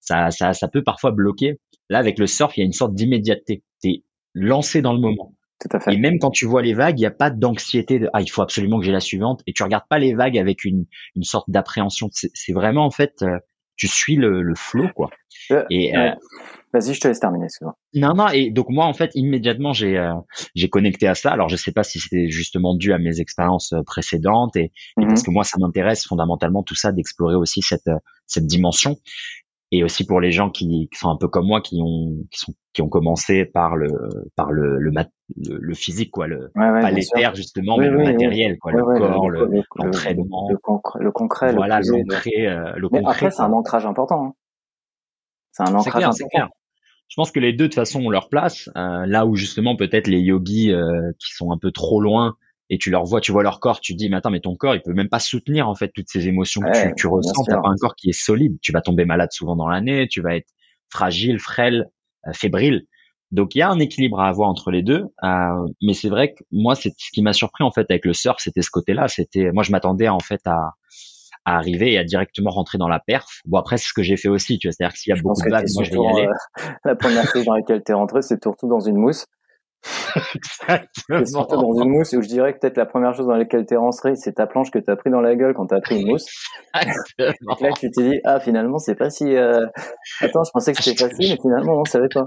ça, ça, ça peut parfois bloquer. Là avec le surf, il y a une sorte d'immédiateté. T'es lancé dans le moment. Et même quand tu vois les vagues, il n'y a pas d'anxiété de ah il faut absolument que j'ai la suivante et tu regardes pas les vagues avec une une sorte d'appréhension. C'est vraiment en fait euh, tu suis le, le flow quoi. Euh, et euh, vas-y, je te laisse terminer. Non non et donc moi en fait immédiatement j'ai j'ai connecté à ça. Alors je sais pas si c'était justement dû à mes expériences précédentes et, et parce mm-hmm. que moi ça m'intéresse fondamentalement tout ça d'explorer aussi cette cette dimension et aussi pour les gens qui, qui, sont un peu comme moi qui ont qui sont qui ont commencé par le par le le, le, physique quoi le pas les terres justement mais le matériel quoi le corps l'entraînement. le, le, concret voilà l'ancré euh, le concret après c'est un ancrage important hein. c'est un ancrage important. clair. je pense que les deux de toute façon ont leur place. Euh, là où justement peut-être les yogis euh, qui sont un peu trop loin et tu leur vois, tu vois leur corps, tu dis mais attends mais ton corps il peut même pas soutenir en fait toutes ces émotions que tu, tu ressens. T'as pas un corps qui est solide. Tu vas tomber malade souvent dans l'année, tu vas être fragile, frêle, euh, fébrile. Donc il y a un équilibre à avoir entre les deux. Euh, mais c'est vrai que moi c'est ce qui m'a surpris en fait avec le surf, c'était ce côté-là. C'était moi je m'attendais en fait à, à arriver et à directement rentrer dans la perf. Bon après c'est ce que j'ai fait aussi, tu vois. C'est-à-dire que s'il y a beaucoup de vagues, moi je vais y aller. Euh, [laughs] la première chose dans laquelle tu es rentré, c'est surtout dans une mousse. Exactement. dans une mousse où je dirais que peut-être la première chose dans laquelle t'es rentré, c'est ta planche que t'as pris dans la gueule quand t'as pris une mousse. Donc là, tu t'es dit, ah, finalement, c'est pas si, euh... attends, je pensais que c'était facile, mais finalement, on savait pas.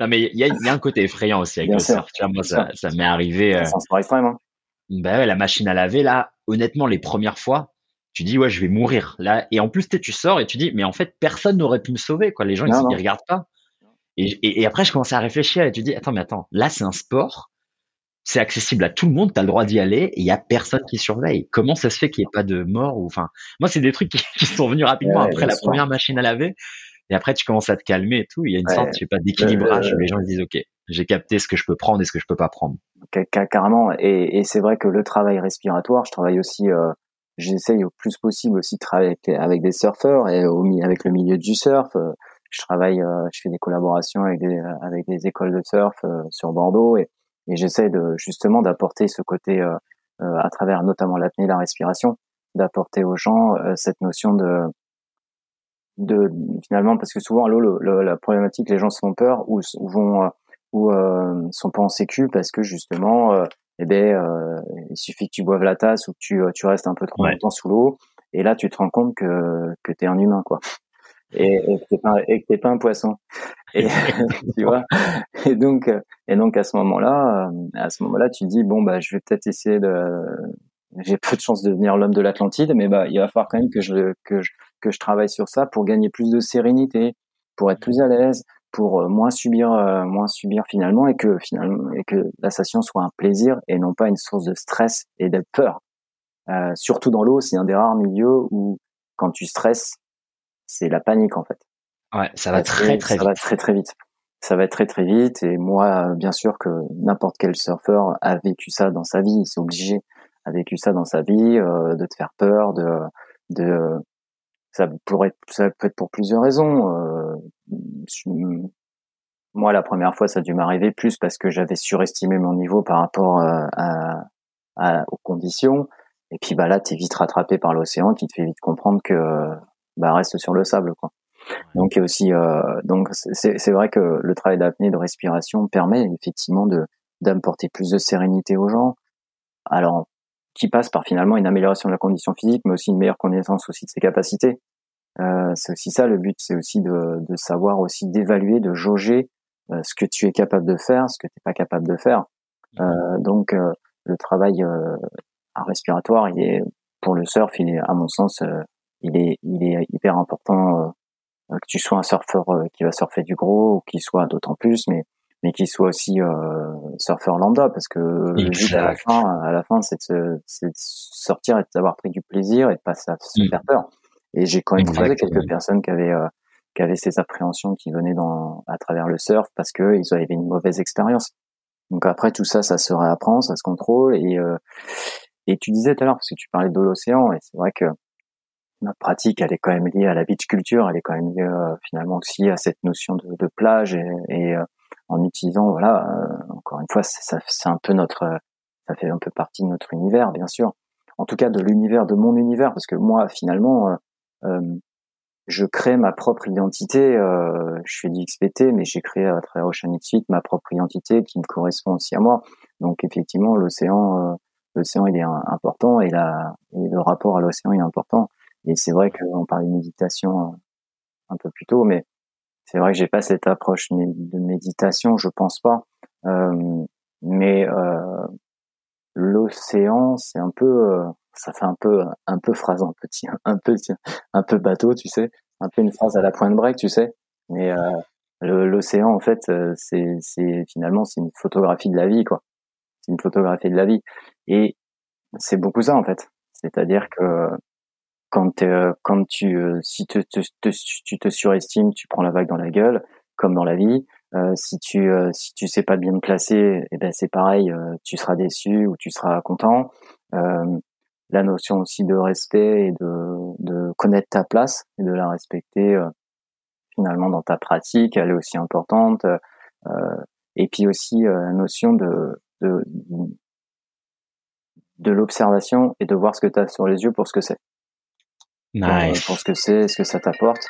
non, mais il y a, y a, un côté effrayant aussi avec le surf. Tu vois, moi, ça, ça m'est arrivé. Euh... C'est extrême, hein. Ben ouais, la machine à laver, là, honnêtement, les premières fois, tu dis, ouais, je vais mourir. Là, et en plus, tu sors et tu dis, mais en fait, personne n'aurait pu me sauver, quoi. Les gens, ils, ils regardent pas. Et, et, après, je commençais à réfléchir et tu dis, attends, mais attends, là, c'est un sport, c'est accessible à tout le monde, tu as le droit d'y aller et il y a personne qui surveille. Comment ça se fait qu'il n'y ait pas de mort ou enfin, moi, c'est des trucs qui, [laughs] sont venus rapidement après la première machine à laver. Et après, tu commences à te calmer et tout. Il y a une sorte, je sais pas, d'équilibrage. les gens ils disent, OK, j'ai capté ce que je peux prendre et ce que je peux pas prendre. Carrément. Et, et c'est vrai que le travail respiratoire, je travaille aussi, euh, j'essaye au plus possible aussi de travailler avec, des surfeurs et au, avec le milieu du surf. Euh, je travaille, euh, je fais des collaborations avec des, avec des écoles de surf euh, sur Bordeaux et, et j'essaie de justement d'apporter ce côté euh, à travers notamment l'apnée et la respiration, d'apporter aux gens cette notion de de finalement parce que souvent à l'eau la problématique les gens se font peur ou, vont ou euh, sont pas en sécu parce que justement euh, eh ben il suffit que tu boives la tasse ou que tu tu restes un peu trop longtemps sous l'eau et là tu te rends compte que que tu es un humain quoi et, et que t'es pas et que t'es pas un poisson. Et [laughs] tu vois. Et donc et donc à ce moment-là euh, à ce moment-là tu dis bon bah je vais peut-être essayer de j'ai peu de chance de devenir l'homme de l'Atlantide mais bah il va falloir quand même que je que je que je travaille sur ça pour gagner plus de sérénité pour être plus à l'aise pour euh, moins subir euh, moins subir finalement et que finalement et que la station soit un plaisir et non pas une source de stress et de peur. Euh, surtout dans l'eau c'est un des rares milieux où quand tu stresses c'est la panique en fait. Ouais, ça va très très, vite. Ça va très très vite. ça va très très vite. Et moi, bien sûr que n'importe quel surfeur a vécu ça dans sa vie, c'est obligé, a vécu ça dans sa vie, euh, de te faire peur, de, de, ça pourrait, ça peut être pour plusieurs raisons. Euh, moi, la première fois, ça a dû m'arriver plus parce que j'avais surestimé mon niveau par rapport euh, à, à, aux conditions. Et puis bah là, t'es vite rattrapé par l'océan qui te fait vite comprendre que bah reste sur le sable quoi. Donc aussi euh, donc c'est vrai que le travail d'apnée de respiration permet effectivement de d'apporter plus de sérénité aux gens. Alors qui passe par finalement une amélioration de la condition physique, mais aussi une meilleure connaissance aussi de ses capacités. Euh, c'est aussi ça le but, c'est aussi de, de savoir aussi d'évaluer, de jauger euh, ce que tu es capable de faire, ce que tu n'es pas capable de faire. Euh, donc euh, le travail euh, respiratoire, il est pour le surf, il est à mon sens, il est il est hyper important que tu sois un surfeur qui va surfer du gros ou qui soit d'autant plus, mais mais qui soit aussi euh, surfeur lambda parce que le but à la fin à la fin c'est de, de, sortir et d'avoir pris du plaisir et de pas se mm. faire peur. Et j'ai quand même croisé quelques personnes qui avaient euh, qui avaient ces appréhensions qui venaient dans à travers le surf parce que ils avaient une mauvaise expérience. Donc après tout ça ça se réapprend ça se contrôle et euh, et tu disais tout à l'heure parce que tu parlais de l'océan et c'est vrai que notre pratique, elle est quand même liée à la beach culture, elle est quand même liée euh, finalement aussi à cette notion de, de plage et, et euh, en utilisant, voilà, euh, encore une fois, c'est un peu notre, ça fait un peu partie de notre univers, bien sûr. En tout cas, de l'univers, de mon univers, parce que moi, finalement, je crée ma propre identité. je fais du XPT, mais j'ai créé à travers Ocean Suite ma propre identité qui me correspond aussi à moi. Donc, effectivement, l'océan, l'océan, il est important et, la, et le rapport à l'océan est important. Et c'est vrai qu'on parlait de méditation euh, un peu plus tôt, mais c'est vrai que j'ai pas cette approche de méditation, je pense pas. Euh, mais euh, l'océan, c'est un peu, euh, ça fait un peu, un peu phrase un petit, un peu, un peu bateau, tu sais, un peu une phrase à la pointe break, tu sais. Mais euh, l'océan, en fait, c'est, c'est finalement, c'est une photographie de la vie, quoi. C'est une photographie de la vie, et c'est beaucoup ça, en fait. C'est-à-dire que quand, euh, quand tu, euh, si te, te, tu te surestimes, tu prends la vague dans la gueule, comme dans la vie. Euh, si tu euh, si tu sais pas bien te placer, eh ben c'est pareil, tu seras déçu ou tu seras content. la notion aussi de respect et de, de connaître ta place et de la respecter finalement dans ta pratique, elle est aussi importante. et puis aussi la notion de, de, de l'observation et de voir ce que tu as sur les yeux pour ce que c'est. Nice. Pour, ce que c'est, ce que ça t'apporte.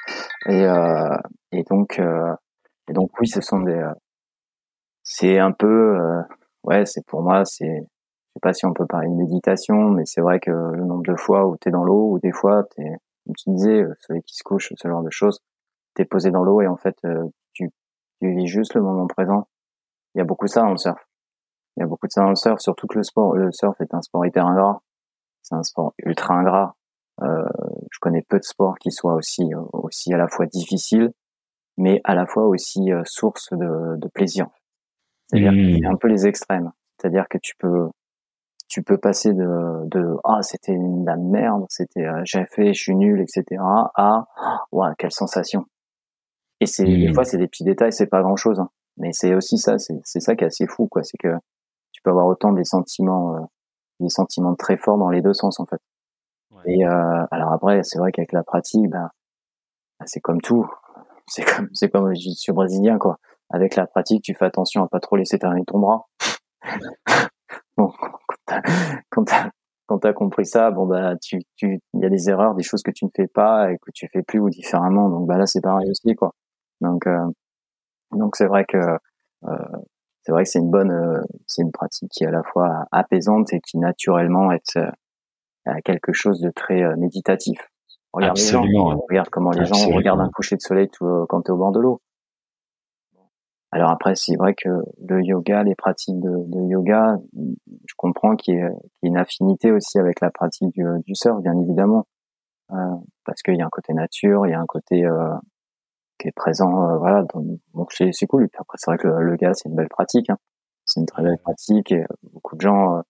Et, euh, et donc, euh, et donc oui, ce sont des, euh, c'est un peu, euh, ouais, c'est pour moi, c'est, je sais pas si on peut parler de méditation, mais c'est vrai que le nombre de fois où t'es dans l'eau, ou des fois t'es, comme tu disais, le soleil qui se couche, ce genre de choses, t'es posé dans l'eau et en fait, tu, tu vis juste le moment présent. Il y a beaucoup de ça dans le surf. Il y a beaucoup de ça dans le surf, surtout que le sport, le surf est un sport hyper ingrat. C'est un sport ultra ingrat. Euh, je connais peu de sports qui soient aussi euh, aussi à la fois difficiles, mais à la fois aussi euh, source de, de plaisir. C'est-à-dire mmh. un peu les extrêmes. C'est-à-dire que tu peux tu peux passer de, de ah c'était une la merde, c'était j'ai fait, je suis nul, etc. à waouh quelle sensation. Et c'est des mmh. fois c'est des petits détails, c'est pas grand chose, hein. mais c'est aussi ça, c'est ça qui est assez fou quoi, c'est que tu peux avoir autant des sentiments des sentiments très forts dans les deux sens en fait. Et euh, alors après, c'est vrai qu'avec la pratique, ben, c'est comme tout. [laughs] C'est comme c'est comme je suis brésilien quoi. Avec la pratique, tu fais attention à pas trop laisser traîner ton bras. bon, quand t'as quand t'as compris ça, bon bah tu tu il y a des erreurs, des choses que tu ne fais pas et que tu fais plus ou différemment. Donc bah là c'est pareil aussi quoi. Donc euh, donc c'est vrai que euh, c'est vrai que c'est une bonne euh, c'est une pratique qui est à la fois apaisante et qui naturellement est à quelque chose de très euh, méditatif. Regarde les gens, regarde comment les gens regardent un coucher de soleil euh, quand tu es au bord de l'eau. Alors après, c'est vrai que le yoga, les pratiques de, de yoga, je comprends qu'il y, ait une affinité aussi avec la pratique du, du surf, bien évidemment, euh, parce qu'il y a un côté nature, il y a un côté euh, qui est présent, euh, voilà. Donc c'est cool. Et puis après, c'est vrai que le, yoga, c'est une belle pratique. Hein. C'est une très belle pratique et beaucoup de gens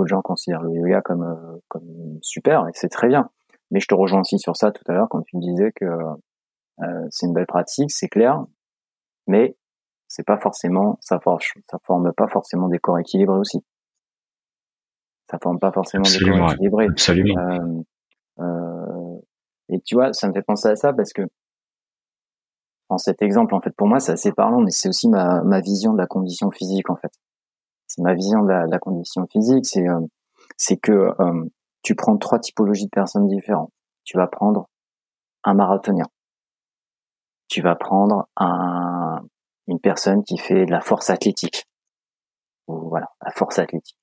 beaucoup de gens considèrent le yoga comme euh, comme super et c'est très bien. Mais je te rejoins aussi sur ça tout à l'heure quand tu disais que euh, c'est une belle pratique, c'est clair, mais c'est pas forcément, ça forme, ça forme pas forcément des corps équilibrés aussi. Ça forme pas forcément des corps équilibrés. Absolument. Euh, et tu vois, ça me fait penser à ça parce que en cet exemple, en fait, pour moi, c'est assez parlant, mais c'est aussi ma, ma vision de la condition physique, en fait. Ma vision de la, condition physique, c'est euh, que euh, tu prends trois typologies de personnes différentes. Tu vas prendre un marathonien. Tu vas prendre un, une personne qui fait de la force athlétique. Voilà, la force athlétique.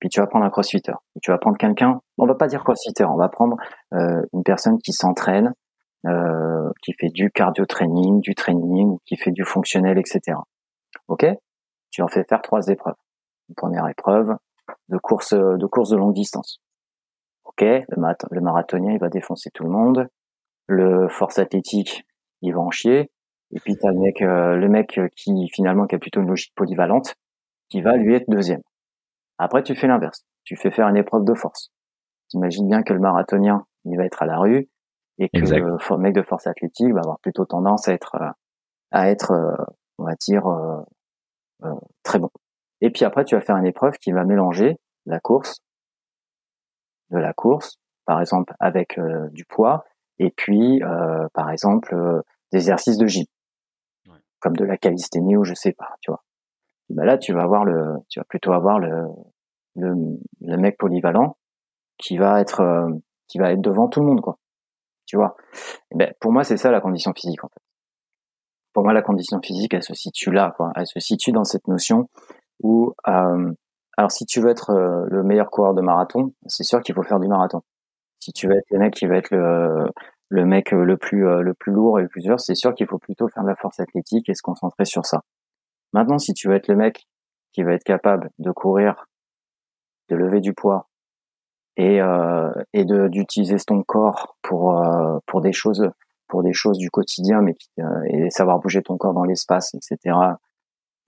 Puis tu vas prendre un crossfitter. Tu vas prendre quelqu'un, on va pas dire crossfitter, on va prendre euh, une personne qui s'entraîne, qui fait du cardio training, du training, qui fait du fonctionnel, etc. Ok? Tu en fais faire trois épreuves. Une première épreuve de course de course de longue distance. Ok, le, le marathonien il va défoncer tout le monde. Le force athlétique il va en chier. Et puis t'as le mec, euh, le mec qui finalement qui a plutôt une logique polyvalente, qui va lui être deuxième. Après tu fais l'inverse, tu fais faire une épreuve de force. T'imagines bien que le marathonien il va être à la rue, et que le mec de force athlétique va avoir plutôt tendance à être euh, à être euh, on va dire euh, très bon. Et puis après tu vas faire une épreuve qui va mélanger la course de la course par exemple avec du poids et puis par exemple des exercices de gym comme de la calisthénie ou je sais pas tu vois. ben là tu vas avoir le tu vas plutôt avoir le le, le mec polyvalent qui va être qui va être devant tout le monde quoi tu vois. Ben, pour moi, c'est ça la condition physique, en fait. Pour moi, la condition physique, elle se situe là, quoi. Elle se situe dans cette notion où, euh, alors, si tu veux être euh, le meilleur coureur de marathon, c'est sûr qu'il faut faire du marathon. Si tu veux être le mec qui va être le, le mec le plus, euh, le plus lourd et le plus dur, c'est sûr qu'il faut plutôt faire de la force athlétique et se concentrer sur ça. Maintenant, si tu veux être le mec qui va être capable de courir, de lever du poids, et, euh, et d'utiliser ton corps pour euh, pour des choses pour des choses du quotidien mais euh, et savoir bouger ton corps dans l'espace etc et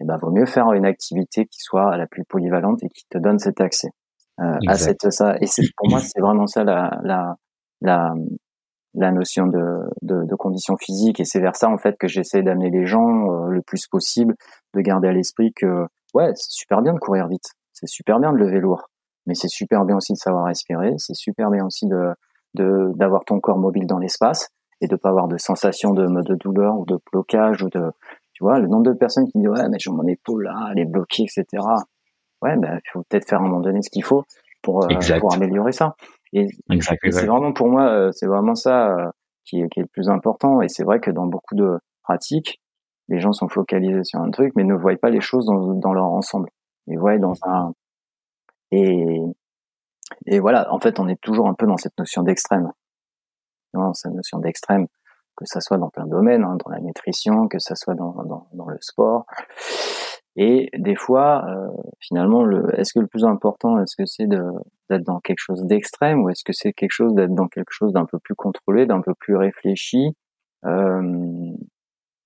eh ben vaut mieux faire une activité qui soit la plus polyvalente et qui te donne cet accès. Euh, à cette ça et c'est pour moi c'est vraiment ça la la la la notion de, de, de condition physique. Et c'est vers ça en fait que j'essaie d'amener les gens le plus possible de garder à l'esprit que ouais c'est super bien de courir vite. C'est super bien de lever lourd. Mais c'est super bien aussi de savoir respirer, c'est super bien aussi de d'avoir ton corps mobile dans l'espace et de pas avoir de sensation de, de douleur ou de blocage ou de tu vois le nombre de personnes qui disent ouais mais j'ai mon épaule là elle est bloquée etc ouais ben il faut peut-être faire à un moment donné ce qu'il faut pour euh, pour améliorer ça. Et, c'est vraiment pour moi euh, c'est vraiment ça euh, qui est, qui est le plus important. Et c'est vrai que dans beaucoup de pratiques les gens sont focalisés sur un truc mais ne voient pas les choses dans, dans leur ensemble. Ils voient dans un et, et voilà, en fait, on est toujours un peu dans cette notion d'extrême. Dans cette notion d'extrême, que ça soit dans plein de domaines, hein, dans la nutrition, que ça soit dans, dans, dans le sport. Et des fois, euh, finalement, le, est-ce que le plus important, est-ce que c'est d'être dans quelque chose d'extrême ou est-ce que c'est quelque chose d'être dans quelque chose d'un peu plus contrôlé, d'un peu plus réfléchi, euh,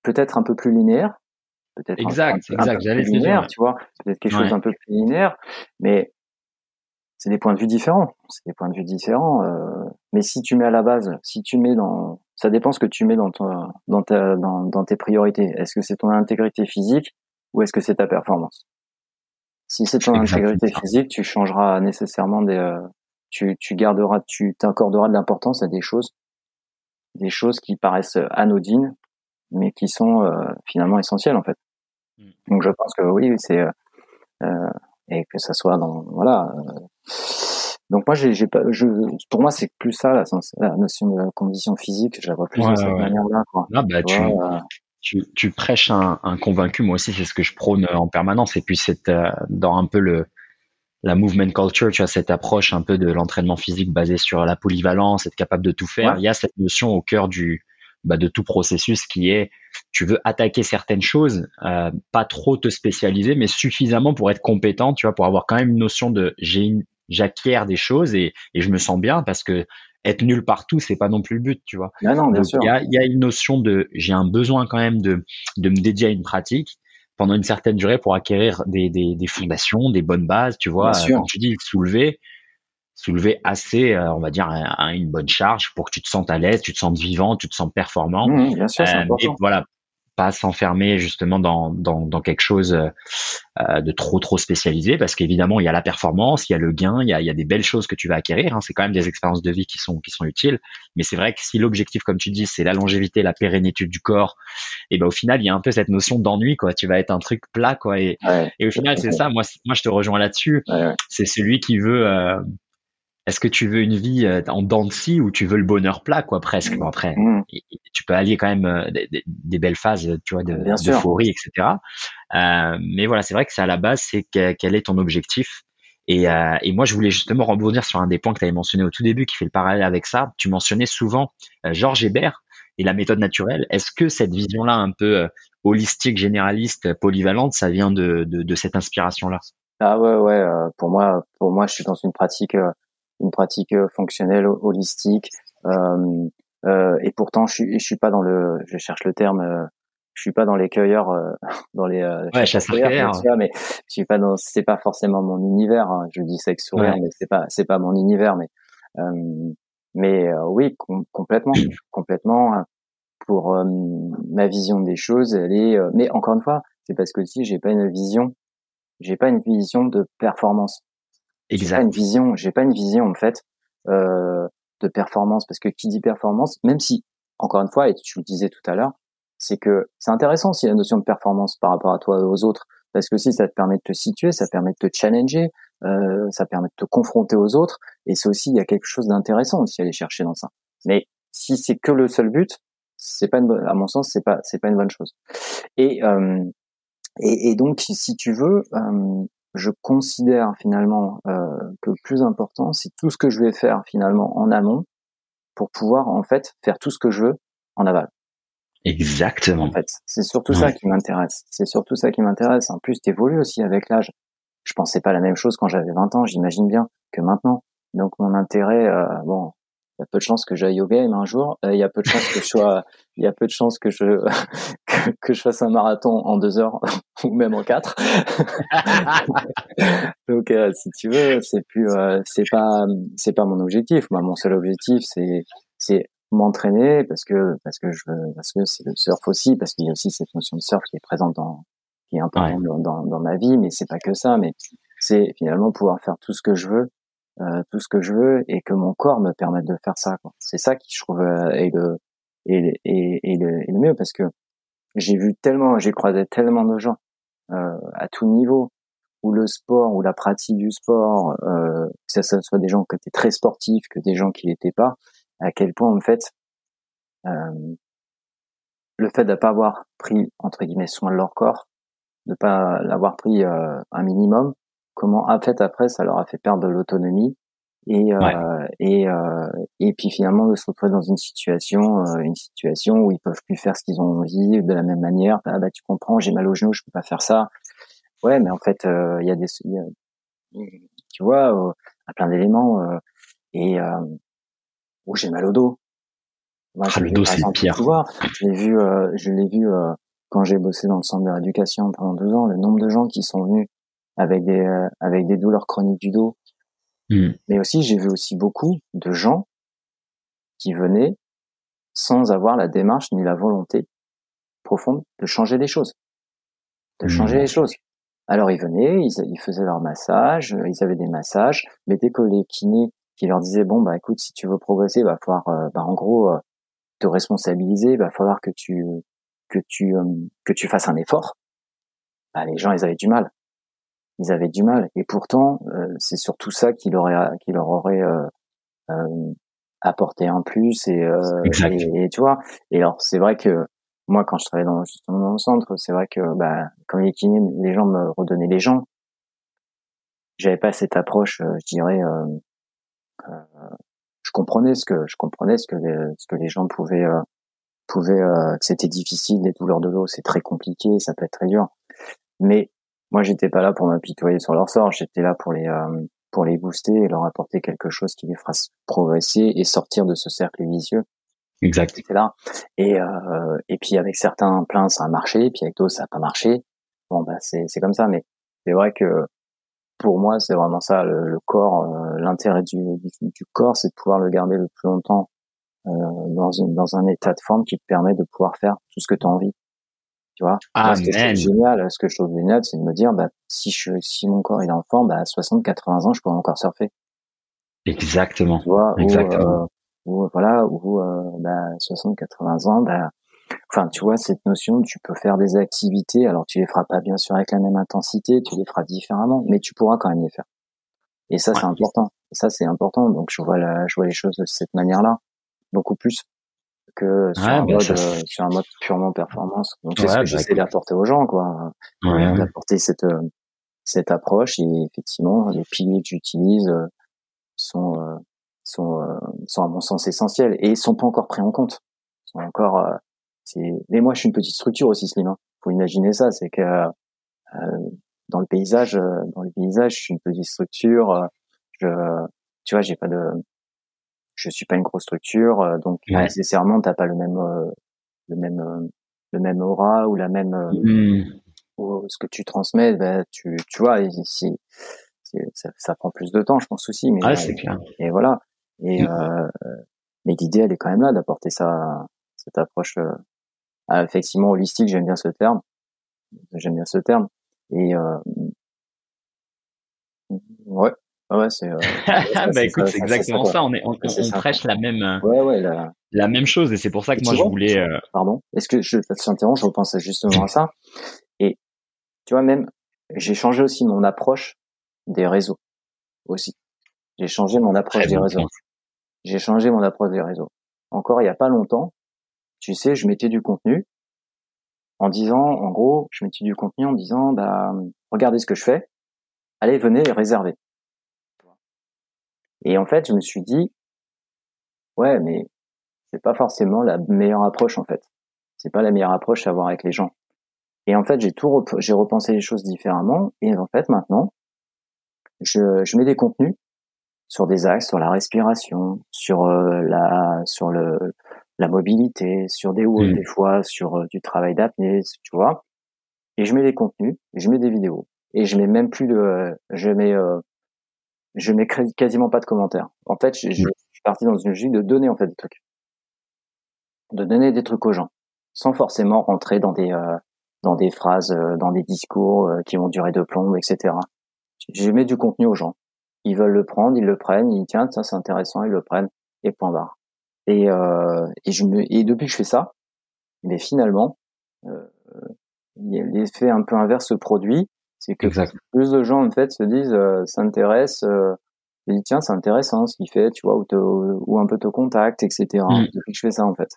peut-être un peu plus linéaire, peut-être exact, un, exact, j'allais linéaire, tu vois, peut-être quelque chose d'un peu plus linéaire, mais c'est des points de vue différents. C'est des points de vue différents. Euh, mais si tu mets à la base, si tu mets dans, ça dépend ce que tu mets dans ton, dans ta, dans, dans tes priorités. Est-ce que c'est ton intégrité physique ou est-ce que c'est ta performance? Si c'est ton intégrité physique, tu changeras nécessairement des, euh, tu, tu garderas, tu t'accorderas de l'importance à des choses, des choses qui paraissent anodines, mais qui sont euh, finalement essentielles en fait. Hmm. Donc je pense que oui, c'est euh, et que ça soit dans voilà. Euh. Donc moi, j'ai pas, je, pour moi, c'est plus ça la, la, notion de condition physique. Je la vois plus de cette manière-là. Ah, bah, tu, euh. tu, tu, prêches un, un, convaincu. Moi aussi, c'est ce que je prône en permanence. Et puis, c'est euh, dans un peu le la movement culture, tu as cette approche un peu de l'entraînement physique basé sur la polyvalence, être capable de tout faire. Il y a cette notion au cœur du bah, de tout processus qui est tu veux attaquer certaines choses, euh, pas trop te spécialiser, mais suffisamment pour être compétent, tu vois, pour avoir quand même une notion de j'ai j'acquiers des choses et, et je me sens bien parce que être nul partout, c'est pas non plus le but, tu vois. Ah non, bien sûr. Il y a, y a, une notion de j'ai un besoin quand même de de me dédier à une pratique pendant une certaine durée pour acquérir des, des, des fondations, des bonnes bases, tu vois. Bien Quand tu dis soulever, soulever assez, euh, on va dire, une bonne charge pour que tu te sentes à l'aise, tu te sentes vivant, tu te sens performant. Mmh, bien sûr, euh, Et voilà, pas s'enfermer justement dans, dans, dans quelque chose euh, de trop trop spécialisé parce qu'évidemment il y a la performance, il y a le gain, il y a, il y a des belles choses que tu vas acquérir. Hein. c'est quand même des expériences de vie qui sont qui sont utiles. Mais c'est vrai que si l'objectif, comme tu dis, c'est la longévité, la pérennité du corps, et ben au final il y a un peu cette notion d'ennui quoi. Tu vas être un truc plat quoi. Et, et au final c'est ça. Moi moi je te rejoins là-dessus. c'est celui qui veut euh, est-ce que tu veux une vie euh, en dents de scie ou tu veux le bonheur plat, quoi, presque. Bon, après, mmh. tu peux allier quand même euh, des, belles phases, tu vois, d'euphorie, etc. Euh, mais voilà, c'est vrai que c'est à la base, c'est quel est ton objectif? Et, euh, et, moi, je voulais justement rebondir sur un des points que tu avais mentionné au tout début, qui fait le parallèle avec ça. Tu mentionnais souvent Georges Hébert et la méthode naturelle. Est-ce que cette vision-là, un peu holistique, généraliste, polyvalente, ça vient de, de, de cette inspiration-là? Ah ouais, ouais. pour moi, pour moi, je suis dans une pratique une pratique euh, fonctionnelle holistique. Euh, euh, et pourtant, je suis, je suis pas dans le, je cherche le terme, je suis pas dans les cueilleurs, [laughs] dans les ouais, chasseurs mais je suis pas dans, c'est pas forcément mon univers. Hein. Je dis ça avec sourire, mais c'est pas, c'est pas mon univers. Mais, mais oui, complètement, complètement. Pour ma vision des choses, elle est. mais encore une fois, c'est parce que si j'ai pas une vision, j'ai pas une vision de performance. J'ai pas une vision, j'ai pas une vision en fait euh, de performance parce que qui dit performance, même si encore une fois et tu le disais tout à l'heure, c'est que c'est intéressant aussi la notion de performance par rapport à toi et aux autres parce que si ça te permet de te situer, ça permet de te challenger, euh, ça permet de te confronter aux autres et c'est aussi il y a quelque chose d'intéressant aussi à aller chercher dans ça. Mais si c'est que le seul but, c'est pas une bonne, à mon sens c'est pas c'est pas une bonne chose. Et euh, et, et, donc, si tu veux, euh, je considère finalement euh, que le plus important, c'est tout ce que je vais faire finalement en amont pour pouvoir en fait faire tout ce que je veux en aval. Exactement. En fait, c'est surtout ça qui m'intéresse. C'est surtout ça qui m'intéresse. En plus, tu évolues aussi avec l'âge. Je pensais pas la même chose quand j'avais 20 ans, j'imagine bien que maintenant. Donc mon intérêt, euh, bon, il y a peu de chances que j'aille au game un jour. Euh, il y a peu de chances que je sois, il [laughs] y a peu de chances que je [laughs] que, je fasse un marathon en deux heures [laughs] ou même en quatre. Donc euh, si tu veux, c'est plus, euh, c'est pas, c'est pas mon objectif. Moi, mon seul objectif, c'est c'est m'entraîner parce que parce que je parce que c'est le surf aussi parce qu'il y a aussi cette notion de surf qui est présente dans qui est importante dans, dans, dans ma vie, mais c'est pas que ça. Mais c'est finalement pouvoir faire tout ce que je veux euh, tout ce que je veux et que mon corps me permette de faire ça. C'est ça qui je trouve euh, est le est, est, le, le mieux parce que j'ai vu tellement, j'ai croisé tellement de gens euh, à tout niveau où le sport ou la pratique du sport, euh, que ce soit des gens qui étaient très sportifs, que des gens qui l'étaient pas, à quel point en fait euh, le fait de ne pas avoir pris entre guillemets soin de leur corps, de pas l'avoir pris euh, un minimum, comment en fait après ça leur a fait perdre de l'autonomie et euh, et euh, et puis finalement de se retrouver dans une situation euh, une situation où ils peuvent plus faire ce qu'ils ont envie de la même manière. Ah bah tu comprends j'ai mal au genou je peux pas faire ça. Ouais mais en fait euh, il y a des tu vois à plein d'éléments et où j'ai mal au dos. Moi, ah, le dos c'est pire. je l'ai vu je l'ai vu quand j'ai bossé dans le centre de rééducation pendant deux ans le nombre de gens qui sont venus avec des euh, avec des douleurs chroniques du dos. Hmm. Mais aussi, j'ai vu aussi beaucoup de gens qui venaient sans avoir la démarche ni la volonté profonde de changer les choses, de changer hmm. les choses. Alors ils venaient, ils, ils, faisaient leur massage, ils avaient des massages, mais dès que les kinés qui leur disaient bon bah écoute si tu veux progresser, va falloir euh, bah, en gros euh, te responsabiliser, va falloir que tu que tu que tu fasses un effort. Bah, les gens ils avaient du mal ils avaient du mal. Et pourtant, euh, c'est surtout ça qui leur, aurait, qui leur aurait euh, euh, apporté un plus. Et, et, tu vois. Et alors, c'est vrai que moi, quand je travaillais dans, justement dans le centre, c'est vrai que bah, quand les kinés, les gens me redonnaient les gens. J'avais pas cette approche, je dirais. je comprenais ce que je comprenais ce que les, ce que les gens pouvaient pouvaient que c'était difficile les douleurs de l'eau c'est très compliqué ça peut être très dur mais moi, j'étais pas là pour m'apitoyer sur leur sort. J'étais là pour les euh, pour les booster et leur apporter quelque chose qui les fera progresser et sortir de ce cercle vicieux. Exact. J'étais là. Et euh, et puis avec certains pleins, ça a marché, puis avec d'autres, ça a pas marché. Bon, bah c'est c'est comme ça. Mais c'est vrai que pour moi, c'est vraiment ça le, corps. Euh, l'intérêt du, du, corps, c'est de pouvoir le garder le plus longtemps euh, dans une, dans un état de forme qui te permet de pouvoir faire tout ce que tu as envie Tu vois ah, ce que je génial, ce que je trouve génial, c'est de me dire, bah, si je, si mon corps est en forme, bah, à 60, 80 ans, je pourrais encore surfer. Exactement. Tu vois, Exactement. Ou, voilà, ou bah, 60, 80 ans, bah, enfin, tu vois, cette notion, tu peux faire des activités. Alors, tu les feras pas bien sûr avec la même intensité, tu les feras différemment, mais tu pourras quand même les faire. Et ça, c'est important. ça, c'est important. Donc, je vois la, je vois les choses de cette manière-là, beaucoup plus que sur, un, bah, mode, euh, sur un mode purement performance. Donc, c'est ce que bah, j'essaie d'apporter aux gens, quoi. D'apporter cette, euh, cette approche. Et effectivement, les piliers que j'utilise euh, sont, sont, sont à mon sens essentiels et sont pas encore pris en compte. Sont encore, c'est, mais moi, je suis une petite structure aussi, Slim. Hein. Faut imaginer ça, c'est que dans le paysage, euh, dans les paysages, je suis une petite structure. Euh, je, tu vois, j'ai pas de, je suis pas une grosse structure, euh, donc nécessairement t'as pas le même, le même, le même aura ou la même, mmh. ou ce que tu transmets. Ben, tu, tu vois, ici, ça, ça, prend plus de temps, je pense aussi. Mais ah, c'est clair. Et voilà. Et mmh. mais l'idée, elle est quand même là d'apporter ça, cette approche effectivement holistique. J'aime bien ce terme. J'aime bien ce terme. Et euh, ouais, ouais, c'est. Euh, [laughs] bah écoute, c'est exactement ça. On est, on, prêche la même, euh, ouais, ouais, la... la... même chose, et c'est pour ça que moi je voulais. Euh... Pardon. Est-ce que je t'interromps Je repense justement à ça. Et tu vois, même, j'ai changé aussi mon approche des réseaux aussi. J'ai changé mon approche des réseaux. J'ai changé mon approche des réseaux. Encore il y a pas longtemps, tu sais, je mettais du contenu en disant, en gros, je mettais du contenu en disant, bah, regardez ce que je fais, allez, venez réservez. Et en fait, je me suis dit, ouais, mais c'est pas forcément la meilleure approche en fait. C'est pas la meilleure approche à avoir avec les gens. Et en fait, j'ai tout, j'ai repensé les choses différemment. Et en fait, maintenant, je, je mets des contenus sur des axes, sur la respiration, sur euh, la, sur le, la mobilité, sur des hauts, mmh. des fois, sur euh, du travail d'apnée, tu vois. Et je mets des contenus, je mets des vidéos, et je mets même plus de, je mets, euh, je mets quasiment pas de commentaires. En fait, je, je, mmh. suis parti dans une logique de donner en fait des trucs, de donner des trucs aux gens, sans forcément rentrer dans des, euh, dans des phrases, dans des discours qui vont durer de plomb, etc. Je mets du contenu aux gens. Ils veulent le prendre, ils le prennent, ils tiennent, ça c'est intéressant, ils le prennent, et point barre. Et, euh, et, je me, et depuis que je fais ça, mais finalement, euh, l'effet un peu inverse se produit, c'est que plus de gens en fait se disent, euh, s'intéressent, euh, disent tiens c'est intéressant ce qu'il fait, tu vois, ou, te, ou un peu te contacte, etc. Mmh. Depuis que je fais ça en fait,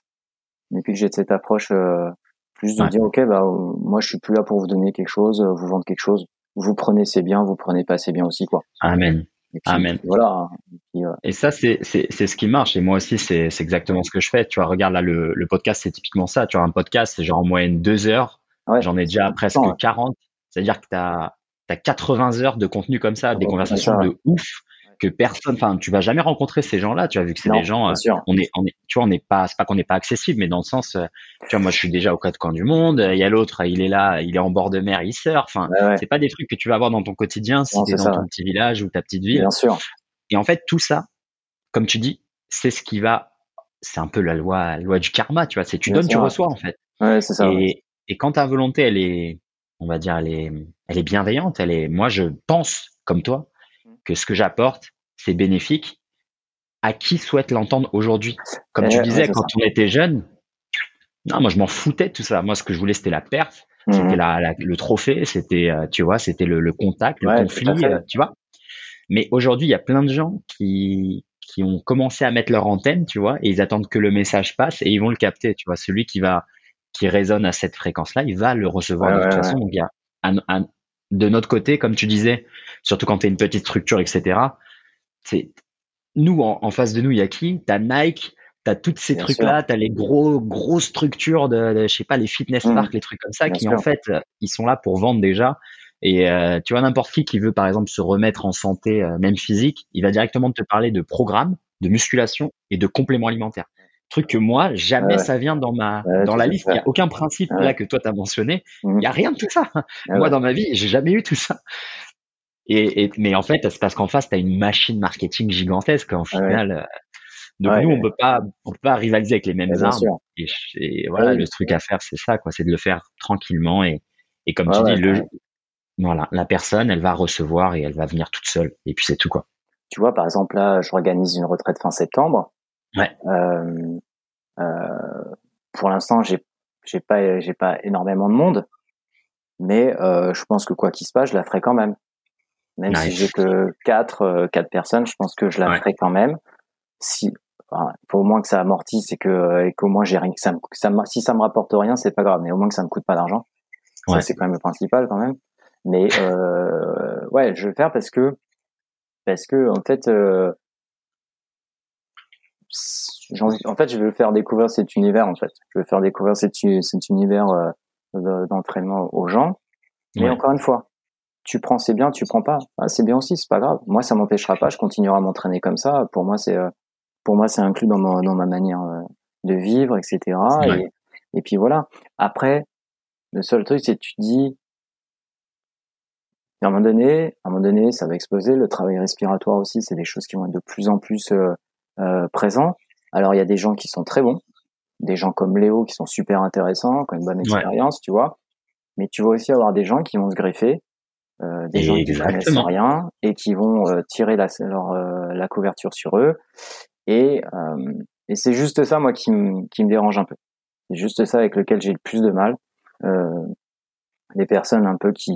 depuis que j'ai cette approche euh, plus de dire ok bah moi je suis plus là pour vous donner quelque chose, vous vendre quelque chose, vous prenez c'est bien, vous prenez pas c'est bien aussi quoi. Amen. Amen. Voilà. Et, ça, c'est ce qui marche. Et moi aussi, c'est exactement ce que je fais. Tu vois, regarde là, le, le podcast, c'est typiquement ça. Tu vois, un podcast, c'est genre en moyenne deux heures. J'en ai déjà presque 40. C'est-à-dire que tu as, as, 80 heures de contenu comme ça, des conversations de ouf que personne, enfin, tu vas jamais rencontrer ces gens-là. Tu as vu que c'est des gens, euh, on est, on est, tu vois, on n'est pas, c'est pas qu'on n'est pas accessible, mais dans le sens, euh, tu vois, moi, je suis déjà au quatre coins du monde. Il y a l'autre, il est là, il est en bord de mer, il surfe. Enfin, c'est pas des trucs que tu vas avoir dans ton quotidien si tu es dans ton petit village ou ta petite ville. Bien sûr. Et en fait, tout ça, comme tu dis, c'est ce qui va, c'est un peu la loi, la loi du karma, tu vois. C'est tu donnes, tu reçois, en fait. Ouais, c'est ça. Et, et quand ta volonté, elle est, on va dire, elle est, elle est bienveillante, elle est, moi, je pense, comme toi, que ce que j'apporte, c'est bénéfique. À qui souhaite l'entendre aujourd'hui Comme tu disais, quand on était jeune, non, moi je m'en foutais de tout ça. Moi, ce que je voulais, c'était la perf, c'était mhm. la, le trophée, c'était, euh, tu vois, c'était le, contact, le conflit, euh, tu vois. Mais aujourd'hui, il y a plein de gens qui qui ont commencé à mettre leur antenne, tu vois, et ils attendent que le message passe et ils vont le capter, tu vois. Celui qui va qui résonne à cette fréquence-là, il va le recevoir de toute façon. Donc, il y a de notre côté, comme tu disais, surtout quand tu es une petite structure, etc c'est nous en, face de nous, il y a qui? T'as Nike, t'as toutes ces trucs-là, t'as les gros grosses structures de, je sais pas, les fitness mmh. parks, les trucs comme ça, qui en fait, ils sont là pour vendre déjà. Et euh, tu vois n'importe qui qui veut par exemple se remettre en santé, euh, même physique, il va directement te parler de programme, de musculation et de compléments alimentaires. Truc que moi, jamais ça vient dans ma dans la liste. Il n'y a aucun principe là que toi tu as mentionné. Il n'y a mmh. rien de tout ça. moi dans ma vie, j'ai jamais eu tout ça. Et, et, mais en fait, c'est parce qu'en face, tu as une machine marketing gigantesque. En final, Donc nous, on peut pas, on peut pas rivaliser avec les mêmes armes. Et, voilà, le truc à faire, c'est ça, quoi, c'est de le faire tranquillement et, et comme tu dis, le, voilà, la personne, elle va recevoir et elle va venir toute seule. Et puis c'est tout, quoi. Tu vois, par exemple, là, je organise une retraite fin septembre. Ouais. Euh, euh, pour l'instant, j'ai, j'ai pas, j'ai pas énormément de monde, mais euh, je pense que quoi qu'il se passe, je la ferai quand même. Même si j'ai que quatre, quatre personnes, je pense que je la ferai quand même. Si, enfin, il faut au moins que ça amortisse et que, et qu'au moins j'ai rien, que ça me, ça si ça me rapporte rien, c'est pas grave, mais au moins que ça me coûte pas d'argent. Ça, c'est quand même le principal quand même. Mais euh, ouais, je vais le faire parce que parce que en fait, euh, en fait, je veux faire découvrir cet univers. En fait, je veux faire découvrir cet, cet univers euh, d'entraînement aux gens. Mais encore une fois, tu prends, c'est bien, tu prends pas, ah, c'est bien aussi, c'est pas grave. Moi, ça m'empêchera pas. Je continuerai à m'entraîner comme ça. Pour moi, c'est euh, pour moi, c'est inclus dans ma dans ma manière euh, de vivre, etc. Et, et puis voilà. Après, le seul truc, c'est que tu te dis, à un moment donné, à un moment donné, ça va exploser. Le travail respiratoire aussi, c'est des choses qui vont être de plus en plus euh, euh, présents. Alors, il y a des gens qui sont très bons, des gens comme Léo qui sont super intéressants, qui ont une bonne expérience, tu vois. Mais tu vas aussi avoir des gens qui vont se greffer, euh, des gens qui ne connaissent rien et qui vont euh, tirer la, leur, euh, la couverture sur eux. Et, et c'est juste ça, moi, qui, qui me dérange un peu. C'est juste ça avec lequel j'ai le plus de mal. les personnes un peu qui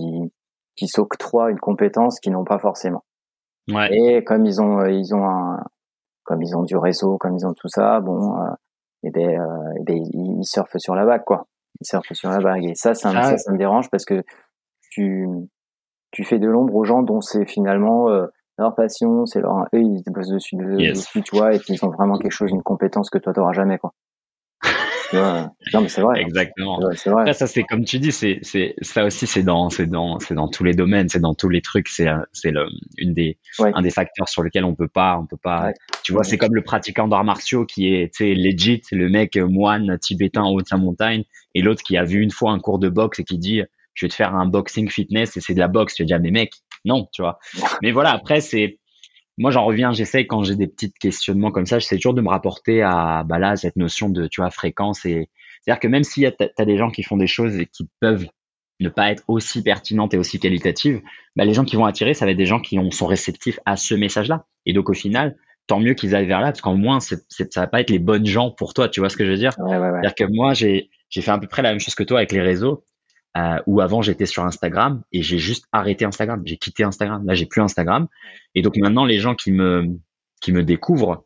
qui s'octroient une compétence qu'ils n'ont pas forcément. Ouais. Et comme ils ont euh, ils ont un comme ils ont du réseau, comme ils ont tout ça, bon, euh, et eh ben, euh, eh ben ils, surfent sur la vague quoi. Ils surfent sur la vague. Et ça ça, ça, ça me dérange parce que tu tu fais de l'ombre aux gens dont c'est finalement euh, leur passion, c'est leur eux ils bossent dessus, dessus tu vois et puis ils ont vraiment quelque chose une compétence que toi t'auras jamais quoi non, mais c'est vrai. Exactement. vrai. ça, c'est comme tu dis, c'est, c'est, ça aussi, c'est dans, c'est dans, c'est dans tous les domaines, c'est dans tous les trucs, c'est, c'est le, une des, un des facteurs sur lesquels on peut pas, on peut pas, tu vois, c'est comme le pratiquant d'arts martiaux qui est, tu sais, legit, le mec moine tibétain en haut de sa montagne, et l'autre qui a vu une fois un cours de boxe et qui dit, je vais te faire un boxing fitness et c'est de la boxe. Tu vas dire, mais mec, non, tu vois. [laughs] Mais voilà, après, c'est, moi j'en reviens, j'essaie quand j'ai des petits questionnements comme ça, j'essaie toujours de me rapporter à bah là cette notion de tu vois fréquence et c'est-à-dire que même y a as des gens qui font des choses et qui peuvent ne pas être aussi pertinentes et aussi qualitatives, bah les gens qui vont attirer, ça va être des gens qui ont, sont réceptifs à ce message-là. Et donc au final, tant mieux qu'ils aillent vers là, parce qu'en moins, c'est, ça va pas être les bonnes gens pour toi. Tu vois ce que je veux dire? Ouais, ouais, C'est-à-dire que moi, j'ai, j'ai fait à peu près la même chose que toi avec les réseaux. Euh, où avant j'étais sur Instagram et j'ai juste arrêté Instagram, j'ai quitté Instagram. Là, j'ai plus Instagram. Et donc maintenant, les gens qui me qui me découvrent,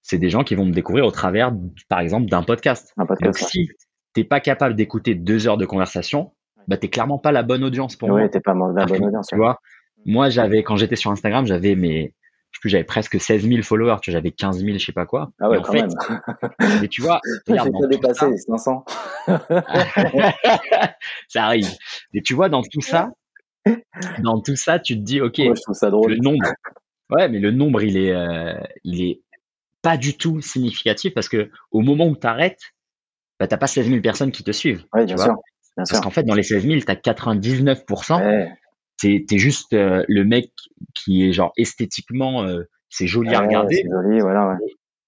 c'est des gens qui vont me découvrir au travers, par exemple, d'un podcast. Un podcast. Donc si t'es pas capable d'écouter deux heures de conversation, bah t'es clairement pas la bonne audience pour moi. t'es pas la bonne audience. Tu vois, moi j'avais quand j'étais sur Instagram, j'avais mes je plus, j'avais presque 16 000 followers, tu j'avais 15 000, je sais pas quoi. Ah ouais, quand même. mais tu vois, [laughs] pas dépassé les 500. [laughs] ça arrive. Et tu vois, dans tout ça, dans tout ça, tu te dis, ok, je trouve ça drôle. le nombre, ouais, mais le nombre, il est, euh, il est pas du tout significatif parce que au moment où tu arrêtes, bah, t'as pas 16 000 personnes qui te suivent. Oui, bien sûr. parce qu'en fait, dans les 16 000, tu as 99% t'es es juste euh, le mec qui est genre esthétiquement euh, c'est joli à regarder. Joli, voilà, ouais.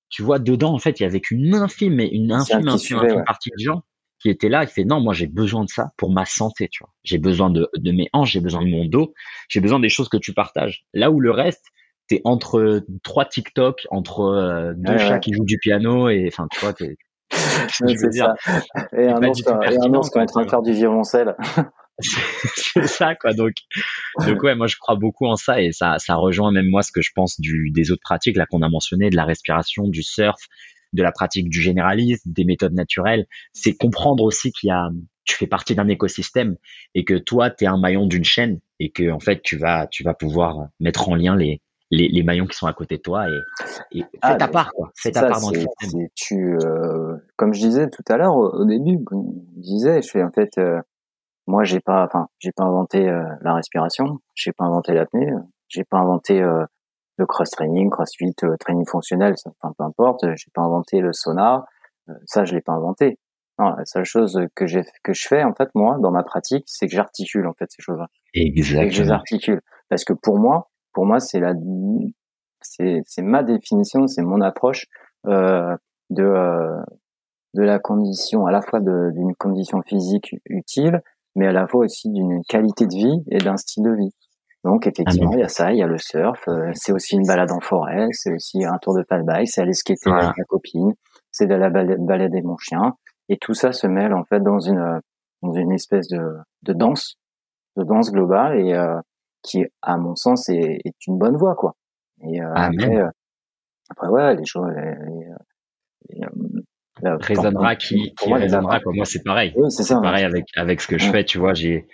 Tu vois dedans en fait il y avait qu'une infime mais une infime, infime, partie de gens qui étaient là. Il fait non moi j'ai besoin de ça pour ma santé tu vois. J'ai besoin de, de mes hanches, j'ai besoin de mon dos, j'ai besoin des choses que tu partages. Là où le reste t'es entre trois TikTok, entre euh, deux chats qui jouent du piano et enfin tu vois t'es [laughs] c'est ça. Un, et un ours quand est en train de faire du violoncelle. [laughs] c'est ça quoi. Donc donc ouais moi je crois beaucoup en ça et ça ça rejoint même moi ce que je pense du des autres pratiques là qu'on a mentionné de la respiration du surf de la pratique du généralisme des méthodes naturelles. C'est comprendre aussi qu'il y a tu fais partie d'un écosystème et que toi tu es un maillon d'une chaîne et que en fait tu vas tu vas pouvoir mettre en lien les les, les maillons qui sont à côté de toi et, et ah, fais ta part quoi. Fais ta part dans le système. tu euh, comme je disais tout à l'heure au, début je disais je fais en fait euh, moi, j'ai pas, enfin, j'ai pas inventé euh, la respiration, j'ai pas inventé l'apnée, j'ai pas inventé euh, le cross training, crossfit, euh, training fonctionnel, enfin, peu importe, j'ai pas inventé le sauna, ça, je l'ai pas inventé. Non, la seule chose que j'ai, que je fais en fait moi dans ma pratique, c'est que j'articule en fait ces choses-là. Exactement. Que je les articule, parce que pour moi, pour moi, c'est la, c'est, c'est ma définition, c'est mon approche de de la condition à la fois d'une condition physique utile, mais à la fois aussi d'une qualité de vie et d'un style de vie. Donc effectivement, il y a ça, il y a le surf, euh, c'est aussi une balade en forêt, c'est aussi un tour de paddlebike, c'est aller skater avec ma copine, c'est de la balader mon chien, et tout ça se mêle en fait dans une dans une espèce de, de danse, de danse globale et euh, qui, à mon sens, est, est, une bonne voie quoi. Et euh, après, après ouais, les choses, résonnera qui, qui résonnera quoi. Moi, c'est pareil. c'est pareil avec avec ce que je fais. Tu vois, j'ai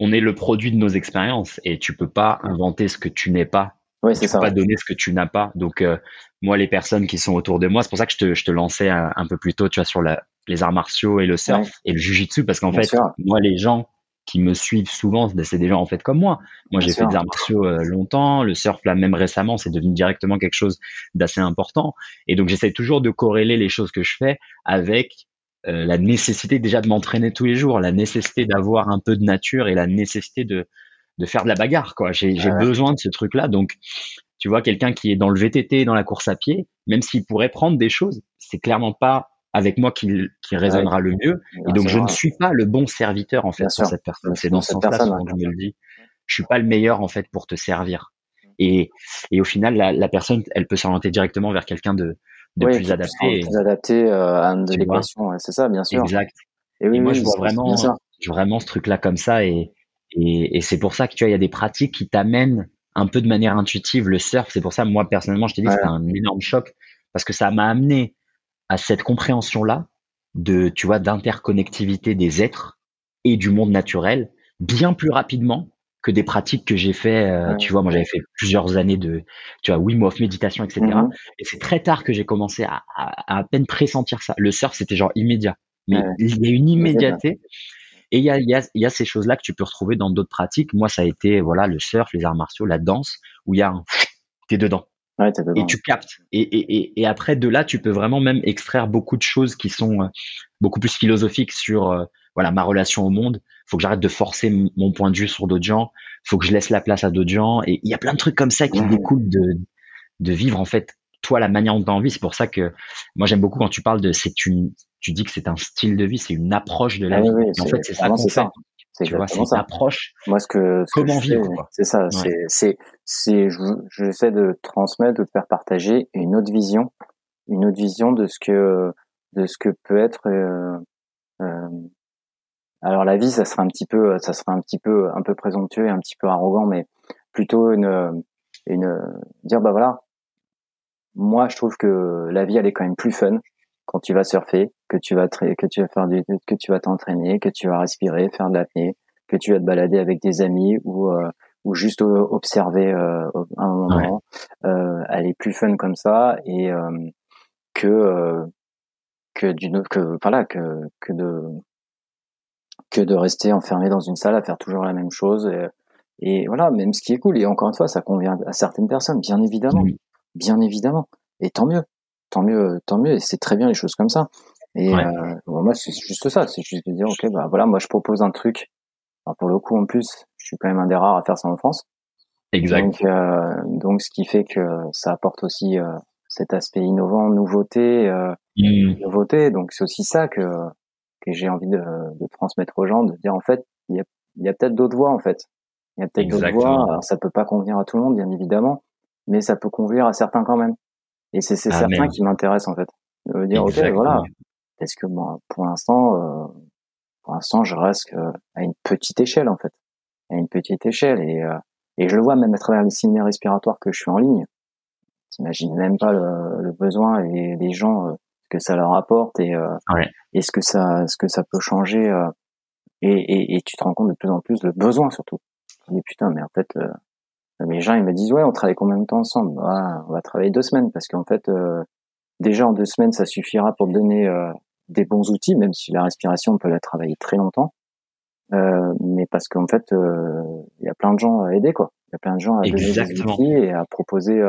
on est le produit de nos expériences et tu peux pas inventer ce que tu n'es pas. Oui, ça. Peux pas donner ce que tu n'as pas. Donc euh, moi, les personnes qui sont autour de moi, c'est pour ça que je te, je te lançais un, peu plus tôt, tu vois, sur la, les arts martiaux et le surf et le jujitsu, parce qu'en fait, moi, les gens qui me suivent souvent, c'est des gens en fait comme moi. Moi, j'ai fait des arts martiaux euh, longtemps, le surf là même récemment, c'est devenu directement quelque chose d'assez important. Et donc, j'essaie toujours de corréler les choses que je fais avec euh, la nécessité déjà de m'entraîner tous les jours, la nécessité d'avoir un peu de nature et la nécessité de, de faire de la bagarre. quoi. J'ai besoin de ce truc-là. Donc, tu vois, quelqu'un qui est dans le VTT, dans la course à pied, même s'il pourrait prendre des choses, c'est clairement pas avec moi qui, qui résonnera le mieux. et donc, je ne suis pas le bon serviteur, en fait, pour cette personne. C'est dans ce sens-là que je me le dis. Je suis pas le meilleur, en fait, pour te servir. Et, et au final, la, la personne, elle peut s'orienter directement vers quelqu'un de, de plus adapté. Plus adapté euh, à de l'équation, c'est ça, bien sûr. Exact. Et, oui, moi, je vois vraiment, je vraiment ce truc-là comme ça, et, et, et c'est pour ça que tu vois, il y a des pratiques qui t'amènent un peu de manière intuitive le surf. C'est pour ça, moi personnellement, je t'ai dit, c'était un énorme choc parce que ça m'a amené à cette compréhension-là de, tu vois, d'interconnectivité des êtres et du monde naturel bien plus rapidement que des pratiques que j'ai fait. Euh, tu vois, moi j'avais fait plusieurs années de, tu vois, Wim Hof, méditation, etc. Mmh et c'est très tard que j'ai commencé à, à, à, peine pressentir ça. Le surf, c'était genre immédiat. Mais il y a une immédiateté. Et il y a, il y, a, il y a ces choses-là que tu peux retrouver dans d'autres pratiques. Moi, ça a été voilà le surf, les arts martiaux, la danse, où il y a un t'es dedans. Ouais. Et tu captes. Et, et, et, et, après, de là, tu peux vraiment même extraire beaucoup de choses qui sont euh, beaucoup plus philosophiques sur euh, voilà ma relation au monde. Faut que j'arrête de forcer mon point de vue sur d'autres gens. Faut que je laisse la place à d'autres gens. Et il y a plein de trucs comme ça qui mmh. découlent de de vivre en fait toi la manière dont tu envie. C'est pour ça que moi j'aime beaucoup quand tu parles de c'est une tu dis que c'est un style de vie, c'est une approche de la ah vie. en fait, c'est ça qu'on fait. Tu vois, c'est une approche. Moi, ce que, ce comment vivre, c'est ça. C'est, c'est, c'est, j'essaie de transmettre ou de faire partager une autre vision, une autre vision de ce que, de ce que peut être. Euh, euh, alors la vie, ça serait un petit peu, ça serait un petit peu, un peu présomptueux et un petit peu arrogant, mais plutôt une, une, dire bah voilà, moi je trouve que la vie elle est quand même plus fun quand tu vas surfer, que tu vas que tu vas faire du, que tu vas t'entraîner, que tu vas respirer, faire de l'apnée, que tu vas te balader avec des amis ou euh, ou juste observer euh, un moment. Euh, elle est plus fun comme ça et euh, que que d'une que voilà que que de que de rester enfermé dans une salle à faire toujours la même chose et, et voilà même ce qui est cool. Et encore une fois ça convient à certaines personnes bien évidemment bien évidemment et tant mieux tant mieux, tant mieux. Et c'est très bien les choses comme ça. Et euh, moi, c'est juste ça. C'est juste de dire, ok, bah voilà, moi je propose un truc. Alors pour le coup, en plus, je suis quand même un des rares à faire ça en France. Exact. Donc, euh, donc ce qui fait que ça apporte aussi euh, cet aspect innovant, nouveauté, euh, mmh. nouveauté. Donc c'est aussi ça que que j'ai envie de, de, transmettre aux gens, de dire en fait, il y a, il y a peut-être d'autres voies en fait. Il y a peut-être d'autres voies. Alors ça peut pas convenir à tout le monde, bien évidemment, mais ça peut convenir à certains quand même. Et c'est c'est ah, certain qui m'intéresse en fait. De dire ok voilà. Est-ce que moi pour l'instant euh, pour l'instant je reste euh, à une petite échelle en fait, à une petite échelle et euh, et je le vois même à travers les signes respiratoires que je suis en ligne. T'imagines même pas le, le, besoin et les gens ce que ça leur apporte et ouais. et ce que ça ce que ça peut changer et, et, et tu te rends compte de plus en plus le besoin surtout. Tu dis putain mais en fait mes gens ils me disent ouais on travaille combien de temps ensemble? On va travailler deux semaines parce qu'en fait euh, déjà en deux semaines ça suffira pour donner euh, des bons outils même si la respiration on peut la travailler très longtemps. Euh, mais parce qu'en fait il y a plein de gens à aider quoi. Il y a plein de gens à donner des outils et à proposer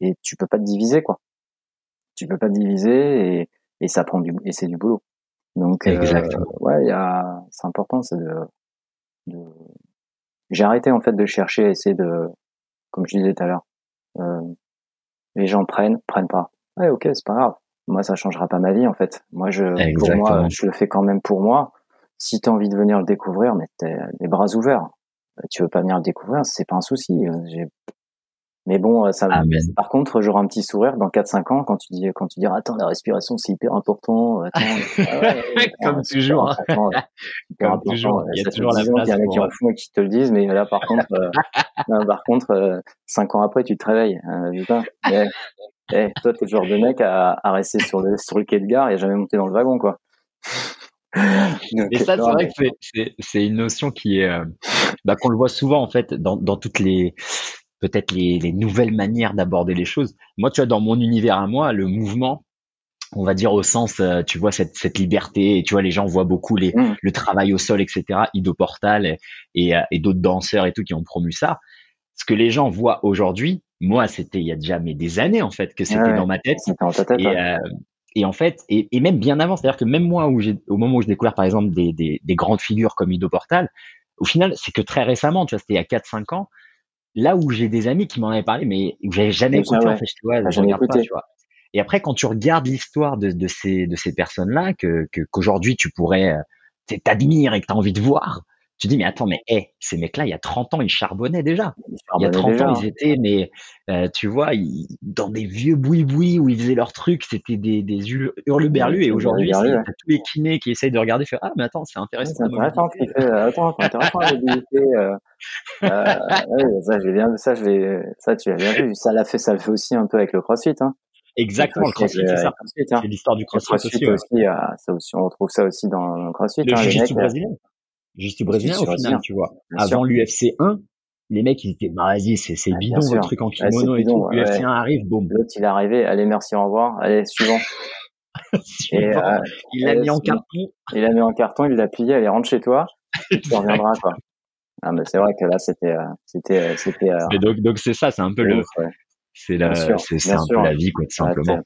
et tu peux pas te diviser quoi. Tu peux pas te diviser et, et ça prend du et c'est du boulot. Donc ouais il y a c'est important c'est de, de j'ai arrêté en fait de chercher à essayer de comme je disais tout à l'heure, euh, les gens prennent, prennent pas. ouais, ok, c'est pas grave. Moi, ça changera pas ma vie en fait. Moi, je, pour moi, je le fais quand même pour moi. Si tu as envie de venir le découvrir, mais t'es les bras ouverts. Tu veux pas venir le découvrir, c'est pas un souci. Mais bon, ça. Par contre, j'aurai un petit sourire dans 4-5 ans quand tu dis, quand tu diras, attends, la respiration, c'est hyper important. Attends, [laughs] comme toujours. [laughs] Important. Toujours. Il y a toujours la place. Il y en a qui en font et qui te le disent, mais là, par contre, euh, [laughs] par contre, 5 ans après, tu te réveilles. Euh, putain. Eh, eh, toi, t'es le genre de mec à, à rester sur le, sur le quai de gare et à jamais monter dans le wagon, quoi. et ça, c'est vrai que c'est une notion qui est, euh, bah, qu'on le voit souvent en fait dans, dans toutes les, peut-être les, les, nouvelles manières d'aborder les choses. Moi, tu vois, dans mon univers à moi, le mouvement, on va dire au sens, euh, tu vois, cette, cette liberté, et tu vois, les gens voient beaucoup les, mmh. le travail au sol, etc., Ido Portal et, et, euh, et d'autres danseurs et tout qui ont promu ça. Ce que les gens voient aujourd'hui, moi, c'était il y a déjà mais des années, en fait, que c'était dans ma tête. et, euh, et en fait, et, et, même bien avant, c'est-à-dire que même moi, où au moment où j'ai découvert, par exemple, des, des, des grandes figures comme Ido Portal, au final, c'est que très récemment, tu vois, c'était il y a 4-5 ans, là où j'ai des amis qui m'en avaient parlé, mais où j'avais jamais écouté, en fait, je, vois, je regarde pas, tu vois. Et après, quand tu regardes l'histoire de, de, ces, de ces personnes-là, que, qu'aujourd'hui tu pourrais euh, t'admires et que tu as envie de voir, tu dis mais attends mais hey, ces mecs-là il y a 30 ans ils charbonnaient déjà. il y a 30 ans ils étaient mais euh, tu vois ils, dans des vieux boui-boui où ils faisaient leurs trucs c'était des, des hurleberlus et aujourd'hui c'est tous les kinés qui essayent de regarder faire ah mais attends c'est intéressant. C'est intéressant ce fait. Attends c'est intéressant [laughs] euh, euh, ça j'ai bien ça je ça tu as bien vu ça l'a fait ça le fait aussi un peu avec le CrossFit hein. Exactement, le CrossFit, c'est ça. Hein. C'est l'histoire du CrossFit, aussi. aussi euh, ça aussi, on retrouve ça aussi dans le CrossFit. Le hein, brésilien. Juste brésilien au final, tu vois. Avant l'UFC 1, les mecs ils étaient bah vas-y c'est c'est ah, bidon le truc en kimono et tout. L'UFC 1 arrive, boum. L'autre il est arrivé, allez merci au revoir, allez suivant. [laughs] et, euh, il l'a mis en carton. Il l'a mis en carton, il l'a plié, allez rentre chez toi, [laughs] tu reviendras quoi. Ah mais c'est vrai que là c'était euh, c'était euh, c'était. Mais donc donc c'est ça, c'est un peu le c'est la c'est un peu la vie quoi tout simplement.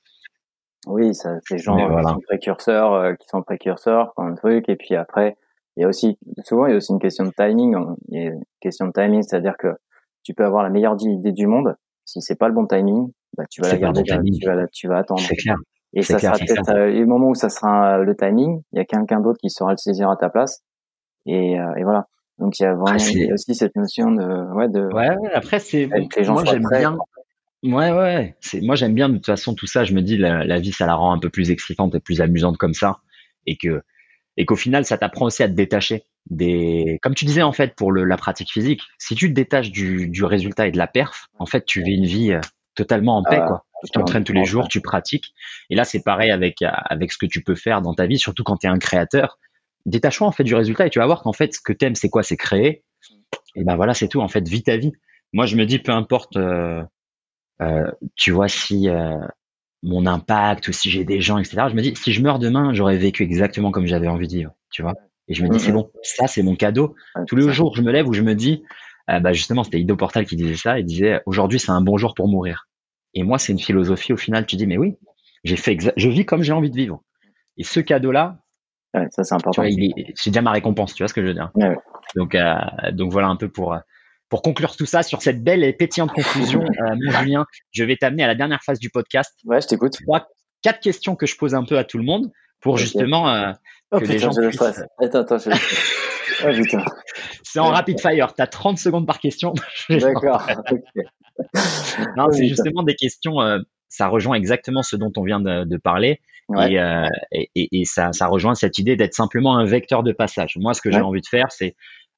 Oui, ça, c'est gens qui sont précurseurs, qui sont précurseurs, comme truc, et puis après, il y a aussi, souvent, il y a aussi une question de timing. Hein. Il y a une question de timing, c'est-à-dire que tu peux avoir la meilleure idée du monde. Si c'est pas le bon timing, bah, tu vas la garder, tu vas, tu vas attendre. C'est clair. Et ça sera peut-être euh, le moment où ça sera euh, le timing. Il y a quelqu'un d'autre qui saura le saisir à ta place. Et, euh, et voilà. Donc il y a vraiment ah, aussi cette notion de ouais de. Ouais. Après c'est moi j'aime bien. Ouais ouais. C'est moi j'aime bien de toute façon tout ça. Je me dis la, la vie ça la rend un peu plus excitante et plus amusante comme ça et que et qu'au final, ça t'apprend aussi à te détacher des, comme tu disais en fait pour le, la pratique physique, si tu te détaches du, du résultat et de la perf, en fait, tu vis une vie euh, totalement en paix, ah, quoi. Tu t'entraînes tous les jours, tu pratiques. Et là, c'est pareil avec avec ce que tu peux faire dans ta vie, surtout quand tu es un créateur. Détache-toi en fait du résultat et tu vas voir qu'en fait, ce que t'aimes, c'est quoi? C'est créer. Et ben voilà, c'est tout. En fait, vis ta vie. Moi, je me dis, peu importe, euh, euh, tu vois, si euh, mon impact ou si j'ai des gens, etc. Je me dis, si je meurs demain, j'aurais vécu exactement comme j'avais envie de vivre, tu vois. Et je me dis, c'est bon, ça, c'est mon cadeau. Tous les jours, je me lève où je me dis, euh, bah justement, c'était Ido Portal qui disait ça. Il disait, aujourd'hui, c'est un bon jour pour mourir. Et moi, c'est une philosophie. Au final, tu dis, mais oui, j'ai fait, je vis comme j'ai envie de vivre. Et ce cadeau-là, ça c'est important. C'est déjà ma récompense. Tu vois ce que je veux dire Donc, euh, donc voilà un peu pour euh, pour conclure tout ça sur cette belle et pétillante conclusion, [laughs] euh, mon Julien, je vais t'amener à la dernière phase du podcast. Ouais, je t'écoute. Trois, quatre questions que je pose un peu à tout le monde pour justement euh, oh, que les gens puissent... Attends, attends, je... oh, putain. [laughs] C'est en rapid fire. Tu as 30 secondes par question. [laughs] D'accord. non, c'est justement des questions. Euh, ça rejoint exactement ce dont on vient de, de parler. Et, euh, et, et, ça, ça rejoint cette idée d'être simplement un vecteur de passage. Moi, ce que j'ai envie de faire, c'est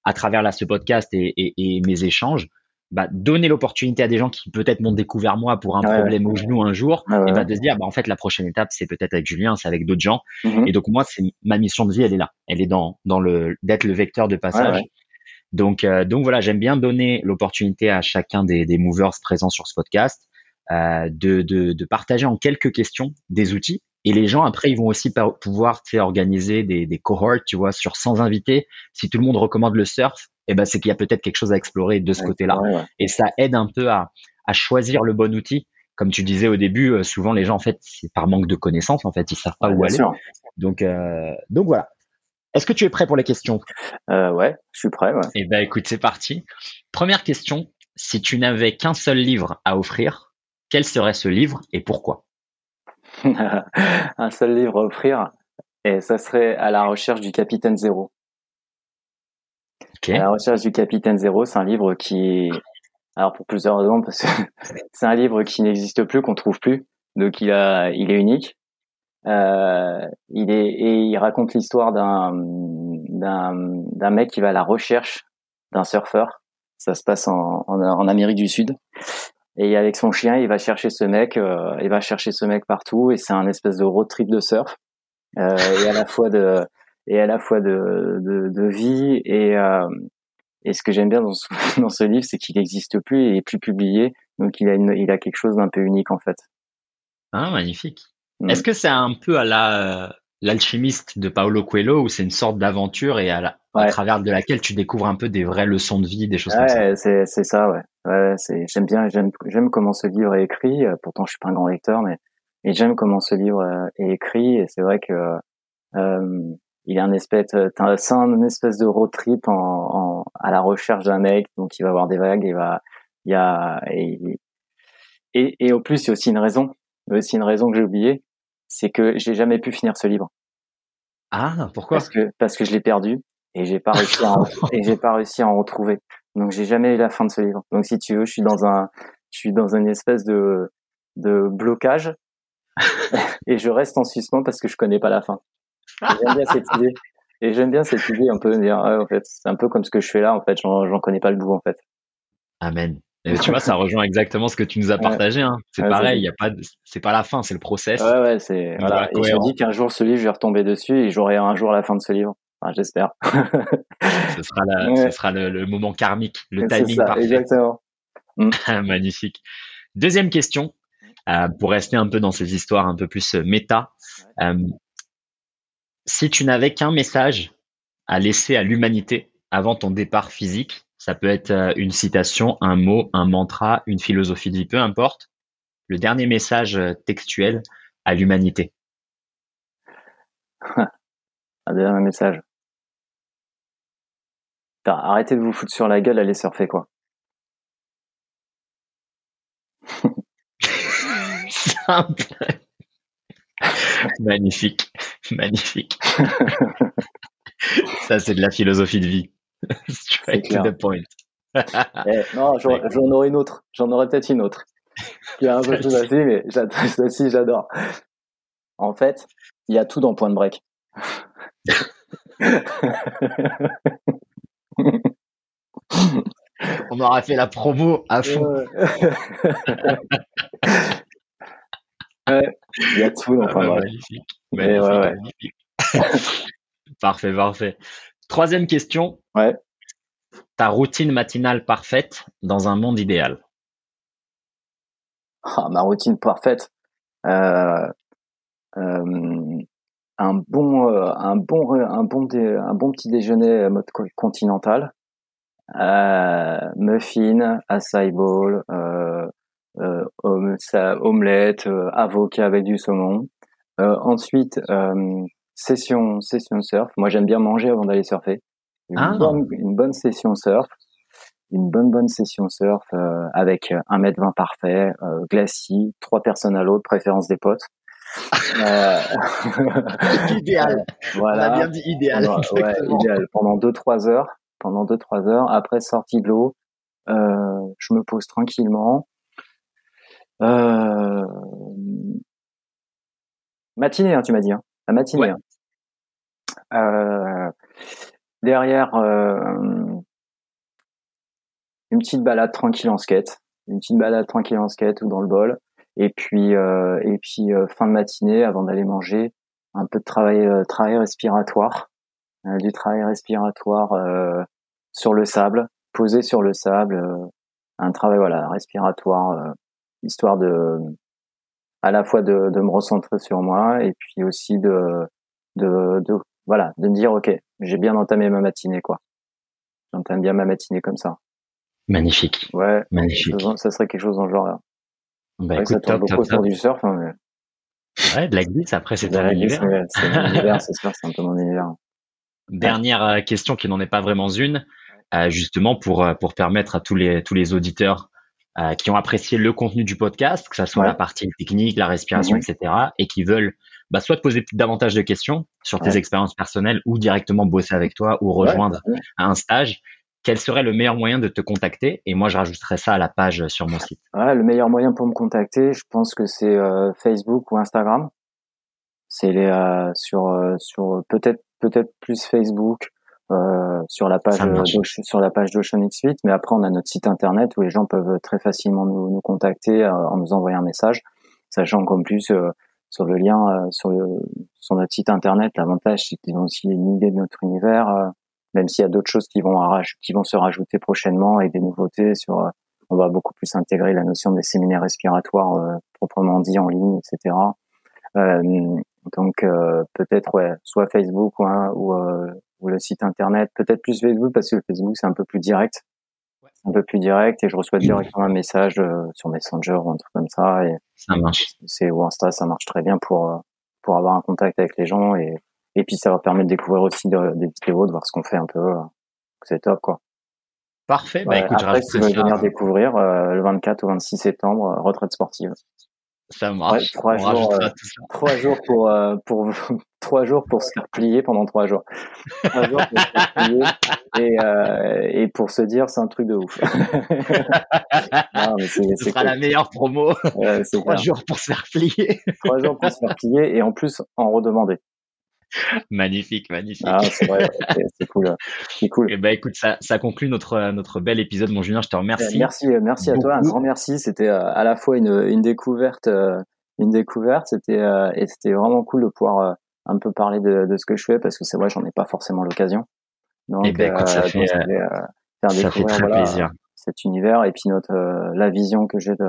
à travers là ce podcast et, mes échanges, bah, donner l'opportunité à des gens qui peut-être m'ont découvert moi pour un problème au genou un jour, et bah, de se dire bah, en fait la prochaine étape c'est peut-être avec Julien, c'est avec d'autres gens. Mm-hmm. Et donc moi c'est ma mission de vie, elle est là, elle est dans dans le d'être le vecteur de passage. donc euh, donc voilà, j'aime bien donner l'opportunité à chacun des, des movers présents sur ce podcast euh, de, de, de partager en quelques questions des outils et les gens, après, ils vont aussi pouvoir organiser des, des cohorts, tu vois, sur 100 invités. Si tout le monde recommande le surf, eh ben, c'est qu'il y a peut-être quelque chose à explorer de ce côté-là. Et ça aide un peu à, à choisir le bon outil. Comme tu disais au début, euh, souvent les gens, en fait, c'est par manque de connaissances, en fait, ils savent pas où aller. Donc, euh, donc voilà. Est-ce que tu es prêt pour les questions? Euh, Ouais, je suis prêt. Eh ben, écoute, c'est parti. Première question. Si tu n'avais qu'un seul livre à offrir, quel serait ce livre et pourquoi? [laughs] un seul livre à offrir, et ça serait à la recherche du Capitaine Zéro. À la recherche du Capitaine Zéro, c'est un livre qui, alors pour plusieurs raisons, parce que [laughs] c'est un livre qui n'existe plus, qu'on trouve plus, donc il a, il est unique. Euh, il est et il raconte l'histoire d'un d'un d'un mec qui va à la recherche d'un surfeur. Ça se passe en, en, en Amérique du Sud. Et avec son chien, il va chercher ce mec, euh, il va chercher ce mec partout, et c'est un espèce de road trip de surf, euh, et à la fois de et à la fois de de, de vie et euh, et ce que j'aime bien dans ce, [laughs] dans ce livre, c'est qu'il n'existe plus et il est plus publié, donc il a une, il a quelque chose d'un peu unique en fait. Ah magnifique. Mm. Est-ce que c'est un peu à la l'alchimiste de Paolo Coelho où c'est une sorte d'aventure et à, à, travers de laquelle tu découvres un peu des vraies leçons de vie, des choses comme ça? c'est c'est ça, ouais. Ouais c'est j'aime bien, j'aime j'aime comment ce livre est écrit. Euh, pourtant, je suis pas un grand lecteur, mais et j'aime comment ce livre euh, est écrit. Et c'est vrai que euh, il est un espèce, c'est un espèce de road trip en, en à la recherche d'un mec, donc il va avoir des vagues, il va, il y a et, et, et au plus il y a aussi une raison, il y a aussi une raison que j'ai oubliée, c'est que j'ai jamais pu finir ce livre. Ah, pourquoi? Parce que parce que je l'ai perdu et j'ai pas réussi à et j'ai pas réussi à en retrouver. Donc j'ai jamais eu la fin de ce livre. Donc si tu veux, je suis dans un je suis dans une espèce de de blocage [laughs] et je reste en suspens parce que je connais pas la fin. J'aime bien cette idée. Et j'aime bien cette idée un peu de dire en fait, c'est un peu comme ce que je fais là en fait, j'en connais pas le bout en fait. Amen. Et tu vois, ça rejoint exactement ce que tu nous as partagé. Hein. C'est pareil, il y a pas, c'est pas la fin, c'est le process. Ouais, ouais, c'est. Voilà. Et je me dis qu'un jour ce livre, je vais retomber dessus et j'aurai un jour la fin de ce livre. Enfin, j'espère. [laughs] ce sera, la, ce sera le, le, moment karmique, le timing ça, parfait. Exactement. Mm. [laughs] Magnifique. Deuxième question, euh, pour rester un peu dans ces histoires un peu plus euh, méta. Euh, si tu n'avais qu'un message à laisser à l'humanité avant ton départ physique, ça peut être une citation, un mot, un mantra, une philosophie de vie, peu importe. Le dernier message textuel à l'humanité? [laughs] un dernier message. Arrêtez de vous foutre sur la gueule, allez surfer quoi. Simple. [laughs] magnifique, magnifique. Ça c'est de la philosophie de vie. Straight to the point. eh, non, j'en aurai une autre. J'en aurais peut-être une autre. Qui est un peu plus facile, mais [laughs] celle-ci, j'adore. En fait, il y a tout dans Point Break. [laughs] [laughs] On aura fait la promo à fond. [laughs] il y a tout dans Point Break. Magnifique. magnifique. [laughs] parfait, parfait. Troisième question. Ouais. Ta routine matinale parfaite dans un monde idéal. Ah, ma routine parfaite. Euh, euh, un bon, euh, un bon, un bon, un bon petit déjeuner mode continental. muffin, acai bowl, omelette, avocat avec du saumon. ensuite, session, session surf. Moi, j'aime bien manger avant d'aller surfer. Une, ah. bonne, une, bonne, session surf, une bonne bonne session surf euh, avec un mètre vingt parfait, euh, glacis, trois personnes à l'autre, préférence des potes. Euh... [laughs] idéal. [laughs] Voilà. On a bien dit idéal. Ouais, idéal. Pendant deux trois heures, pendant deux trois heures. Après sortie de l'eau, euh, je me pose tranquillement. Euh... Matinée, hein, tu m'as dit. Hein. La matinée. Hein. Euh, derrière, une petite balade tranquille en skate, une petite balade tranquille en skate ou dans le bol. Et puis, euh, et puis fin de matinée, avant d'aller manger, un peu de travail, travail respiratoire, du travail respiratoire sur le sable, posé sur le sable, un travail voilà respiratoire, histoire de à la fois de, de me recentrer sur moi et puis aussi de, de, de voilà, de me dire ok, j'ai bien entamé ma matinée quoi. J'entame bien ma matinée comme ça. Magnifique. Ouais. Magnifique. Ça serait quelque chose dans le genre Bah, écoute, ça tourne beaucoup sur du surf. Hein, mais... Ouais, de la glisse. Après, c'est ton univers. C'est mon [laughs] univers, c'est sûr, c'est un peu mon univers. Dernière euh, question qui n'en est pas vraiment une, euh, justement pour euh, pour permettre à tous les tous les auditeurs euh, qui ont apprécié le contenu du podcast, que ce soit la partie technique, la respiration, mhm. etc., et qui veulent bah, soit te poser davantage de questions sur tes expériences personnelles ou directement bosser avec toi ou rejoindre un stage. Quel serait le meilleur moyen de te contacter? Et moi, je rajouterais ça à la page sur mon site. le meilleur moyen pour me contacter, je pense que c'est euh, Facebook ou Instagram. C'est les euh, sur sur peut-être peut-être plus Facebook euh, sur la page sur la page d'Ocean X8 mais après on a notre site internet où les gens peuvent très facilement nous, nous contacter euh, en nous envoyant un message sachant qu'en plus euh, sur le lien sur le sur notre site internet l'avantage c'est qu'ils ont aussi une idée de notre univers même s'il y a d'autres choses qui vont qui vont se rajouter prochainement et des nouveautés sur on va beaucoup plus intégrer la notion des séminaires respiratoires proprement dit en ligne etc donc peut-être ouais soit Facebook ou, ou ou le site internet, peut-être plus Facebook parce que Facebook c'est un peu plus direct, un peu plus direct et je reçois directement un message euh, sur Messenger ou un truc comme ça et ça marche. C'est ou Insta, ça marche très bien pour euh, pour avoir un contact avec les gens et et puis ça va permettre de découvrir aussi des vidéos, de voir ce qu'on fait un peu. Euh, c'est top quoi. Parfait. Bah, écoute, après, si vous venir découvrir le 24 ou 26 septembre, retraite sportive. Ça marche. trois, jours, euh, trois jours pour euh, pour [laughs] trois jours pour se faire plier pendant trois jours. Trois jours pour se faire plier et euh, et pour se dire c'est un truc de ouf. [laughs] non, mais c'est, Ce sera la meilleure promo. [laughs] trois jours pour se faire plier. trois jours pour se faire plier et en plus en redemander. [laughs] magnifique, magnifique. Ah, c'est vrai, c'est cool, c'est cool. Et eh ben, écoute, ça, ça conclut notre notre bel épisode, mon Julien. Je te remercie. Merci, euh, merci à toi, un grand merci. C'était euh, à la fois une une découverte, euh, une découverte. C'était et c'était vraiment cool de pouvoir un peu parler de, de ce que je fais parce que c'est vrai, j'en ai pas forcément l'occasion. Donc, et eh ben, écoute, ça fait, faire ça fait très plaisir. cet univers et puis notre la vision que j'ai de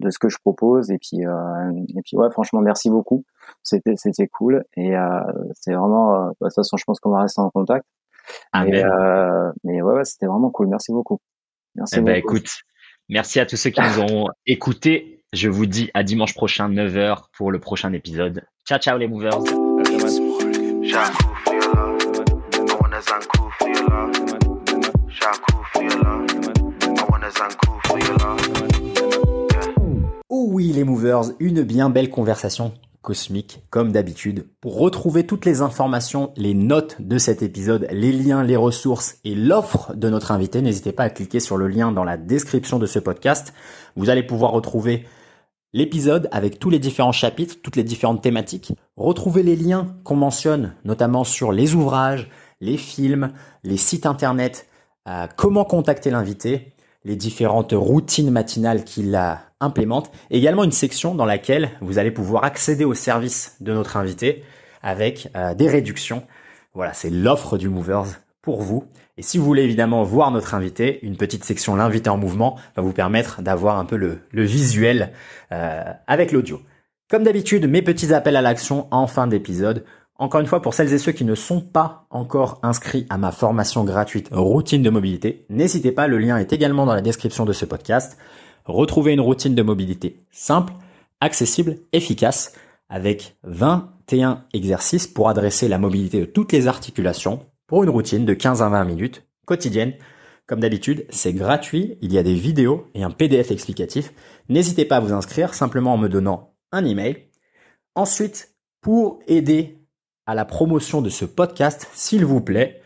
de ce que je propose. Et puis euh, et puis ouais franchement merci beaucoup. C'était c'était cool. Et euh, c'est vraiment euh, bah, de toute façon je pense qu'on va rester en contact. Ah, mais euh, mais ouais, ouais c'était vraiment cool. Merci beaucoup. Merci eh ben, écoute merci à tous ceux qui nous ont [laughs] écoutés. Je vous dis à dimanche prochain 9h pour le prochain épisode. Ciao ciao les movers Oh oui les movers, une bien belle conversation cosmique comme d'habitude. Pour retrouver toutes les informations, les notes de cet épisode, les liens, les ressources et l'offre de notre invité, n'hésitez pas à cliquer sur le lien dans la description de ce podcast. Vous allez pouvoir retrouver l'épisode avec tous les différents chapitres, toutes les différentes thématiques. Retrouver les liens qu'on mentionne, notamment sur les ouvrages, les films, les sites internet, euh, comment contacter l'invité, les différentes routines matinales qu'il implémente. Également une section dans laquelle vous allez pouvoir accéder aux services de notre invité avec euh, des réductions. Voilà, c'est l'offre du Movers pour vous. Et si vous voulez évidemment voir notre invité, une petite section l'invité en mouvement va vous permettre d'avoir un peu le, visuel euh, avec l'audio. Comme d'habitude, mes petits appels à l'action en fin d'épisode. Encore une fois, pour celles et ceux qui ne sont pas encore inscrits à ma formation gratuite routine de mobilité, n'hésitez pas, le lien est également dans la description de ce podcast. Retrouvez une routine de mobilité simple, accessible, efficace, avec 21 exercices pour adresser la mobilité de toutes les articulations pour une routine de 15 à 20 minutes quotidienne. Comme d'habitude, c'est gratuit, il y a des vidéos et un PDF explicatif. N'hésitez pas à vous inscrire simplement en me donnant un email. Ensuite, pour aider à la promotion de ce podcast, s'il vous plaît,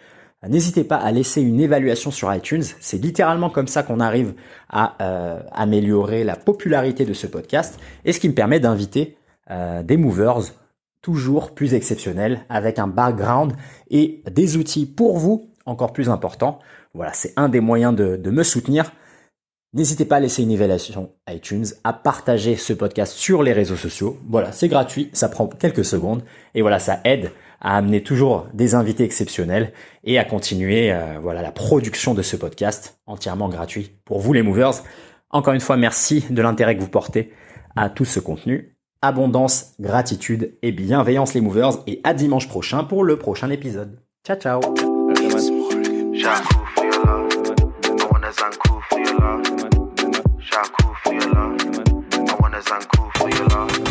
N'hésitez pas à laisser une évaluation sur iTunes. C'est littéralement comme ça qu'on arrive à euh, améliorer la popularité de ce podcast et ce qui me permet d'inviter euh, des movers toujours plus exceptionnels avec un background et des outils pour vous encore plus importants. Voilà, c'est un des moyens de, de me soutenir. N'hésitez pas à laisser une évaluation iTunes, à partager ce podcast sur les réseaux sociaux. Voilà, c'est gratuit, ça prend quelques secondes et voilà, ça aide à amener toujours des invités exceptionnels et à continuer euh, voilà la production de ce podcast entièrement gratuit pour vous les movers. Encore une fois, merci de l'intérêt que vous portez à tout ce contenu. Abondance, gratitude et bienveillance les movers et à dimanche prochain pour le prochain épisode. Ciao ciao. It's uncool for your love.